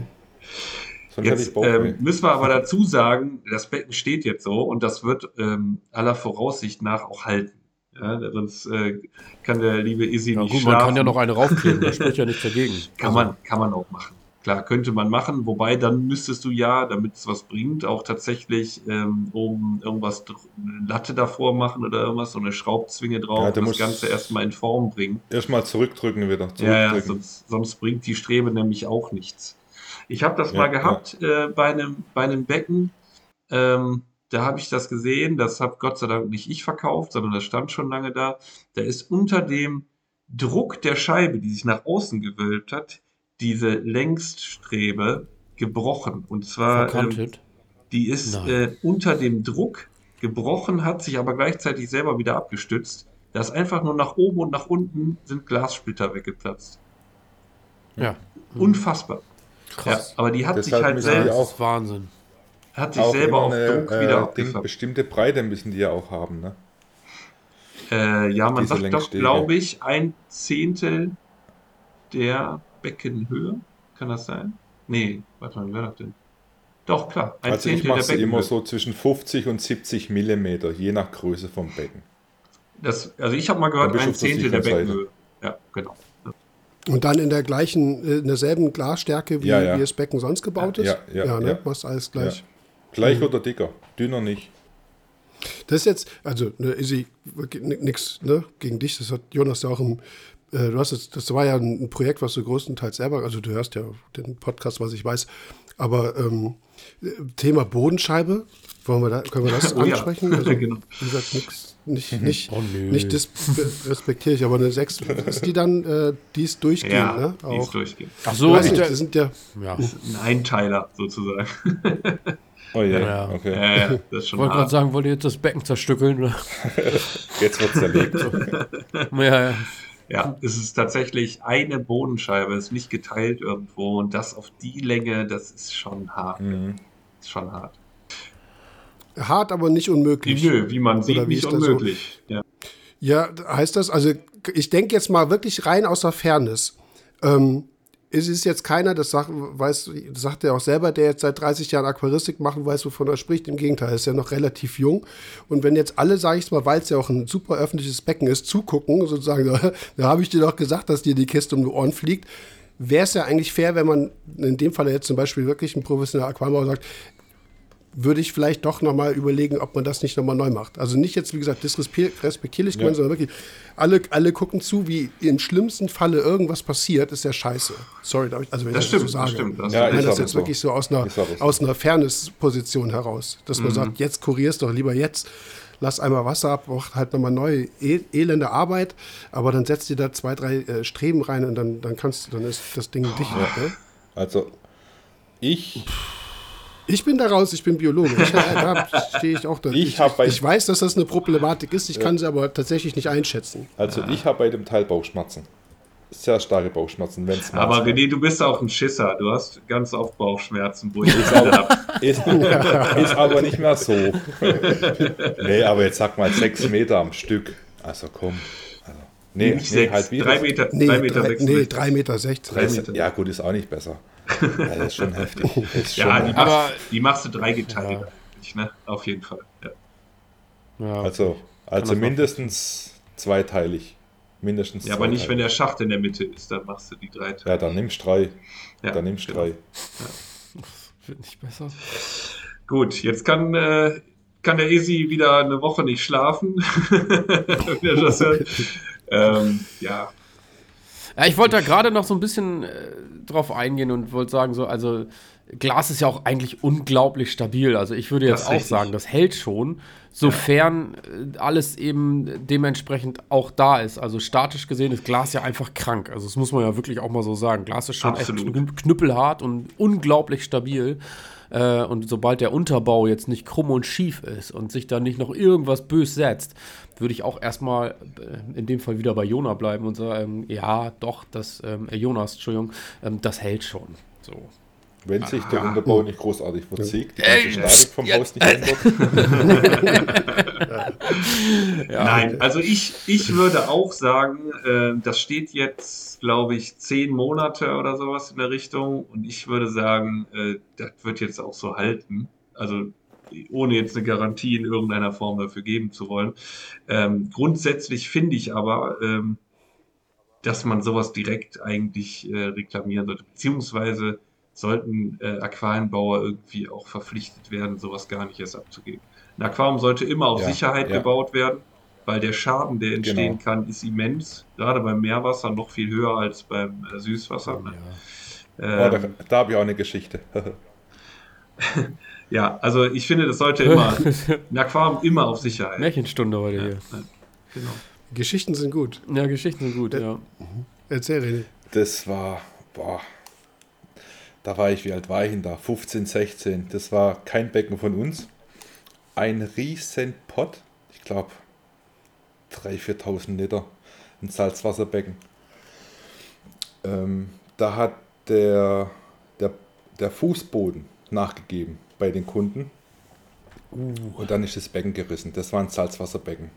Sonst jetzt, hätte ich Bauchweh. Ähm, müssen wir aber dazu sagen, das Becken steht jetzt so und das wird ähm, aller Voraussicht nach auch halten. Ja, sonst äh, kann der liebe Izzy ja, nicht gut, schlafen. Man kann ja noch eine raufkleben, das *laughs* spricht ja nichts dagegen. Kann, also. man, kann man auch machen. Klar, könnte man machen, wobei dann müsstest du ja, damit es was bringt, auch tatsächlich ähm, oben irgendwas, eine Latte davor machen oder irgendwas, so eine Schraubzwinge drauf ja, und das Ganze erstmal in Form bringen. Erstmal zurückdrücken wieder. Zurückdrücken. Ja, ja sonst, sonst, bringt die Strebe nämlich auch nichts. Ich habe das ja, mal gehabt ja. äh, bei, einem, bei einem Becken. Ähm, da habe ich das gesehen, das habe Gott sei Dank nicht ich verkauft, sondern das stand schon lange da. Da ist unter dem Druck der Scheibe, die sich nach außen gewölbt hat, diese Längststrebe gebrochen. Und zwar, ähm, die ist äh, unter dem Druck gebrochen, hat sich aber gleichzeitig selber wieder abgestützt. Da ist einfach nur nach oben und nach unten sind Glassplitter weggeplatzt. Ja. Unfassbar. Krass. Ja, aber die hat Deshalb sich halt selbst. Auch Wahnsinn. Hat sich selber auf eine, Druck wieder äh, Bestimmte Breite müssen die ja auch haben, ne? Äh, ja, man Diese sagt doch, glaube ich, ein Zehntel der Beckenhöhe. Kann das sein? Nee, warte mal, wie war das denn? Doch, klar. Ein also Zehntel ich mache sie immer so zwischen 50 und 70 Millimeter, je nach Größe vom Becken. Das, also ich habe mal gehört, ein Zehntel der Beckenhöhe. Ja, genau. Und dann in der gleichen, äh, in derselben Glasstärke, wie, ja, ja. wie das Becken sonst gebaut ist? Ja, ja, ja. ne? ja. Machst alles gleich. Gleich mhm. oder dicker, dünner nicht. Das ist jetzt, also, ne, Izzy, nichts ne, gegen dich, das hat Jonas ja auch im äh, du hast jetzt, das war ja ein Projekt, was du größtenteils selber, also du hörst ja den Podcast, was ich weiß, Aber ähm, Thema Bodenscheibe, wollen wir da, können wir das *laughs* Oh ja. ansprechen? Also, *laughs* Genau. Wie gesagt, nix, nicht, nicht, Oh, nicht respektiere ich, aber eine 6 ist die dann, äh, die ist durchgehend, Ja, ne? die ist Auch. durchgehend. Ach Ich so, weiß ich, nicht, das sind ja, ja. Ein Einteiler sozusagen. *laughs* Oh je, Ja. okay. Ja, ja, das ist schon wollte gerade sagen, wollt ihr jetzt das Becken zerstückeln? oder? *laughs* Jetzt wird zerlegt. *laughs* ja, ja. Ja, es ist tatsächlich eine Bodenscheibe, ist nicht geteilt irgendwo und das auf die Länge, das ist schon hart. Mhm. Ist schon hart. hart, aber nicht unmöglich. Nö, wie man sieht, Oder wie nicht das so? unmöglich. Ja. Ja, heißt das, also ich denke jetzt mal wirklich rein aus der Fairness. Ähm, es ist jetzt keiner, das sagt, weiß, das sagt er auch selber, der jetzt seit 30 Jahren Aquaristik machen weiß, wovon er spricht. Im Gegenteil, er ist ja noch relativ jung. Und wenn jetzt alle, sage ich mal, weil es ja auch ein super öffentliches Becken ist, zugucken, sozusagen, *laughs* da, habe ich dir doch gesagt, dass dir die Kiste um die Ohren fliegt, wäre es ja eigentlich fair, wenn man in dem Fall jetzt zum Beispiel wirklich ein professioneller Aquarienbauer sagt, würde ich vielleicht doch nochmal überlegen, ob man das nicht nochmal neu macht. Also nicht jetzt, wie gesagt, disrespektierlich gemeint, sondern wirklich, alle, alle gucken zu, wie im schlimmsten Falle irgendwas passiert, ist ja scheiße. Sorry, darf ich- also wenn Das ich das stimmt, so das sage. stimmt. Das Ja, Ich meine ist das jetzt so. wirklich so aus einer, so. aus einer Fairness-Position heraus, dass man sagt, jetzt kurierst doch lieber jetzt, lass einmal Wasser ab, mach halt nochmal neue e elende Arbeit, aber dann setzt dir da zwei, drei äh, Streben rein und dann, dann kannst du, dann ist das Ding dicht. Ne? Also, ich, Ich bin da raus, ich bin Biologe. Ich, äh, da *laughs* stehe ich auch da. Ich ich, bei- ich weiß, dass das eine Problematik ist, ich kann sie aber tatsächlich nicht einschätzen. also ich habe bei dem Teil Bauchschmerzen. Sehr starke Bauchschmerzen, wenn es Aber René, du bist auch ein Schisser. Du hast ganz oft Bauchschmerzen, wo ich habe. Ist, *laughs* *laughs* ist aber nicht mehr so. nee, aber jetzt sag mal sechs Meter am Stück. Also komm. Also, nee, Nicht nee, sechs, halt wieder. drei Meter, Nee, drei Meter drei, sechs. nee, 3,60 Meter. 16. Das- Meter. ja, gut, ist auch nicht besser. Ja, das ist schon heftig. *laughs* Ist Ja, schon, die, Aber- machst, die machst du dreigeteilt eigentlich, ne? Auf jeden Fall. Ja. ja. also, also mindestens zweiteilig. Mindestens ja, aber nicht, wenn der Schacht in der Mitte ist, dann machst du die drei Teile. Ja, dann nimmst drei. Ja, dann nimmst genau. drei. Wird nicht besser. Gut, jetzt kann, äh, kann der Isi wieder eine Woche nicht schlafen. *laughs* *laughs* Ähm, ja, Ja, ich wollte da gerade noch so ein bisschen äh, drauf eingehen und wollte sagen, so, also Glas ist ja auch eigentlich unglaublich stabil. Also ich würde jetzt auch richtig. sagen, das hält schon, sofern äh, alles eben dementsprechend auch da ist. Also statisch gesehen ist Glas ja einfach krank. Also das muss man ja wirklich auch mal so sagen. Glas ist schon Absolut. echt kn- knüppelhart und unglaublich stabil. Äh, und sobald der Unterbau jetzt nicht krumm und schief ist und sich dann nicht noch irgendwas bös setzt, würde ich auch erstmal äh, in dem Fall wieder bei Jona bleiben und sagen, ja, doch, das, ähm, äh, Jonas, Entschuldigung, ähm, das hält schon. So. Wenn sich der Ah. Unterbau nicht großartig verzieht, die ganze Statik vom ja, Haus nicht ändert. *laughs* Nein, also ich, ich würde auch sagen, äh, das steht jetzt, glaube ich, zehn Monate oder sowas in der Richtung. Und ich würde sagen, äh, das wird jetzt auch so halten. Also ohne jetzt eine Garantie in irgendeiner Form dafür geben zu wollen. Ähm, grundsätzlich finde ich aber, ähm, dass man sowas direkt eigentlich äh, reklamieren sollte. Beziehungsweise sollten äh, Aquarienbauer irgendwie auch verpflichtet werden, sowas gar nicht erst abzugeben. Ein Aquarium sollte immer auf Ja, Sicherheit ja. gebaut werden, weil der Schaden, der entstehen Genau. kann, ist immens. Gerade beim Meerwasser noch viel höher als beim äh, Süßwasser. Ne? Oh, da Ähm, da habe ich auch eine Geschichte. *laughs* ja, also ich finde, das sollte immer, *laughs* ein Aquarium immer auf Sicherheit. Märchenstunde heute hier. Genau. Geschichten sind gut. Ja, Geschichten sind gut, ja. Erzähl, René. Das war, boah, da war ich, wie alt war ich denn da? 15, 16. Das war kein Becken von uns. Ein riesen Pott, ich glaube 3.000, 4.000 Liter, ein Salzwasserbecken. Ähm, da hat der, der, der Fußboden nachgegeben bei den Kunden. Und dann ist das Becken gerissen. Das war ein Salzwasserbecken.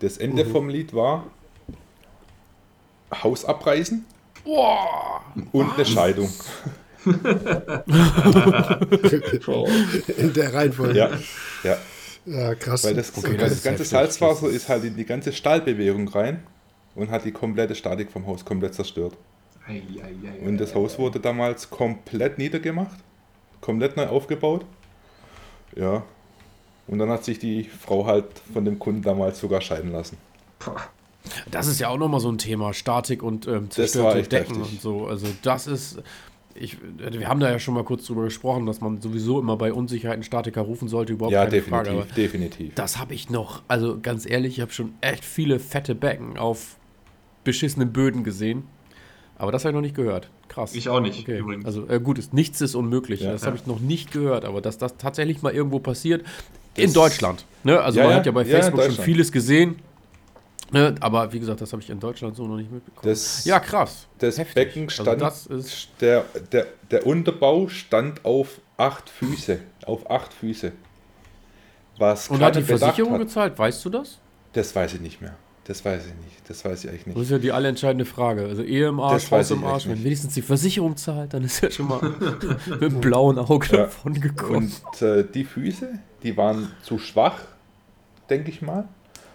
Das Ende vom Lied war Haus abreißen und eine Scheidung. *laughs* In der Reihenfolge. Ja, ja. Ja, krass. Weil das, Okay, weil das das, ganze heftig. Salzwasser ist halt in die ganze Stahlbewegung rein und hat die komplette Statik vom Haus komplett zerstört. Ei, ei, ei, Und das ei, Haus wurde damals komplett niedergemacht, komplett neu aufgebaut. Ja. Und dann hat sich die Frau halt von dem Kunden damals sogar scheiden lassen. Das ist ja auch nochmal so ein Thema, Statik und ähm, war zerstörte echt Decken heftig. und so. Also das ist, ich, wir haben da ja schon mal kurz drüber gesprochen, dass man sowieso immer bei Unsicherheiten Statiker rufen sollte, überhaupt Ja, keine definitiv, Frage. Aber definitiv. das habe ich noch, also ganz ehrlich, ich habe schon echt viele fette Becken auf beschissenen Böden gesehen. Aber das habe ich noch nicht gehört. Krass. Ich auch nicht, Okay. übrigens. Also äh, gut, ist, nichts ist unmöglich. Ja. das Ja. habe ich noch nicht gehört, aber dass das tatsächlich mal irgendwo passiert in Das- Deutschland. Ne? Also Ja, man ja. hat ja bei Ja, Facebook schon vieles gesehen. Ne? Aber wie gesagt, das habe ich in Deutschland so noch nicht mitbekommen. Das, ja, krass. das Heftig. Becken Also stand, das ist der, der, der Unterbau stand auf acht Füße. Auf acht Füße. Was Und hat die Versicherung hat. gezahlt? Weißt du das? Das weiß ich nicht mehr. Das weiß ich nicht. Das weiß ich eigentlich Das nicht. ist ja die allentscheidende Frage. Also Ehe im Arsch, Das Haus im Arsch. Wenn wenigstens die Versicherung zahlt, dann ist ja schon mal *laughs* mit dem blauen Auge Ja. davon gekommen. Und äh, die Füße, die waren zu schwach, denke ich mal,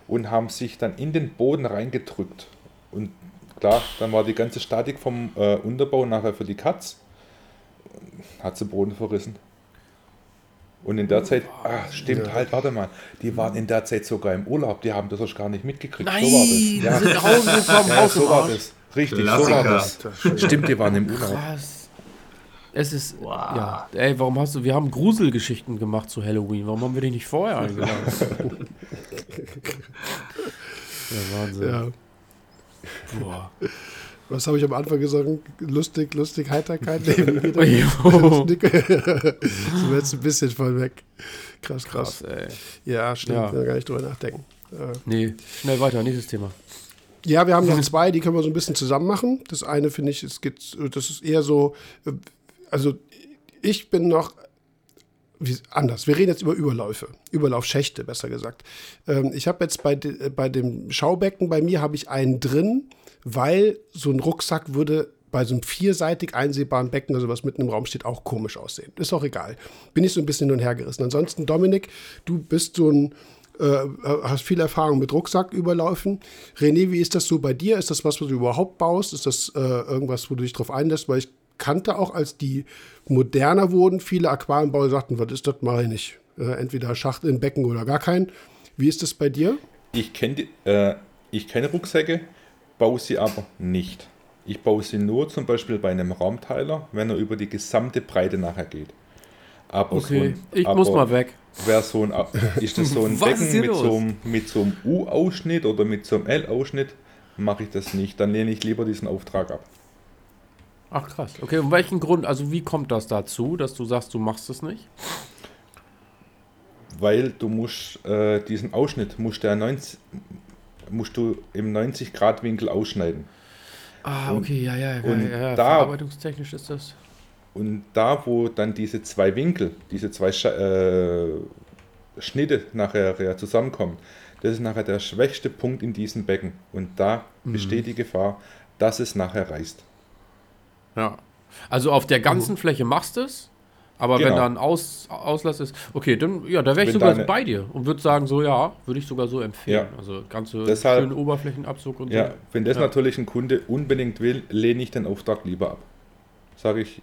und haben sich dann in den Boden reingedrückt. Und klar, dann war die ganze Statik vom äh, Unterbau nachher für die Katz, hat sie Boden verrissen. Und in der Zeit, ah, stimmt Ja. halt, warte mal, die waren in der Zeit sogar im Urlaub, die haben das erst gar nicht mitgekriegt. Nein, so war das. die Ja, sind nach Hause gekommen, ja, so war Arsch. das. Richtig, so Klassiker. war das. Stimmt, die waren im Urlaub. Krass. Es ist, Wow. ja, ey, warum hast du, wir haben Gruselgeschichten gemacht zu Halloween, warum haben wir dich nicht vorher eingeladen? *laughs* ja, Wahnsinn. Ja. Boah. Was habe ich am Anfang gesagt? Lustig, lustig, Heiterkeit. *laughs* Jo. *laughs* Lustig. *laughs* so jetzt ein bisschen voll weg. Krass, krass. Krass, ey. Ja, stimmt. Ja. Gar nicht drüber nachdenken. Äh, Nee, schnell weiter, nächstes Thema. Ja, wir haben noch zwei, die können wir so ein bisschen zusammen machen. Das eine finde ich, es geht, das ist eher so, also ich bin noch wie, anders. Wir reden jetzt über Überläufe, Überlaufschächte, besser gesagt. Ähm, ich habe jetzt bei, de, bei dem Schaubecken bei mir habe ich einen drin, weil so ein Rucksack würde bei so einem vierseitig einsehbaren Becken, also was mitten im Raum steht, auch komisch aussehen. Ist auch egal. Bin ich so ein bisschen hin und her gerissen. Ansonsten, Dominik, du bist so ein äh, hast viel Erfahrung mit Rucksacküberläufen. René, wie ist das so bei dir? Ist das was, was du überhaupt baust? Ist das äh, irgendwas, wo du dich drauf einlässt? Weil ich kannte auch, als die moderner wurden, viele Aquarienbauer sagten, was ist das, mache ich nicht. Äh, entweder Schacht in Becken oder gar keinen. Wie ist das bei dir? Ich kenne äh, ich kenne Rucksäcke, baue sie aber nicht. Ich baue sie nur zum Beispiel bei einem Raumteiler, wenn er über die gesamte Breite nachher geht. Aber so Okay, ein, ich muss mal weg. Wär so ein, ist das so ein *laughs* Becken mit los? so, einem, mit so einem U-Ausschnitt oder mit so einem L-Ausschnitt, mache ich das nicht. Dann lehne ich lieber diesen Auftrag ab. Ach krass. Okay, und welchen Grund, also wie kommt das dazu, dass du sagst, du machst es nicht? Weil du musst äh, diesen Ausschnitt, musst, der 90, musst du im 90-Grad-Winkel ausschneiden. Ah, Und- okay, ja, ja, ja, und ja, ja. da- verarbeitungstechnisch ist das. Und da, wo dann diese zwei Winkel, diese zwei Scha äh, Schnitte nachher ja zusammenkommen, das ist nachher der schwächste Punkt in diesem Becken. Und da Mhm. besteht die Gefahr, dass es nachher reißt. Ja. Also auf der ganzen Fläche machst du es, aber wenn Genau. da ein Aus, Auslass ist, okay, dann, ja, da wäre ich Wenn sogar deine- bei dir und würde sagen, so, ja, würde ich sogar so empfehlen. Ja. Also ganze Deshalb- schönen Oberflächenabzug und Ja, so. wenn das Ja. natürlich ein Kunde unbedingt will, lehne ich den Auftrag lieber ab. Sage ich,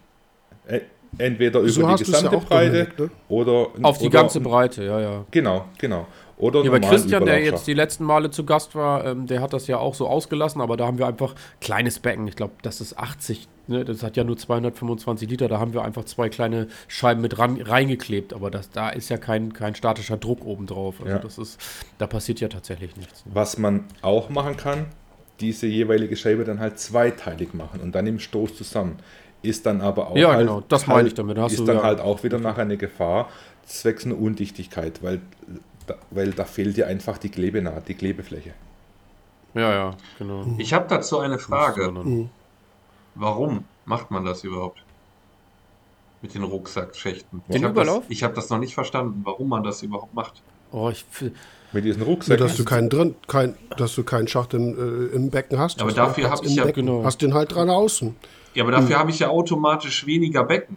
äh, entweder über So die du's ja gesamte auch, Breite Dominik, ne? oder Auf die oder, ganze Breite, ja, ja. Genau, genau. Oder Ja, bei normalen Christian, der jetzt die letzten Male zu Gast war, ähm, der hat das ja auch so ausgelassen, aber da haben wir einfach kleines Becken. Ich glaube, das ist 80, ne? das hat ja nur 225 Liter. Da haben wir einfach zwei kleine Scheiben mit ran, reingeklebt. Aber das, da ist ja kein, kein statischer Druck oben drauf. Also Ja. das ist, da passiert ja tatsächlich nichts. Ne? Was man auch machen kann, diese jeweilige Scheibe dann halt zweiteilig machen und dann im Stoß zusammen. Ist dann aber auch Ja, halt, genau, das meine ich damit. Da ist du dann ja- halt auch wieder nachher eine Gefahr, zwecks einer Undichtigkeit, weil da, weil da fehlt dir einfach die Klebenaht, die Klebefläche. Ja, ja, genau. Ich habe dazu eine Frage. Sondern- Warum macht man das überhaupt? Mit den Rucksackschächten. Den ich habe das, Überlauf? ich hab das noch nicht verstanden, warum man das überhaupt macht. Oh, ich, Mit diesen Nur, Rucksäcken. dass du keinen drin, kein, dass du keinen Schacht im, äh, im Becken hast. Aber Hast du dafür Platz hab ich ja- Becken. genau. Hast den halt dran außen. Ja, aber dafür habe ich ja automatisch weniger Becken.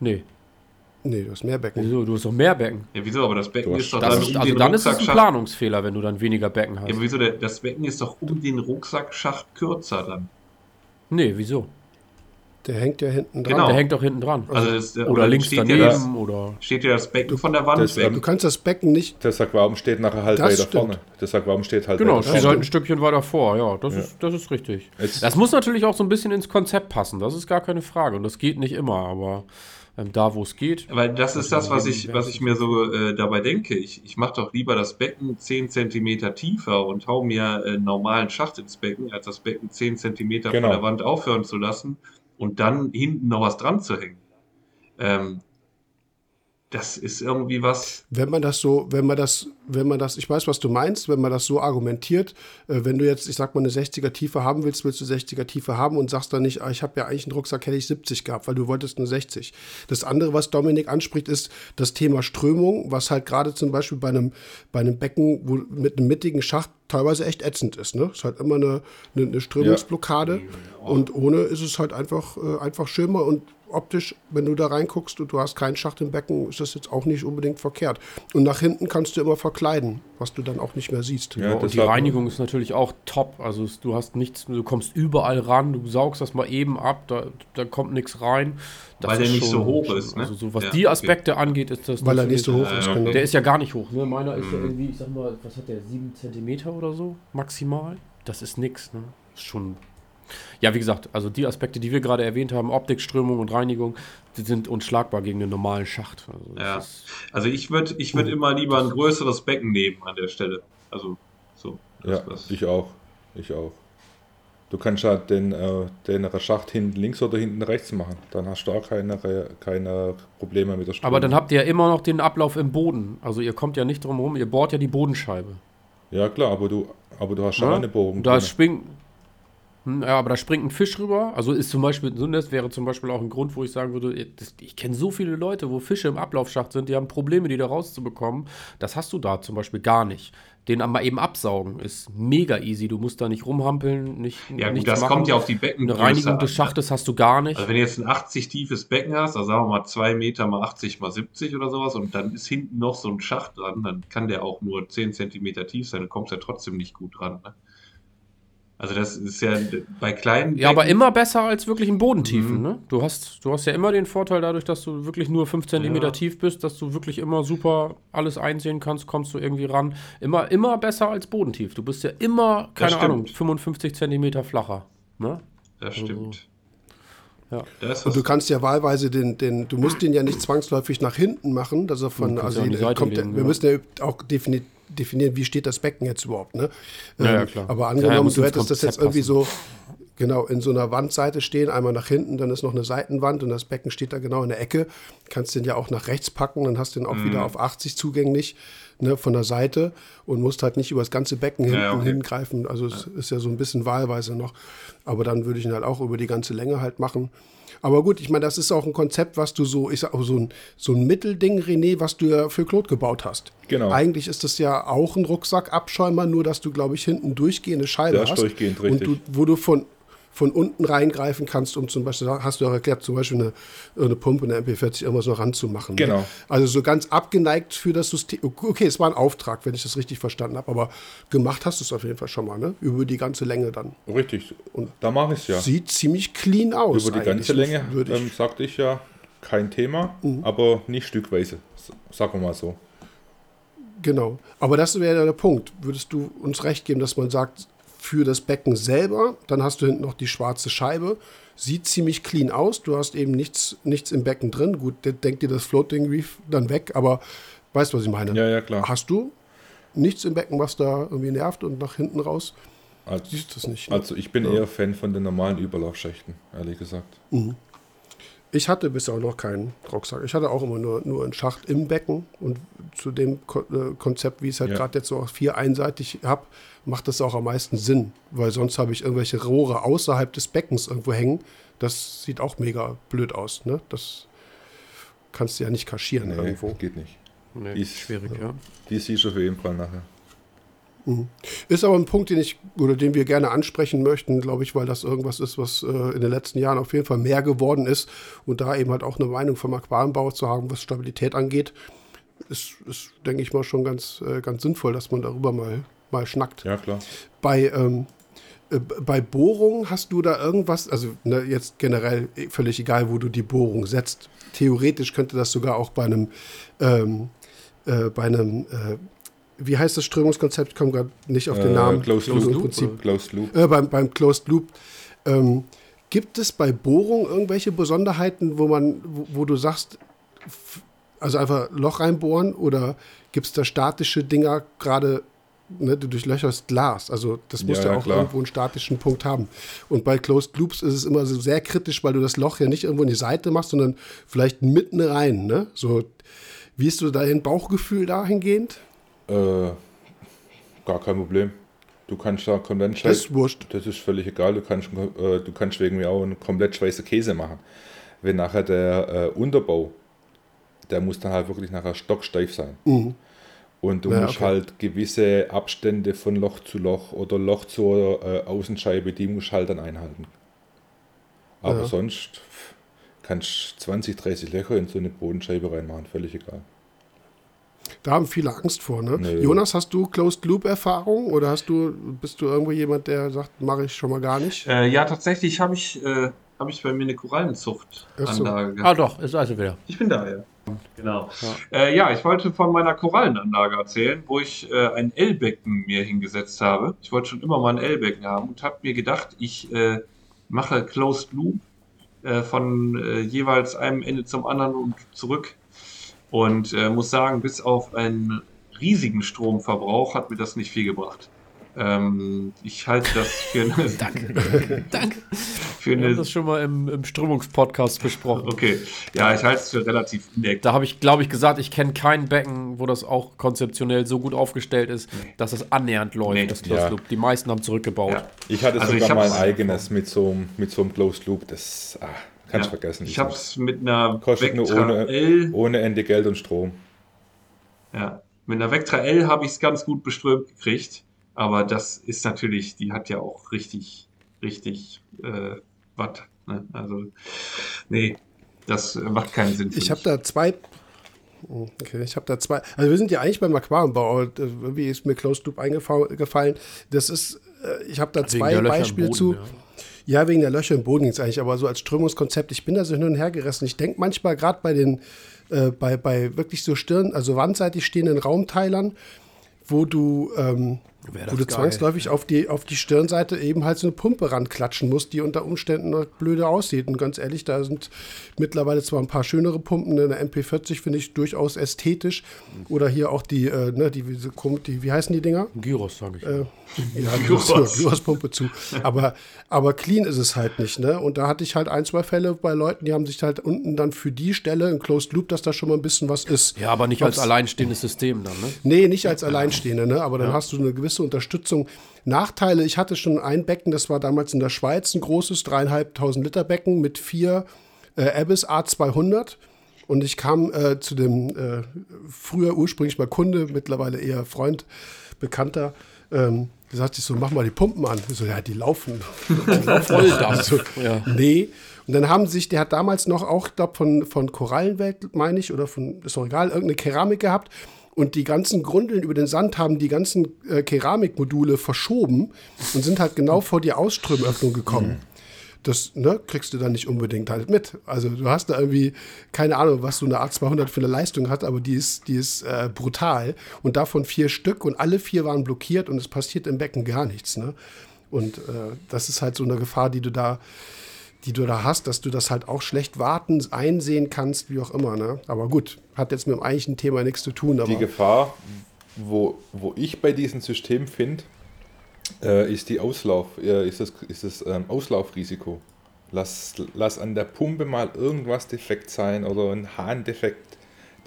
nee, Nee, du hast mehr Becken. wieso? Du hast doch mehr Becken. Ja, wieso? Aber das Becken Du hast- ist doch Das dann ist, um also den dann ist es ein. Planungsfehler, wenn du dann weniger Becken hast. Ja, aber wieso? Der, das Becken ist doch um den Rucksackschacht kürzer dann. nee, wieso? Der hängt ja hinten dran. Genau. Der hängt doch hinten dran. Also das, oder links steht daneben Ja das, oder. steht ja das Becken von der Wand das, weg. Du kannst das Becken nicht. Das Aquarium steht nachher halt Das weiter stimmt. vorne. Das Aquarium steht halt Genau, steht halt ein Stückchen weiter vor, ja, das, Ist, das ist richtig. Jetzt- das muss natürlich auch so ein bisschen ins Konzept passen, das ist gar keine Frage. Und das geht nicht immer, aber ähm, da, wo es geht. Weil das ist das, was ich, was ich mir so äh, dabei denke. Ich, ich mache doch lieber das Becken 10 cm tiefer und hau mir äh, einen normalen Schacht ins Becken, als das Becken 10 cm Genau. von der Wand aufhören zu lassen und dann hinten noch was dran zu hängen. Ähm, das ist irgendwie was. Wenn man das so, wenn man das, wenn man das, ich weiß, was du meinst, wenn man das so argumentiert, äh, wenn du jetzt, ich sag mal, eine 60er Tiefe haben willst, willst du 60er Tiefe haben und sagst dann nicht, ah, ich habe ja eigentlich einen Rucksack, hätte ich 70 gehabt, weil du wolltest eine 60. Das andere, was Dominik anspricht, ist das Thema Strömung, was halt gerade zum Beispiel bei einem, bei einem Becken wo, mit einem mittigen Schacht teilweise echt ätzend ist. Ne? Ist halt immer eine, eine, eine Strömungsblockade und ohne ist es halt einfach, äh, einfach schöner und optisch, wenn du da reinguckst und du hast keinen Schacht im Becken, ist das jetzt auch nicht unbedingt verkehrt. Und nach hinten kannst du immer verkleiden, was du dann auch nicht mehr siehst. Ja, und das die Reinigung ist natürlich auch top. Also du hast nichts, du kommst überall ran, du saugst das mal eben ab, da, da kommt nichts rein. Das Weil der ist nicht so hoch ist, ne? Also so, was Ja, die okay. Aspekte angeht, ist das. Weil er nicht so hoch ist. Ja, genau. Der ist ja gar nicht hoch, ne? Meiner ist ja irgendwie, ich sag mal, was hat der, 7 cm oder so maximal? Das ist nix, ne? Ist schon. Ja, wie gesagt, also die Aspekte, die wir gerade erwähnt haben, Optik, Strömung und Reinigung, die sind unschlagbar gegen den normalen Schacht. Also Ja. Also ich würde ich würd immer lieber ein größeres Becken nehmen an der Stelle. Also so. Ja, das- das- ich auch. Ich auch. Du kannst ja den, äh, den Schacht hinten links oder hinten rechts machen. Dann hast du auch keine, keine Probleme mit der Strömung. Aber dann habt ihr ja immer noch den Ablauf im Boden. Also ihr kommt ja nicht drum rum, ihr bohrt ja die Bodenscheibe. Ja, klar, aber du, aber du hast schon Ne? eine Bohrung. Da springt. Hm, Ja, aber da springt ein Fisch rüber. Also ist zum Beispiel, so das wäre zum Beispiel auch ein Grund, wo ich sagen würde, das, ich kenne so viele Leute, wo Fische im Ablaufschacht sind, die haben Probleme, die da rauszubekommen. Das hast du da zum Beispiel gar nicht. Den mal eben absaugen ist mega easy. Du musst da nicht rumhampeln, nicht. Ja, gut, das machen. kommt ja auf die Beckengröße Eine Reinigung des ne? Schachtes hast du gar nicht. Also wenn du jetzt ein 80 tiefes Becken hast, also sagen wir mal 2 Meter mal 80 mal 70 oder sowas und dann ist hinten noch so ein Schacht dran, dann kann der auch nur 10 Zentimeter tief sein, dann kommst du ja trotzdem nicht gut dran. Ne? Also das ist ja bei kleinen Ja, aber immer besser als wirklich in Bodentiefen, Mhm. ne? Du hast, du hast ja immer den Vorteil dadurch, dass du wirklich nur 5 cm Ja. tief bist, dass du wirklich immer super alles einsehen kannst, kommst du irgendwie ran. Immer, immer besser als bodentief. Du bist ja immer, keine. Ahnung, 55 cm flacher. Ne? Das stimmt. Ja. Und du kannst ja wahlweise den, den, du musst den ja nicht zwangsläufig nach hinten machen, dass er von, also kommt, legen, wir ja. müssen ja auch defini definieren, wie steht das Becken jetzt überhaupt, ne? Ja, ja, Ähm, klar. Aber Ja, angenommen, du hättest das jetzt irgendwie so, genau, in so einer Wandseite stehen, einmal nach hinten, dann ist noch eine Seitenwand und das Becken steht da genau in der Ecke, kannst den ja auch nach rechts packen, dann hast du den auch Mhm. wieder auf 80 zugänglich, ne, von der Seite und musst halt nicht über das ganze Becken hinten Ja, okay. hingreifen, also es ist ja so ein bisschen wahlweise noch, aber dann würde ich ihn halt auch über die ganze Länge halt machen. Aber gut, ich meine, das ist auch ein Konzept, was du so, ich sag auch so ein, so ein Mittelding, René, was du ja für Claude gebaut hast. Genau. Eigentlich ist das ja auch ein Rucksackabschäumer, nur dass du, glaube ich, hinten durchgehende Scheibe ist hast. durchgehend, Und du, richtig. wo du von, von unten reingreifen kannst, um zum Beispiel, hast du auch erklärt, zum Beispiel eine, eine Pumpe, eine MP40 irgendwas noch ranzumachen. Genau. Ne? Also so ganz abgeneigt für das System. Okay, es war ein Auftrag, wenn ich das richtig verstanden habe, aber gemacht hast du es auf jeden Fall schon mal, ne? Über die ganze Länge dann. Richtig. Und da mache ich es ja. Sieht ziemlich clean aus. Über die ganze Länge Würde ich, Mhm. ähm, sagte ich ja, kein Thema, aber nicht stückweise. Sagen wir mal so. Genau. Aber das wäre ja der Punkt. Würdest du uns recht geben, dass man sagt, für das Becken selber, dann hast du hinten noch die schwarze Scheibe, sieht ziemlich clean aus. Du hast eben nichts, nichts im Becken drin. Gut, der- denk dir das Floating Reef dann weg, aber weißt du, was ich meine? Ja, ja, klar. Hast du nichts im Becken, was da irgendwie nervt und nach hinten raus? Also, Siehst du das nicht? ne? also ich bin eher Fan von den normalen Überlaufschächten, ehrlich gesagt. Ich hatte bisher auch noch keinen Rucksack. Ich hatte auch immer nur, nur einen Schacht im Becken. Und zu dem Ko äh, Konzept, wie ich es halt Ja. gerade jetzt so auch vier einseitig habe, macht das auch am meisten Sinn. Weil sonst habe ich irgendwelche Rohre außerhalb des Beckens irgendwo hängen. Das sieht auch mega blöd aus. Ne? Das kannst du ja nicht kaschieren Nee, irgendwo. geht nicht. Nee, Die ist schwierig, ja. Die siehst du auf jeden Fall nachher. Ist aber ein Punkt, den ich oder den wir gerne ansprechen möchten, glaube ich, weil das irgendwas ist, was äh, in den letzten Jahren auf jeden Fall mehr geworden ist und da eben halt auch eine Meinung vom Aquarienbauer zu haben, was Stabilität angeht, ist, ist denke ich mal, schon ganz, äh, ganz sinnvoll, dass man darüber mal, mal schnackt. Ja, klar. Bei, ähm, äh, bei Bohrungen hast du da irgendwas, also ne, jetzt generell völlig egal, wo du die Bohrung setzt. Theoretisch könnte das sogar auch bei einem, ähm, äh, bei einem, äh, wie heißt das Strömungskonzept? Ich komme gerade nicht auf den Äh, Namen. Closed Also Loop. Im Prinzip, Closed Loop. äh, beim, beim Closed Loop. Ähm, gibt es bei Bohrung irgendwelche Besonderheiten, wo man, wo, wo du sagst, also einfach Loch reinbohren oder gibt es da statische Dinger gerade, ne, du durchlöcherst Glas, also das muss Ja, ja, auch klar. irgendwo einen statischen Punkt haben. Und bei Closed Loops ist es immer so sehr kritisch, weil du das Loch ja nicht irgendwo in die Seite machst, sondern vielleicht mitten rein, ne? So, wie ist so dein Bauchgefühl dahingehend? Äh, gar kein Problem. Du kannst da komplett Das ist wurscht. Das ist völlig egal. Du kannst, äh, du kannst wegen mir auch einen komplett weißen Käse machen. Wenn nachher der äh, Unterbau, der muss dann halt wirklich nachher stocksteif sein. Und du Ja, musst okay. halt gewisse Abstände von Loch zu Loch oder Loch zur äh, Außenscheibe, die musst du halt dann einhalten. Aber Ja. sonst kannst du 20, 30 Löcher in so eine Bodenscheibe reinmachen, völlig egal. Da haben viele Angst vor, ne? Nee. Jonas, hast du Closed Loop Erfahrung oder hast du, bist du irgendwo jemand, der sagt, mache ich schon mal gar nicht? Äh, ja, tatsächlich habe ich, äh, hab ich bei mir eine Korallenzuchtanlage Ach Ah, doch, ist also wieder. Ich bin da, ja. Genau. Ja. Äh, ja, ich wollte von meiner Korallenanlage erzählen, wo ich äh, ein L-Becken mir hingesetzt habe. Ich wollte schon immer mal ein L-Becken haben und habe mir gedacht, ich äh, mache Closed Loop äh, von äh, jeweils einem Ende zum anderen und zurück. Und äh, muss sagen, bis auf einen riesigen Stromverbrauch hat mir das nicht viel gebracht. Ähm, ich halte das für eine, *laughs* Danke. Danke. für Wir haben eine das schon mal im, im Strömungspodcast besprochen. okay, ja, ich halte es für relativ indeck. Da habe ich, glaube ich, gesagt, ich kenne kein Becken, wo das auch konzeptionell so gut aufgestellt ist, dass das annähernd läuft, Nee. das Closed Ja. Loop. Die meisten haben zurückgebaut. Ja. Ich hatte Also sogar mal ein hab's- eigenes mit so, einem- mit so einem Closed Loop. Das ah, kannst Ja. du vergessen. Ich habe es mit einer Kostet nur Vectra ohne, L, ohne Ende Geld und Strom. ja, mit einer Vectra L habe ich es ganz gut beströmt gekriegt, aber das ist natürlich, die hat ja auch richtig, richtig äh, Watt. Ne? Also, nee, das macht keinen Sinn. für Ich habe da zwei. Okay, ich habe da zwei. Also wir sind ja eigentlich beim Aquariumbau. äh, Irgendwie ist mir Closed Loop eingefallen. Das ist, äh, ich habe da Wegen zwei Beispiele Boden, zu. ja. Ja, wegen der Löcher im Boden ging es eigentlich, aber so als Strömungskonzept, ich bin da so hin und her gerissen. Ich denke manchmal gerade bei den, äh, bei, bei wirklich so Stirn, also wandseitig stehenden Raumteilern, wo du, ähm, wo du zwangsläufig auf die, auf die Stirnseite eben halt so eine Pumpe ranklatschen musst, die unter Umständen noch blöde aussieht. Und ganz ehrlich, da sind mittlerweile zwar ein paar schönere Pumpen, eine MP40 finde ich durchaus ästhetisch. Oder hier auch die, äh, ne, die, Kom- die, wie heißen die Dinger? Gyros, sage ich. Äh, ja, *laughs* Gyros. Gyros. Gyrospumpe zu. Aber, aber clean ist es halt nicht, ne? Und da hatte ich halt ein, zwei Fälle bei Leuten, die haben sich halt unten dann für die Stelle ein Closed Loop, dass da schon mal ein bisschen was ist. ja, aber nicht als Ob's- alleinstehendes System dann, ne? Nee, nicht als Alleinstehende, ne? aber dann hast du eine gewisse Unterstützung. Nachteile, ich hatte schon ein Becken, das war damals in der Schweiz ein großes, dreieinhalbtausend Liter Becken mit vier äh, Abyss A200. Und ich kam äh, zu dem äh, früher ursprünglich mal Kunde, mittlerweile eher Freund, Bekannter. Ähm, da sagte ich so, mach mal die Pumpen an. Ich so, ja, die laufen. *laughs* Die laufen Volldampf, so, ja. Nee. Und dann haben sich, der hat damals noch auch, glaube, von, von Korallenwelt, meine ich, oder von, ist doch egal, irgendeine Keramik gehabt. Und die ganzen Grundeln über den Sand haben die ganzen äh, Keramikmodule verschoben und sind halt genau vor die Ausströmöffnung gekommen. Das ne, kriegst du dann nicht unbedingt halt mit. Also du hast da irgendwie, keine Ahnung, was so eine A200 für eine Leistung hat, aber die ist, die ist äh, brutal. Und davon vier Stück und alle vier waren blockiert und es passiert im Becken gar nichts. Ne? Und äh, das ist halt so eine Gefahr, die du da, die du da hast, dass du das halt auch schlecht warten, einsehen kannst, wie auch immer. Ne? Aber gut, hat jetzt mit dem eigentlichen Thema nichts zu tun. Aber Die Gefahr, wo, wo ich bei diesem System finde, äh, ist die Auslauf, äh, ist das, ist das ähm, Auslaufrisiko. Lass, lass an der Pumpe mal irgendwas defekt sein oder ein Hahn defekt,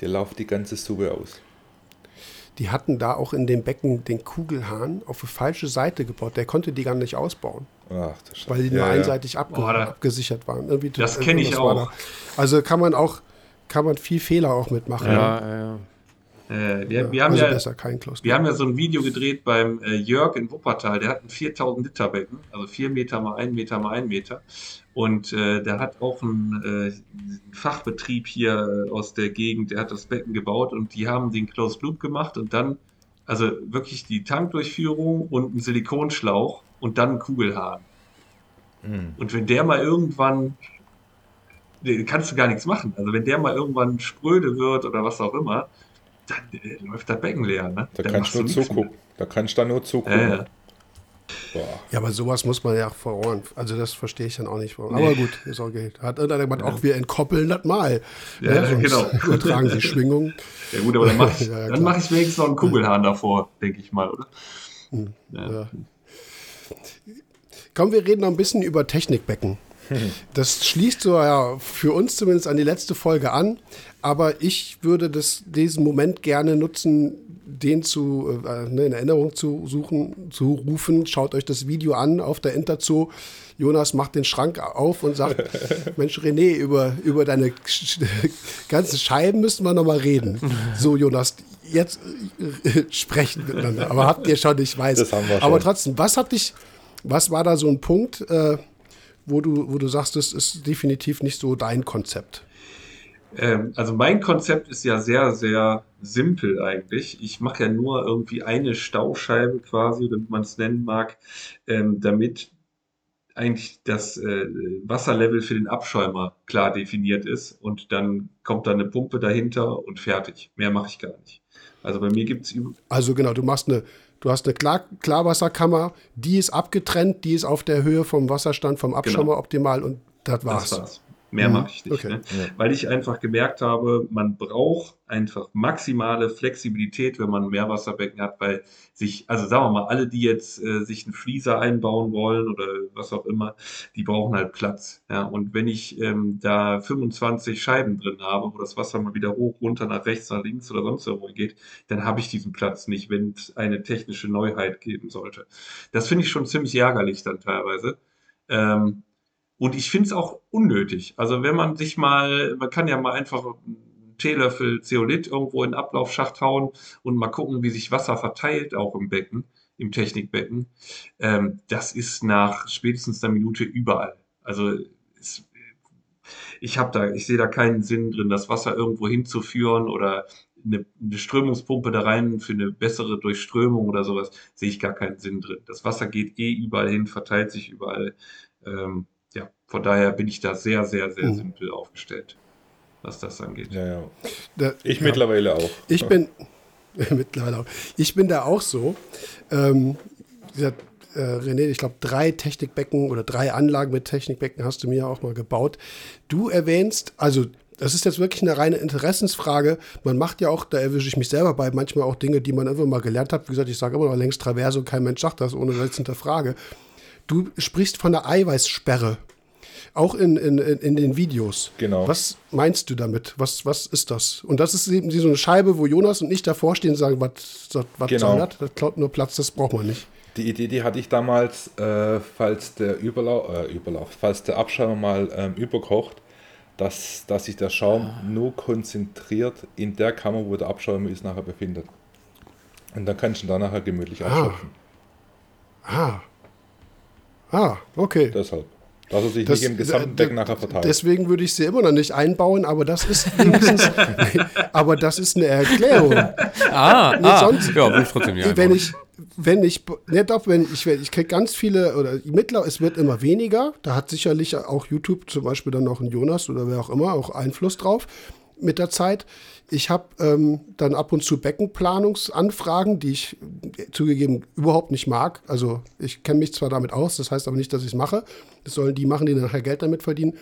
dir lauft die ganze Suppe aus. die hatten da auch in dem Becken den Kugelhahn auf die falsche Seite gebaut. Der konnte die gar nicht ausbauen. Ach, du Scheiße. weil die nur Ja, ja. einseitig abge Boah, da- abgesichert waren. Irgendwie Das kenn ich auch. da. Also kann man auch, kann man viel Fehler auch mitmachen. Ja. Äh, wir, wir, haben also ja, besser wir haben ja so ein Video gedreht beim äh, Jörg in Wuppertal. Der hat ein 4000 Liter Becken, also 4 Meter mal 1 Meter mal 1 Meter. Und äh, der hat auch einen äh, Fachbetrieb hier äh, aus der Gegend, der hat das Becken gebaut und die haben den Closed Loop gemacht und dann Also wirklich die Tankdurchführung und ein Silikonschlauch und dann ein Kugelhahn. Mhm. Und wenn der mal irgendwann, kannst du gar nichts machen. Also wenn der mal irgendwann spröde wird oder was auch immer, dann äh, läuft das Becken leer. Ne? Da kannst du nur zugucken. Da kannst du dann nur zugucken. Ja, ja. Ja, aber sowas muss man ja voran. Also das verstehe ich dann auch nicht. Aber gut, ist auch Geld. Hat irgendeiner gesagt, auch wir entkoppeln das mal. Ja, ja genau. *laughs* Übertragen die Schwingung. Ja gut, aber dann mache ich, *laughs* ja, mach ich wenigstens noch einen Kugelhahn davor, denke ich mal, oder? Hm, ja. Komm, wir reden noch ein bisschen über Technikbecken. Das schließt so ja für uns zumindest an die letzte Folge an. Aber ich würde das, diesen Moment gerne nutzen, den zu, äh, ne, in Erinnerung zu suchen, zu rufen. Schaut euch das Video an auf der Interzoo. Jonas macht den Schrank auf und sagt, *laughs* Mensch, René, über, über deine *laughs* ganzen Scheiben müssen wir noch mal reden. So, Jonas, jetzt äh, *laughs* sprechen miteinander. Aber habt ihr schon, ich weiß. Das haben wir schon. Aber trotzdem, was hat dich, was war da so ein Punkt, äh, wo du, wo du sagst, das ist definitiv nicht so dein Konzept? Ähm, also mein Konzept ist ja sehr, sehr simpel eigentlich. Ich mache ja nur irgendwie eine Stauscheibe quasi, wenn man es nennen mag, ähm, damit eigentlich das äh, Wasserlevel für den Abschäumer klar definiert ist und dann kommt da eine Pumpe dahinter und fertig. Mehr mache ich gar nicht. Also bei mir gibt es Also genau, du machst eine, du hast eine Klar Klarwasserkammer, die ist abgetrennt, die ist auf der Höhe vom Wasserstand vom Abschäumer genau. optimal und das war's. Das war's. Mehr mhm. mache ich nicht. Okay. Ne? Ja. Weil ich einfach gemerkt habe, man braucht einfach maximale Flexibilität, wenn man ein Meerwasserbecken hat, weil sich, also sagen wir mal, alle, die jetzt äh, sich einen Flieser einbauen wollen oder was auch immer, die brauchen halt Platz. Ja? Und wenn ich ähm, da 25 Scheiben drin habe, wo das Wasser mal wieder hoch, runter, nach rechts, nach links oder sonst irgendwo geht, dann habe ich diesen Platz nicht, wenn es eine technische Neuheit geben sollte. Das finde ich schon ziemlich ärgerlich dann teilweise. Ähm, und ich finde es auch unnötig. Also wenn man sich mal, man kann ja mal einfach einen Teelöffel Zeolit irgendwo in den Ablaufschacht hauen und mal gucken, wie sich Wasser verteilt, auch im Becken, im Technikbecken. Ähm, das ist nach spätestens einer Minute überall. Also es, ich habe da, ich sehe da keinen Sinn drin, das Wasser irgendwo hinzuführen oder eine, eine, Strömungspumpe da rein für eine bessere Durchströmung oder sowas, sehe ich gar keinen Sinn drin. Das Wasser geht eh überall hin, verteilt sich überall. Ähm, ja, von daher bin ich da sehr, sehr, sehr mhm. simpel aufgestellt, was das angeht. Ja, ja. Da, ich ja. mittlerweile auch. Ich bin *laughs* mittlerweile auch. Ich bin da auch so. Ähm, äh, René, ich glaube, drei Technikbecken oder drei Anlagen mit Technikbecken hast du mir auch mal gebaut. Du erwähnst, also das ist jetzt wirklich eine reine Interessensfrage. Man macht ja auch, da erwische ich mich selber bei, manchmal auch Dinge, die man irgendwann mal gelernt hat. Wie gesagt, ich sage immer noch längst Traverse und kein Mensch sagt das, ohne dass ich es hinterfrage. Du sprichst von der Eiweißsperre. Auch in, in, in den Videos. Genau. Was meinst du damit? Was, was ist das? Und das ist eben so eine Scheibe, wo Jonas und ich davor stehen und sagen, was, was genau. soll das? Das klaut nur Platz, das braucht man nicht. Die Idee, die hatte ich damals, äh, falls der Überlauf, äh, Überlauf, falls der Abschaum mal ähm, überkocht, dass, dass sich der Schaum ah. nur konzentriert in der Kammer, wo der Abschaum ist, nachher befindet. Und dann kannst du da nachher gemütlich abschöpfen. Ah. Ah, okay. Deshalb. Dass er sich das, nicht im gesamten Deck nachher verteilt. Deswegen würde ich sie immer noch nicht einbauen, aber das ist *laughs* wenigstens, aber das ist eine Erklärung. Ah, nee, ah sonst, ja, will ich trotzdem nicht Wenn ich, wenn ich, ne, doch, wenn ich, ich kriege ganz viele, oder mittler, es wird immer weniger, da hat sicherlich auch YouTube zum Beispiel dann noch ein Jonas oder wer auch immer auch Einfluss drauf mit der Zeit. Ich habe ähm, dann ab und zu Beckenplanungsanfragen, die ich zugegeben überhaupt nicht mag. Also ich kenne mich zwar damit aus, das heißt aber nicht, dass ich es mache. Das sollen die machen, die nachher Geld damit verdienen.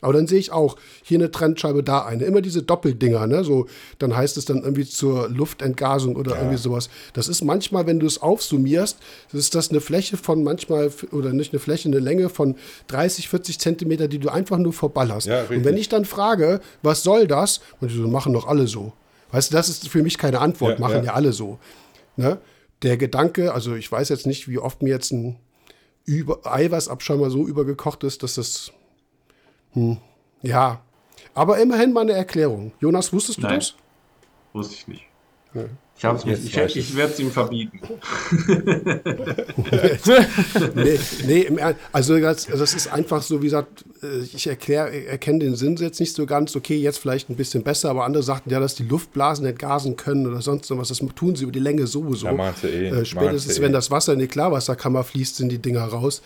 Aber dann sehe ich auch hier eine Trennscheibe, da eine. Immer diese Doppeldinger, ne? So, dann heißt es dann irgendwie zur Luftentgasung oder ja. irgendwie sowas. Das ist manchmal, wenn du es aufsummierst, ist das eine Fläche von manchmal, oder nicht eine Fläche, eine Länge von 30, 40 Zentimeter, die du einfach nur verballerst. Ja, und wenn ich dann frage, was soll das? Und die so, machen doch alle so. Weißt du, das ist für mich keine Antwort, ja, machen ja, alle so. Ne? Der Gedanke, also ich weiß jetzt nicht, wie oft mir jetzt ein über Eiweißabschäumer so übergekocht ist, dass das hm. Ja, aber immerhin mal eine Erklärung. Jonas, wusstest du Nein, das? Wusste ich nicht. Ich, ich, ich, ich werde es ihm verbieten. *laughs* nee, nee, also das, das, ist einfach so, wie gesagt, äh, ich erkläre, erkenne den Sinn jetzt nicht so ganz. Okay, jetzt vielleicht ein bisschen besser, aber andere sagten ja, dass die Luftblasen entgasen können oder sonst was. Das tun sie über die Länge sowieso. Ja, eh, äh, spätestens, wenn eh. das Wasser in die Klarwasserkammer fließt, sind die Dinger raus.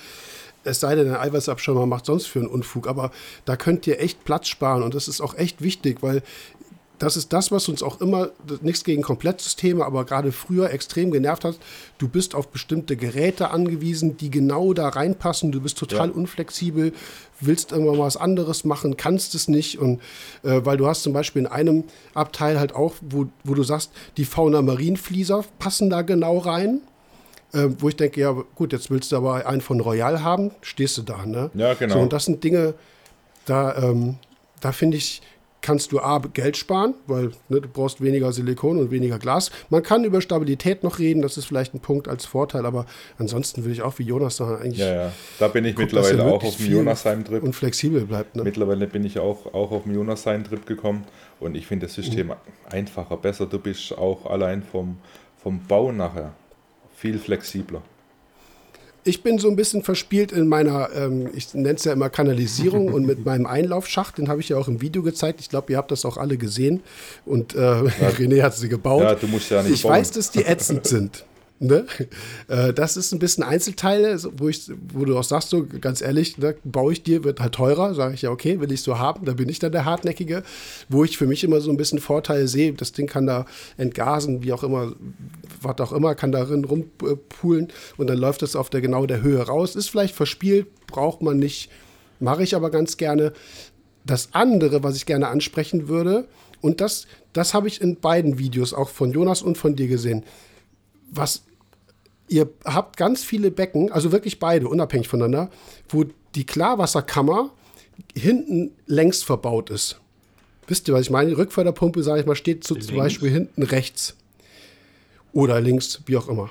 Es sei denn, ein Eiweißabschirmer macht sonst für einen Unfug, aber da könnt ihr echt Platz sparen und das ist auch echt wichtig, weil das ist das, was uns auch immer, nichts gegen Komplettsysteme, aber gerade früher extrem genervt hat. Du bist auf bestimmte Geräte angewiesen, die genau da reinpassen. Du bist total ja. unflexibel, willst irgendwann mal was anderes machen, kannst es nicht. Und äh, weil du hast zum Beispiel in einem Abteil halt auch, wo, wo du sagst, die Fauna Marienflieser passen da genau rein. Äh, wo ich denke, ja gut, jetzt willst du aber einen von Royal haben, stehst du da, ne? Ja, genau. So, und das sind Dinge, da, ähm, da finde ich, kannst du A, Geld sparen, weil ne, du brauchst weniger Silikon und weniger Glas. Man kann über Stabilität noch reden, das ist vielleicht ein Punkt als Vorteil, aber ansonsten würde ich auch wie Jonas sagen, eigentlich. Ja, ja. Da bin ich guck, mittlerweile auch auf dem Jonasheim-Trip. Und flexibel bleibt. Ne? Mittlerweile bin ich auch, auch auf dem Jonasheim-Trip gekommen und ich finde das System mhm. einfacher, besser. Du bist auch allein vom, vom Bau nachher viel flexibler ich bin so ein bisschen verspielt in meiner, ähm, ich nenne es ja immer Kanalisierung *laughs* und mit meinem Einlaufschacht, den habe ich ja auch im Video gezeigt. Ich glaube, ihr habt das auch alle gesehen und äh, ja. *laughs* René hat sie gebaut. Ja, du musst ja nicht Ich bauen. weiß, dass die ätzend sind. *laughs* Ne? Äh, das ist ein bisschen Einzelteile, wo, ich, wo du auch sagst, so ganz ehrlich, ne, baue ich dir, wird halt teurer. Sage ich ja, okay, will ich so haben, da bin ich dann der Hartnäckige. Wo ich für mich immer so ein bisschen Vorteile sehe, das Ding kann da entgasen, wie auch immer, was auch immer, kann darin rumpulen und dann läuft es auf der genau der Höhe raus. Ist vielleicht verspielt, braucht man nicht, mache ich aber ganz gerne. Das andere, was ich gerne ansprechen würde, und das, das habe ich in beiden Videos, auch von Jonas und von dir gesehen. Was ihr habt ganz viele Becken, also wirklich beide, unabhängig voneinander, wo die Klarwasserkammer hinten längs verbaut ist. Wisst ihr, was ich meine? Die Rückförderpumpe, sage ich mal, steht so zum Beispiel hinten rechts. Oder links, wie auch immer.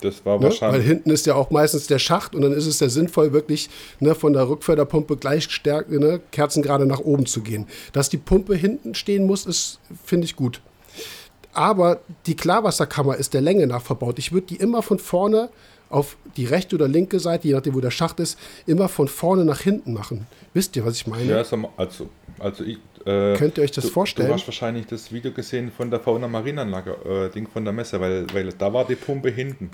Das war ne? wahrscheinlich. Weil hinten ist ja auch meistens der Schacht und dann ist es ja sinnvoll, wirklich ne, von der Rückförderpumpe gleich stärk, ne, Kerzen gerade nach oben zu gehen. Dass die Pumpe hinten stehen muss, ist, finde ich gut. Aber die Klarwasserkammer ist der Länge nach verbaut. Ich würde die immer von vorne auf die rechte oder linke Seite, je nachdem, wo der Schacht ist, immer von vorne nach hinten machen. Wisst ihr, was ich meine? Ja, also, also ich. Äh, Könnt ihr euch das du, vorstellen? Du hast wahrscheinlich das Video gesehen von der Fauna Marienanlage, äh, Ding von der Messe, weil, weil da war die Pumpe hinten.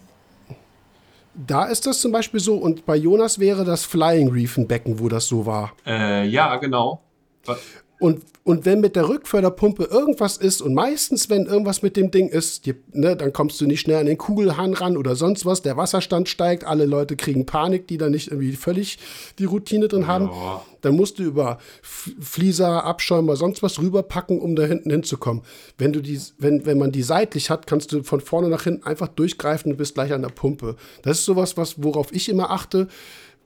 Da ist das zum Beispiel so und bei Jonas wäre das Flying Reef ein Becken, wo das so war. Äh, ja, genau. Und, und wenn mit der Rückförderpumpe irgendwas ist, und meistens, wenn irgendwas mit dem Ding ist, die, ne, dann kommst du nicht schnell an den Kugelhahn ran oder sonst was, der Wasserstand steigt, alle Leute kriegen Panik, die da nicht irgendwie völlig die Routine drin haben, ja. dann musst du über Flieser, Abschäumer, sonst was rüberpacken, um da hinten hinzukommen. Wenn, du die, wenn, wenn man die seitlich hat, kannst du von vorne nach hinten einfach durchgreifen und bist gleich an der Pumpe. Das ist sowas, was, worauf ich immer achte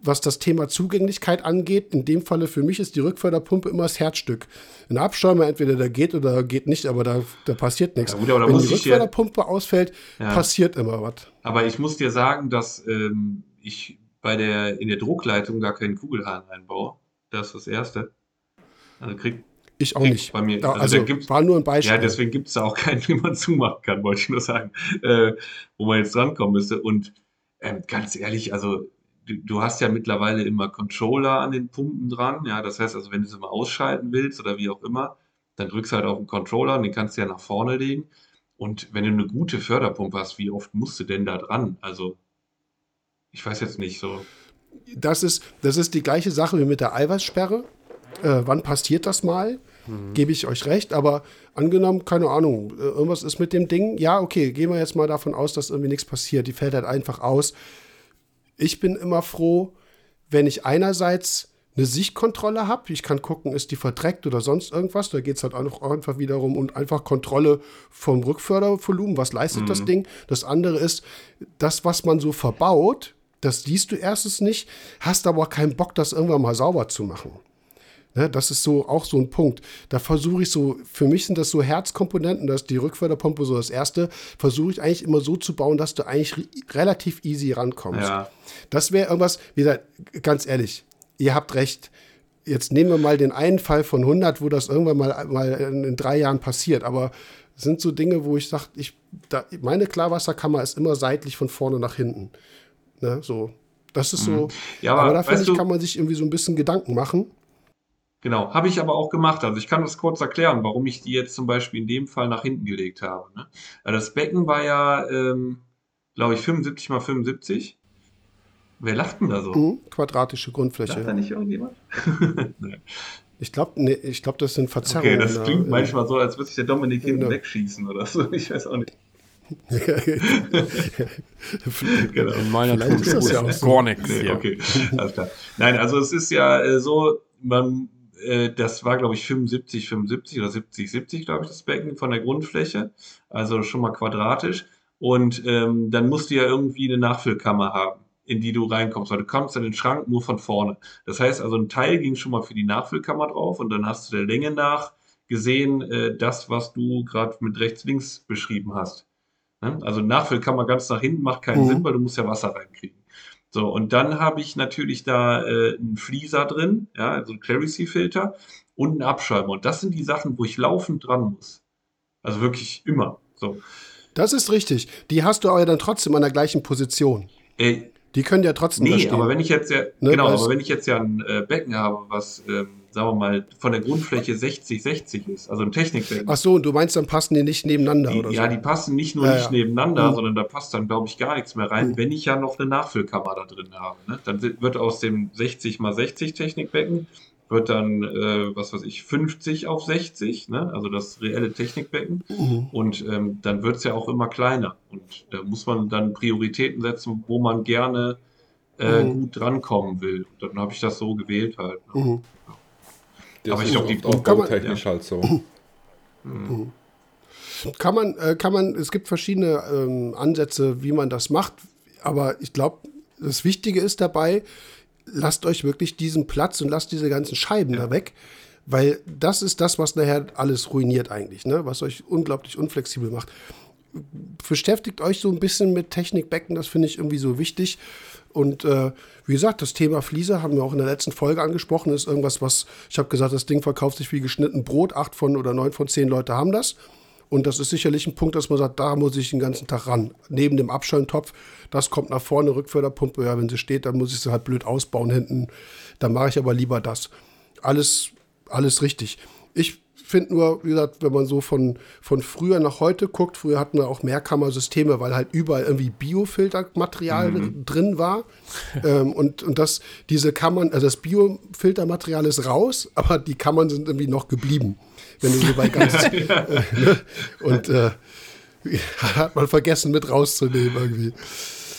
was das Thema Zugänglichkeit angeht, in dem Falle für mich ist die Rückförderpumpe immer das Herzstück. Ein Abschäumer, entweder der geht oder geht nicht, aber da, da passiert nichts. Ja, gut, Wenn die Rückförderpumpe dir, ausfällt, ja. passiert immer was. Aber ich muss dir sagen, dass ähm, ich bei der, in der Druckleitung gar keinen Kugelhahn einbaue. Das ist das Erste. Also krieg, ich auch nicht. Bei mir, da, also, also war nur ein Beispiel. Ja, deswegen gibt es da auch *laughs* keinen, wie man zumachen kann, wollte ich nur sagen, äh, wo man jetzt drankommen müsste. Und ähm, ganz ehrlich, also du, du hast ja mittlerweile immer Controller an den Pumpen dran. Ja, das heißt also, wenn du sie mal ausschalten willst oder wie auch immer, dann drückst du halt auf den Controller und den kannst du ja nach vorne legen. Und wenn du eine gute Förderpumpe hast, wie oft musst du denn da dran? Also, ich weiß jetzt nicht so. Das ist, das ist die gleiche Sache wie mit der Eiweißsperre. Äh, wann passiert das mal? Mhm. Gebe ich euch recht, aber angenommen, keine Ahnung, äh, irgendwas ist mit dem Ding. Ja, okay, gehen wir jetzt mal davon aus, dass irgendwie nichts passiert. Die fällt halt einfach aus. Ich bin immer froh, wenn ich einerseits eine Sichtkontrolle habe. Ich kann gucken, ist die verdreckt oder sonst irgendwas. Da geht es halt auch einfach wiederum um einfach Kontrolle vom Rückfördervolumen. Was leistet mhm. das Ding? Das andere ist, das, was man so verbaut, das siehst du erstens nicht, hast aber auch keinen Bock, das irgendwann mal sauber zu machen. Ne, das ist so auch so ein Punkt. Da versuche ich so, für mich sind das so Herzkomponenten, dass die Rückförderpumpe so das erste, versuche ich eigentlich immer so zu bauen, dass du eigentlich relativ easy rankommst. Ja. Das wäre irgendwas, wie gesagt, ganz ehrlich, ihr habt recht. Jetzt nehmen wir mal den einen Fall von 100, wo das irgendwann mal, mal in, drei Jahren passiert. Aber sind so Dinge, wo ich sage, ich, da, meine Klarwasserkammer ist immer seitlich von vorne nach hinten. Ne, so. Das ist so. Mhm. Ja, aber, aber da finde ich, kann man sich irgendwie so ein bisschen Gedanken machen. Genau, habe ich aber auch gemacht. Also ich kann das kurz erklären, warum ich die jetzt zum Beispiel in dem Fall nach hinten gelegt habe. Ne? Das Becken war ja, ähm, glaube ich, 75 mal 75. Wer lacht denn da so? Mhm, quadratische Lacht Grundfläche. da nicht irgendjemand? *laughs* Ich glaube, nee, ich glaub, das sind Verzerrungen. Okay, das klingt in- manchmal so, als würde sich der Dominik hinten Genau. wegschießen oder so. Ich weiß auch nicht. *laughs* Genau. In meiner Vielleicht ist das ja auch so. gar nichts Nee, hier. okay, alles klar. Nein, also es ist ja äh, so, man, äh, das war, glaube ich, 75, 75 oder 70, 70, glaube ich, das Becken von der Grundfläche. Also schon mal quadratisch. Und ähm, dann musst du ja irgendwie eine Nachfüllkammer haben, in die du reinkommst, weil du kommst an den Schrank nur von vorne. Das heißt also, ein Teil ging schon mal für die Nachfüllkammer drauf und dann hast du der Länge nach gesehen, äh, das, was du gerade mit rechts-links beschrieben hast. Ne? Also Nachfüllkammer ganz nach hinten macht keinen Mhm. Sinn, weil du musst ja Wasser reinkriegen. So, und dann habe ich natürlich da äh, einen Fließer drin, ja, also einen Clary-Filter und einen Abschäumer. Und das sind die Sachen, wo ich laufend dran muss. Also wirklich immer. So. Das ist richtig. Die hast du aber dann trotzdem an der gleichen Position. Äh, Die können ja trotzdem nee, aber wenn ich jetzt ja, Ne, genau, aber wenn ich jetzt ja ein äh, Becken habe, was, ähm, sagen wir mal, von der Grundfläche 60-60 ist, also ein Technikbecken, Ach so, und du meinst, dann passen die nicht nebeneinander Die, oder ja, so? die passen nicht nur Ja, nicht ja. nebeneinander, Mhm. sondern da passt dann, glaube ich, gar nichts mehr rein, Mhm. wenn ich ja noch eine Nachfüllkammer da drin habe. Ne? Dann wird aus dem 60 mal 60 Technikbecken, wird dann, äh, was weiß ich, 50 auf 60, ne? also das reelle Technikbecken. Mhm. Und ähm, dann wird es ja auch immer kleiner. Und da muss man dann Prioritäten setzen, wo man gerne äh, Mhm. gut drankommen will. Und dann habe ich das so gewählt halt. Ne? Mhm. Das Aber ich ist glaub, die- man- bautechnisch halt so. Kann man, äh, kann man, es gibt verschiedene ähm, Ansätze, wie man das macht, aber ich glaube, das Wichtige ist dabei, lasst euch wirklich diesen Platz und lasst diese ganzen Scheiben da weg, weil das ist das, was nachher alles ruiniert eigentlich, ne? was euch unglaublich unflexibel macht. Beschäftigt euch so ein bisschen mit Technikbecken, das finde ich irgendwie so wichtig. Und äh, wie gesagt, das Thema Fliese haben wir auch in der letzten Folge angesprochen, ist irgendwas, was, ich habe gesagt, das Ding verkauft sich wie geschnitten Brot, acht von oder neun von zehn Leute haben das. Und das ist sicherlich ein Punkt, dass man sagt, da muss ich den ganzen Tag ran. Neben dem Abschäumtopf, das kommt nach vorne, Rückförderpumpe, ja, wenn sie steht, dann muss ich sie halt blöd ausbauen hinten. Dann mache ich aber lieber das. Alles, alles richtig. Ich finde nur, wie gesagt, wenn man so von, von früher nach heute guckt, früher hatten wir auch Mehrkammersysteme, weil halt überall irgendwie Biofiltermaterial drin war. ähm, und, und das, diese Kammern, also das Biofiltermaterial ist raus, *laughs* aber die Kammern sind irgendwie noch geblieben. Wenn du so bei ganz. *laughs* *laughs* äh, ne? Und äh, hat man vergessen mit rauszunehmen irgendwie.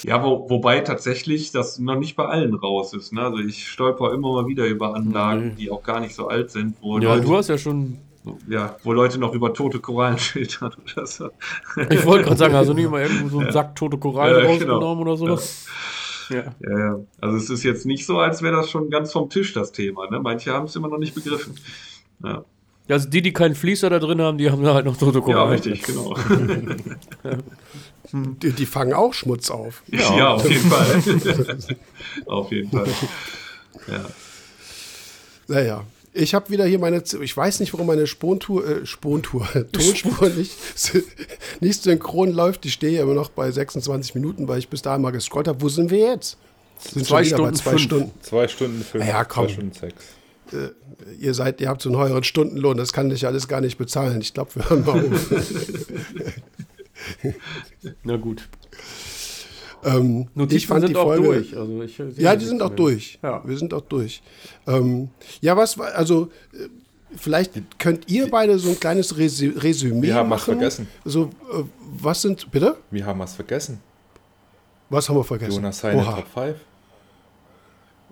Ja, wo, wobei tatsächlich das noch nicht bei allen raus ist. Ne? Also ich stolper immer mal wieder über Anlagen, Nee. die auch gar nicht so alt sind, wo, Ja, Leute, du hast ja schon. Ja, wo Leute noch über tote Korallen *laughs* schildern oder so. Ich wollte gerade sagen, also nicht mal irgendwo so einen Sack tote Korallen Ja, genau. rausgenommen oder so. Ja. Ja, ja. Also es ist jetzt nicht so, als wäre das schon ganz vom Tisch, das Thema. Ne? Manche haben es immer noch nicht begriffen. Ja, Also die, die keinen Fließer da drin haben, die haben da halt noch tote ja Korallen. richtig, genau. *laughs* Die, die fangen auch Schmutz auf. Ja, *laughs* auf jeden Fall. auf jeden Fall. Ja. Naja. Ich habe wieder hier meine, ich weiß nicht, warum meine Spontour, äh, Spontour, *laughs* Tonspur nicht, nicht synchron läuft. Ich stehe ja immer noch bei 26 Minuten, weil ich bis dahin mal gescrollt habe. Wo sind wir jetzt? Sind Zwei wieder bei Stunden zwei fünf. Stunden. Zwei Stunden fünf, Ja, komm. zwei Stunden sechs. Ihr seid, ihr habt so einen höheren Stundenlohn, das kann ich alles gar nicht bezahlen. Ich glaube, wir hören mal auf. *laughs* Na gut. Ähm, Notizen ich fand sind die auch Folge, durch. Also ich Ja, die sind auch durch. Ja. Wir sind auch durch. Ähm, ja, was war, also äh, vielleicht könnt ihr beide so ein kleines Resü Resümee Wir haben was machen. vergessen. So, äh, was sind, bitte? Wir haben was vergessen. Was haben wir vergessen? Jonas seine Oha. Top 5.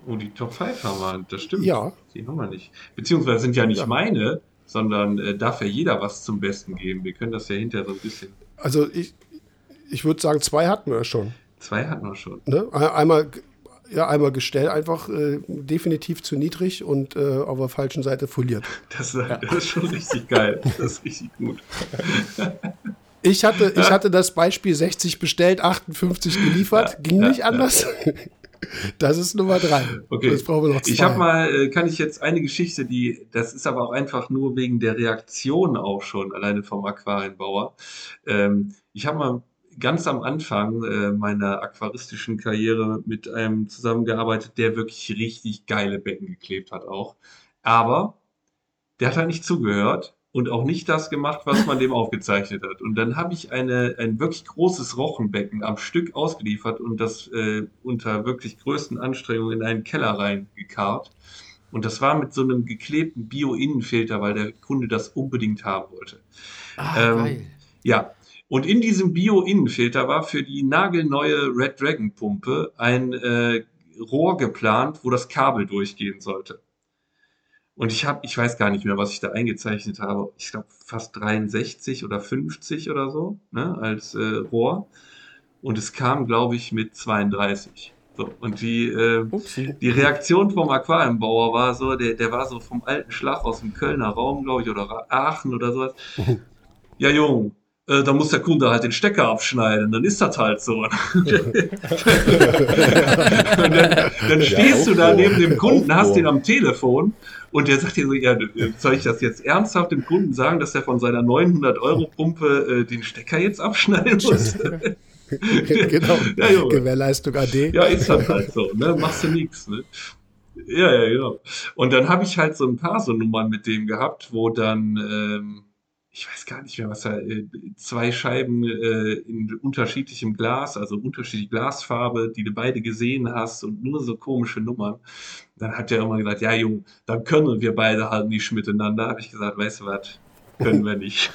Oh, die Top 5 haben wir, das stimmt. Ja. Die haben wir nicht. Beziehungsweise sind ja nicht Ja. meine, sondern äh, darf ja jeder was zum Besten geben. Wir können das ja hinterher so ein bisschen. Also ich, ich würde sagen, zwei hatten wir schon. Zwei hatten wir schon. Ne? Ein- Einmal, ja, einmal Gestell einfach äh, definitiv zu niedrig und äh, auf der falschen Seite foliert. Das, das ist schon richtig geil. Das ist richtig gut. *laughs* Ich hatte, ich hatte das Beispiel 60 bestellt, 58 geliefert, ging ja, nicht ja. anders. *laughs* Das ist Nummer drei. Okay. Jetzt brauchen wir noch zwei. Ich habe mal, äh, kann ich jetzt eine Geschichte, die, das ist aber auch einfach nur wegen der Reaktion auch schon, alleine vom Aquarienbauer. Ähm, ich habe mal ganz am Anfang äh, meiner aquaristischen Karriere mit einem zusammengearbeitet, der wirklich richtig geile Becken geklebt hat auch. Aber der hat halt nicht zugehört und auch nicht das gemacht, was man dem aufgezeichnet hat. Und dann habe ich eine, ein wirklich großes Rochenbecken am Stück ausgeliefert und das äh, unter wirklich größten Anstrengungen in einen Keller reingekarrt. Und das war mit so einem geklebten Bio-Innenfilter, weil der Kunde das unbedingt haben wollte. Ah, Ähm, geil. Ja, und in diesem Bio-Innenfilter war für die nagelneue Red Dragon Pumpe ein äh, Rohr geplant, wo das Kabel durchgehen sollte. Und ich habe, ich weiß gar nicht mehr, was ich da eingezeichnet habe. Ich glaube fast 63 oder 50 oder so, ne, als äh, Rohr. Und es kam, glaube ich, mit 32. So, und die, äh, die Reaktion vom Aquariumbauer war so, der, der war so vom alten Schlag aus dem Kölner Raum, glaube ich, oder Aachen oder sowas. *laughs* Ja, Jung, äh, da muss der Kunde halt den Stecker abschneiden, dann ist das halt so. *laughs* dann, dann stehst du da neben dem Kunden, hast Aufbohren. den am Telefon und der sagt dir so, ja, soll ich das jetzt ernsthaft dem Kunden sagen, dass er von seiner 900-Euro-Pumpe äh, den Stecker jetzt abschneiden muss? *laughs* genau. *laughs* Ja. Gewährleistung AD. Ja, ist halt halt so, ne? Machst du nichts, ne? Ja, ja, genau. Und dann habe ich halt so ein paar so Nummern mit dem gehabt, wo dann, ähm, ich weiß gar nicht mehr, was da, äh, zwei Scheiben äh, in unterschiedlichem Glas, also unterschiedliche Glasfarbe, die du beide gesehen hast und nur so komische Nummern. Dann hat der immer gesagt, ja, Junge, dann können wir beide halt nicht miteinander. Habe ich gesagt, weißt du was? Können wir nicht. *laughs*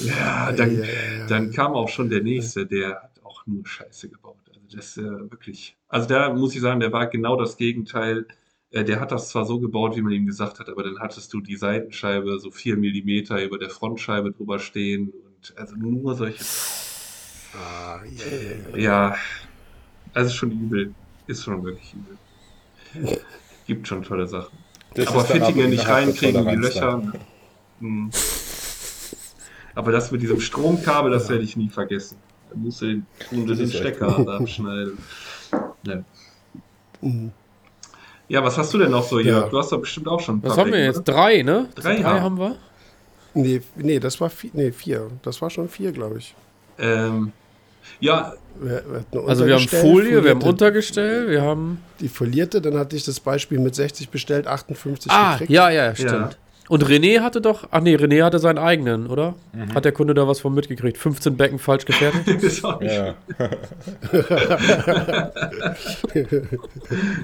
ja, dann, dann kam auch schon der nächste, der hat auch nur Scheiße gebaut. Also das äh, wirklich. Also da muss ich sagen, der war genau das Gegenteil. Äh, der hat das zwar so gebaut, wie man ihm gesagt hat, aber dann hattest du die Seitenscheibe so vier Millimeter über der Frontscheibe drüber stehen und also nur solche. Ah, ja, ja, ja. Ja, also schon übel. Ist schon wirklich übel. *laughs* Gibt schon tolle Sachen. Das aber Fittinge nicht reinkriegen, die Löcher. dann. Hm. Aber das mit diesem Stromkabel, das werde ich nie vergessen. Da musst du den, den Stecker abschneiden. Ja. *laughs* Mhm. Ja, was hast du denn noch so, Jörg? Ja. Du hast doch bestimmt auch schon ein Was paar haben wir jetzt? oder? Drei, ne? Drei, Drei ja. haben wir. Nee, nee, das war vier, nee, vier. Das war schon vier, glaube ich. Ähm, ja, Also Wir, wir hatten wir haben Folie, wir haben folierte- Untergestell, wir haben. Die folierte, dann hatte ich das Beispiel mit 60 bestellt, 58 Ah, gekriegt. ja, ja, stimmt. Ja. Und René hatte doch, ach nee, René hatte seinen eigenen, oder? Hat der Kunde da was von mitgekriegt? 15 Becken falsch gefertigt? *laughs* ist auch nicht, Ja. *laughs*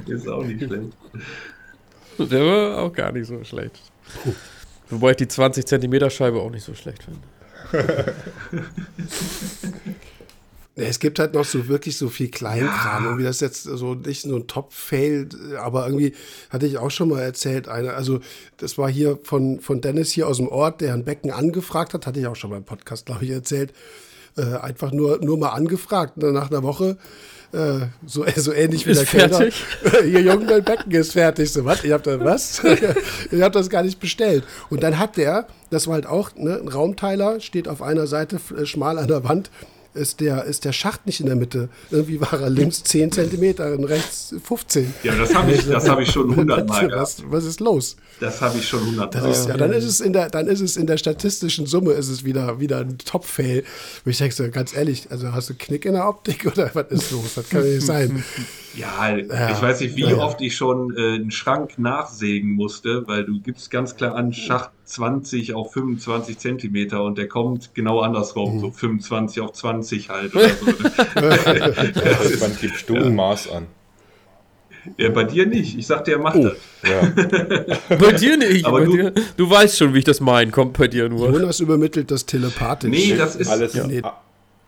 ist auch nicht schlecht. der war auch gar nicht so schlecht. Wobei ich die 20 Zentimeter Scheibe auch nicht so schlecht finde. *laughs* Es gibt halt noch so wirklich so viel Kleinkram. Irgendwie das jetzt so nicht so ein Top-Fail, aber irgendwie hatte ich auch schon mal erzählt, eine, also das war hier von, von Dennis hier aus dem Ort, der ein Becken angefragt hat, hatte ich auch schon mal im Podcast, glaube ich, erzählt. Äh, einfach nur, nur mal angefragt. Und dann nach einer Woche, äh, so, *laughs* so ähnlich wie Ist der Kellner. fertig? *laughs* Ihr Jungen, dein Becken ist fertig. So, was? Ich hab da was? *laughs* ich hab das gar nicht bestellt. Und dann hat der, das war halt auch ne, ein Raumteiler, steht auf einer Seite äh, schmal an der Wand, ist der, ist der Schacht nicht in der Mitte. Irgendwie war er links 10 Zentimeter und rechts 15. Ja, das habe ich, das hab ich schon hundertmal gehabt. was, ist los? Das habe ich schon hundertmal gehabt. ja, dann ist es in der, dann ist es in der statistischen Summe ist es wieder, wieder ein Top-Fail. Wo ich denke so, ganz ehrlich, also hast du Knick in der Optik oder was ist los? Das kann ja nicht sein. *laughs* Ja, Ja. ich weiß nicht, wie Ja, ja. oft ich schon äh, einen Schrank nachsägen musste, weil du gibst ganz klar an Schacht 20 auf 25 Zentimeter und der kommt genau andersrum, so 25 auf 20 halt oder so. *laughs* Also, wann gibst du ein Maß an? ja, bei dir nicht. Ich sagte, er macht Oh. das. Ja. *laughs* Bei dir nicht. Aber bei du- dir, du weißt schon, wie ich das meine. Kommt bei dir nur. Jonas übermittelt das telepathisch. Nee, das ist, Alles, Ja. Nee.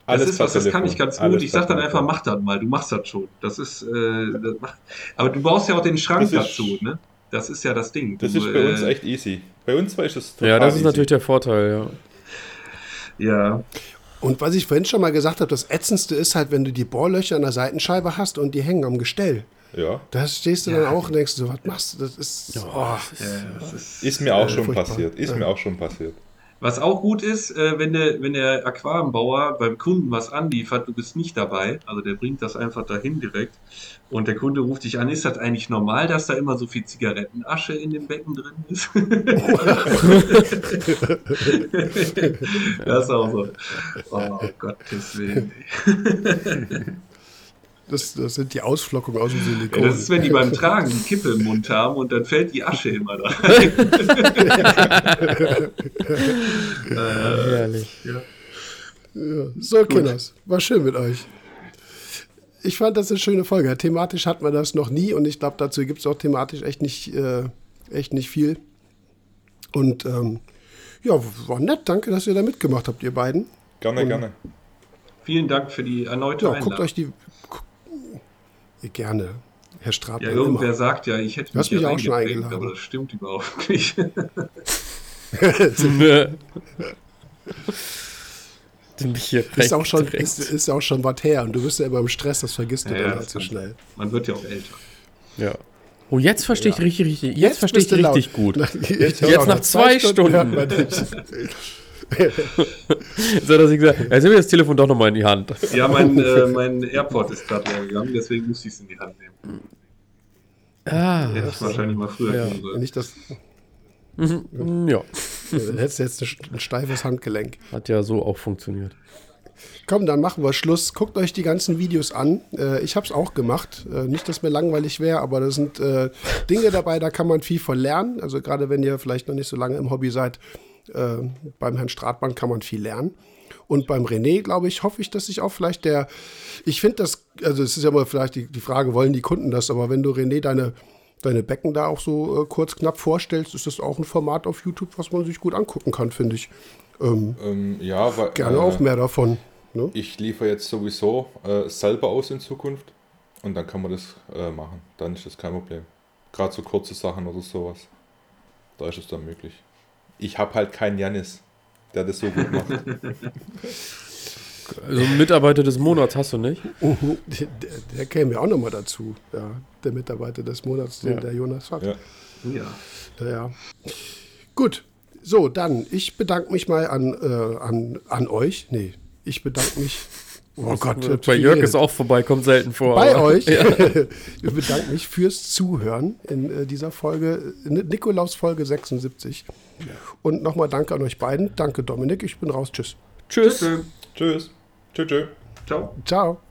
Das alles ist was, das kann ich ganz gut. Alles Ich sag dann einfach, mach das mal, du machst das schon. Das ist, äh, das macht, aber du brauchst ja auch den Schrank Das ist- dazu, ne? Das ist ja das Ding. Das du, ist bei uns äh, echt easy. Bei uns war es total Ja, das ist easy. natürlich der Vorteil, ja. Ja, Und was ich vorhin schon mal gesagt habe, das Ätzendste ist halt, wenn du die Bohrlöcher an der Seitenscheibe hast und die hängen am Gestell. Ja. Da stehst du dann auch und denkst so, was machst du? Das ist. Oh, ja, das ist, Ist mir auch Äh, schon furchtbar. passiert. Ist Ja. mir auch schon passiert. Was auch gut ist, äh, wenn, der, wenn der Aquariumbauer beim Kunden was anliefert, du bist nicht dabei, also der bringt das einfach dahin direkt und der Kunde ruft dich an, ist das eigentlich normal, dass da immer so viel Zigarettenasche in dem Becken drin ist? *laughs* *laughs* das ist auch so. Oh Gottes Willen. *laughs* Das, das sind die Ausflockungen aus dem Silikon. Ja, das ist, wenn die beim Tragen die Kippe im Mund haben und dann fällt die Asche immer da rein. *laughs* Ja, herrlich. ja. Ja. So, Kinders, war schön mit euch. Ich fand das eine schöne Folge. Thematisch hat man das noch nie und ich glaube, dazu gibt es auch thematisch echt nicht, äh, echt nicht viel. Und ähm, ja, war nett. Danke, dass ihr da mitgemacht habt, ihr beiden. Gerne, Und- gerne. Vielen Dank für die erneute Ja, guckt euch die. Gerne, Herr Stratmann. Ja, irgendwer immer. sagt ja, ich hätte Du hast mich mich auch schon eingeladen. aber das stimmt überhaupt nicht. *laughs* Den mich hier Ist auch, schon, ist, ist auch schon was her und du bist ja immer im Stress, das vergisst du Ja, dann ja, halt so schnell. Man wird ja auch älter. Ja. Oh, jetzt verstehe ich Ja. richtig, richtig. Jetzt, verstehe ich du laut. richtig gut. Nach- Jetzt, *laughs* Ja, nach zwei Stunden. hört man dich. Jetzt hat er sich gesagt, jetzt nimm mir das Telefon doch nochmal in die Hand. Ja, mein, äh, *laughs* mein Airport ist gerade leer gegangen, deswegen muss ich es in die Hand nehmen. Ah, Hätte ich wahrscheinlich mal früher Ja. tun sollen. Nicht das, mm, ja. dann hättest du jetzt ein steifes Handgelenk. Hat ja so auch funktioniert. Komm, dann machen wir Schluss. Guckt euch die ganzen Videos an. Äh, ich habe es auch gemacht. Äh, nicht, dass mir langweilig wäre, aber da sind äh, Dinge dabei, da kann man viel von lernen. Also gerade wenn ihr vielleicht noch nicht so lange im Hobby seid, äh, beim Herrn Stratmann kann man viel lernen. Und beim René, glaube ich, hoffe ich, dass sich auch vielleicht der, ich finde das, also es ist ja mal vielleicht die, die Frage, wollen die Kunden das, aber wenn du René deine, deine Becken da auch so äh, kurz knapp vorstellst, ist das auch ein Format auf YouTube, was man sich gut angucken kann, finde ich. Ähm, Ähm, ja, weil, gerne äh, auch mehr davon. Ne? Ich liefere jetzt sowieso äh, selber aus in Zukunft und dann kann man das äh, machen. Dann ist das kein Problem. Gerade so kurze Sachen oder sowas. Da ist es dann möglich. Ich habe halt keinen Janis, der das so gut macht. Also einen Mitarbeiter des Monats hast du nicht? Mhm, Der, der, käme ja auch nochmal dazu, ja, der Mitarbeiter des Monats, den Ja. der Jonas hat. Ja. Ja. Ja. ja. Gut, so, dann, ich bedanke mich mal an, äh, an, an euch. Nee, ich bedanke mich. Oh Gott, Bei Jörg ist auch vorbei, kommt selten vor. Bei aber- euch. *laughs* Ja. *laughs* ich bedanke mich fürs Zuhören in äh, dieser Folge, Ni- Nikolaus Folge 76. Und nochmal danke an euch beiden. Danke, Dominik. Ich bin raus. Tschüss. Tschüss. Tschüss. Tschüss. tschüss. Ciao. Ciao.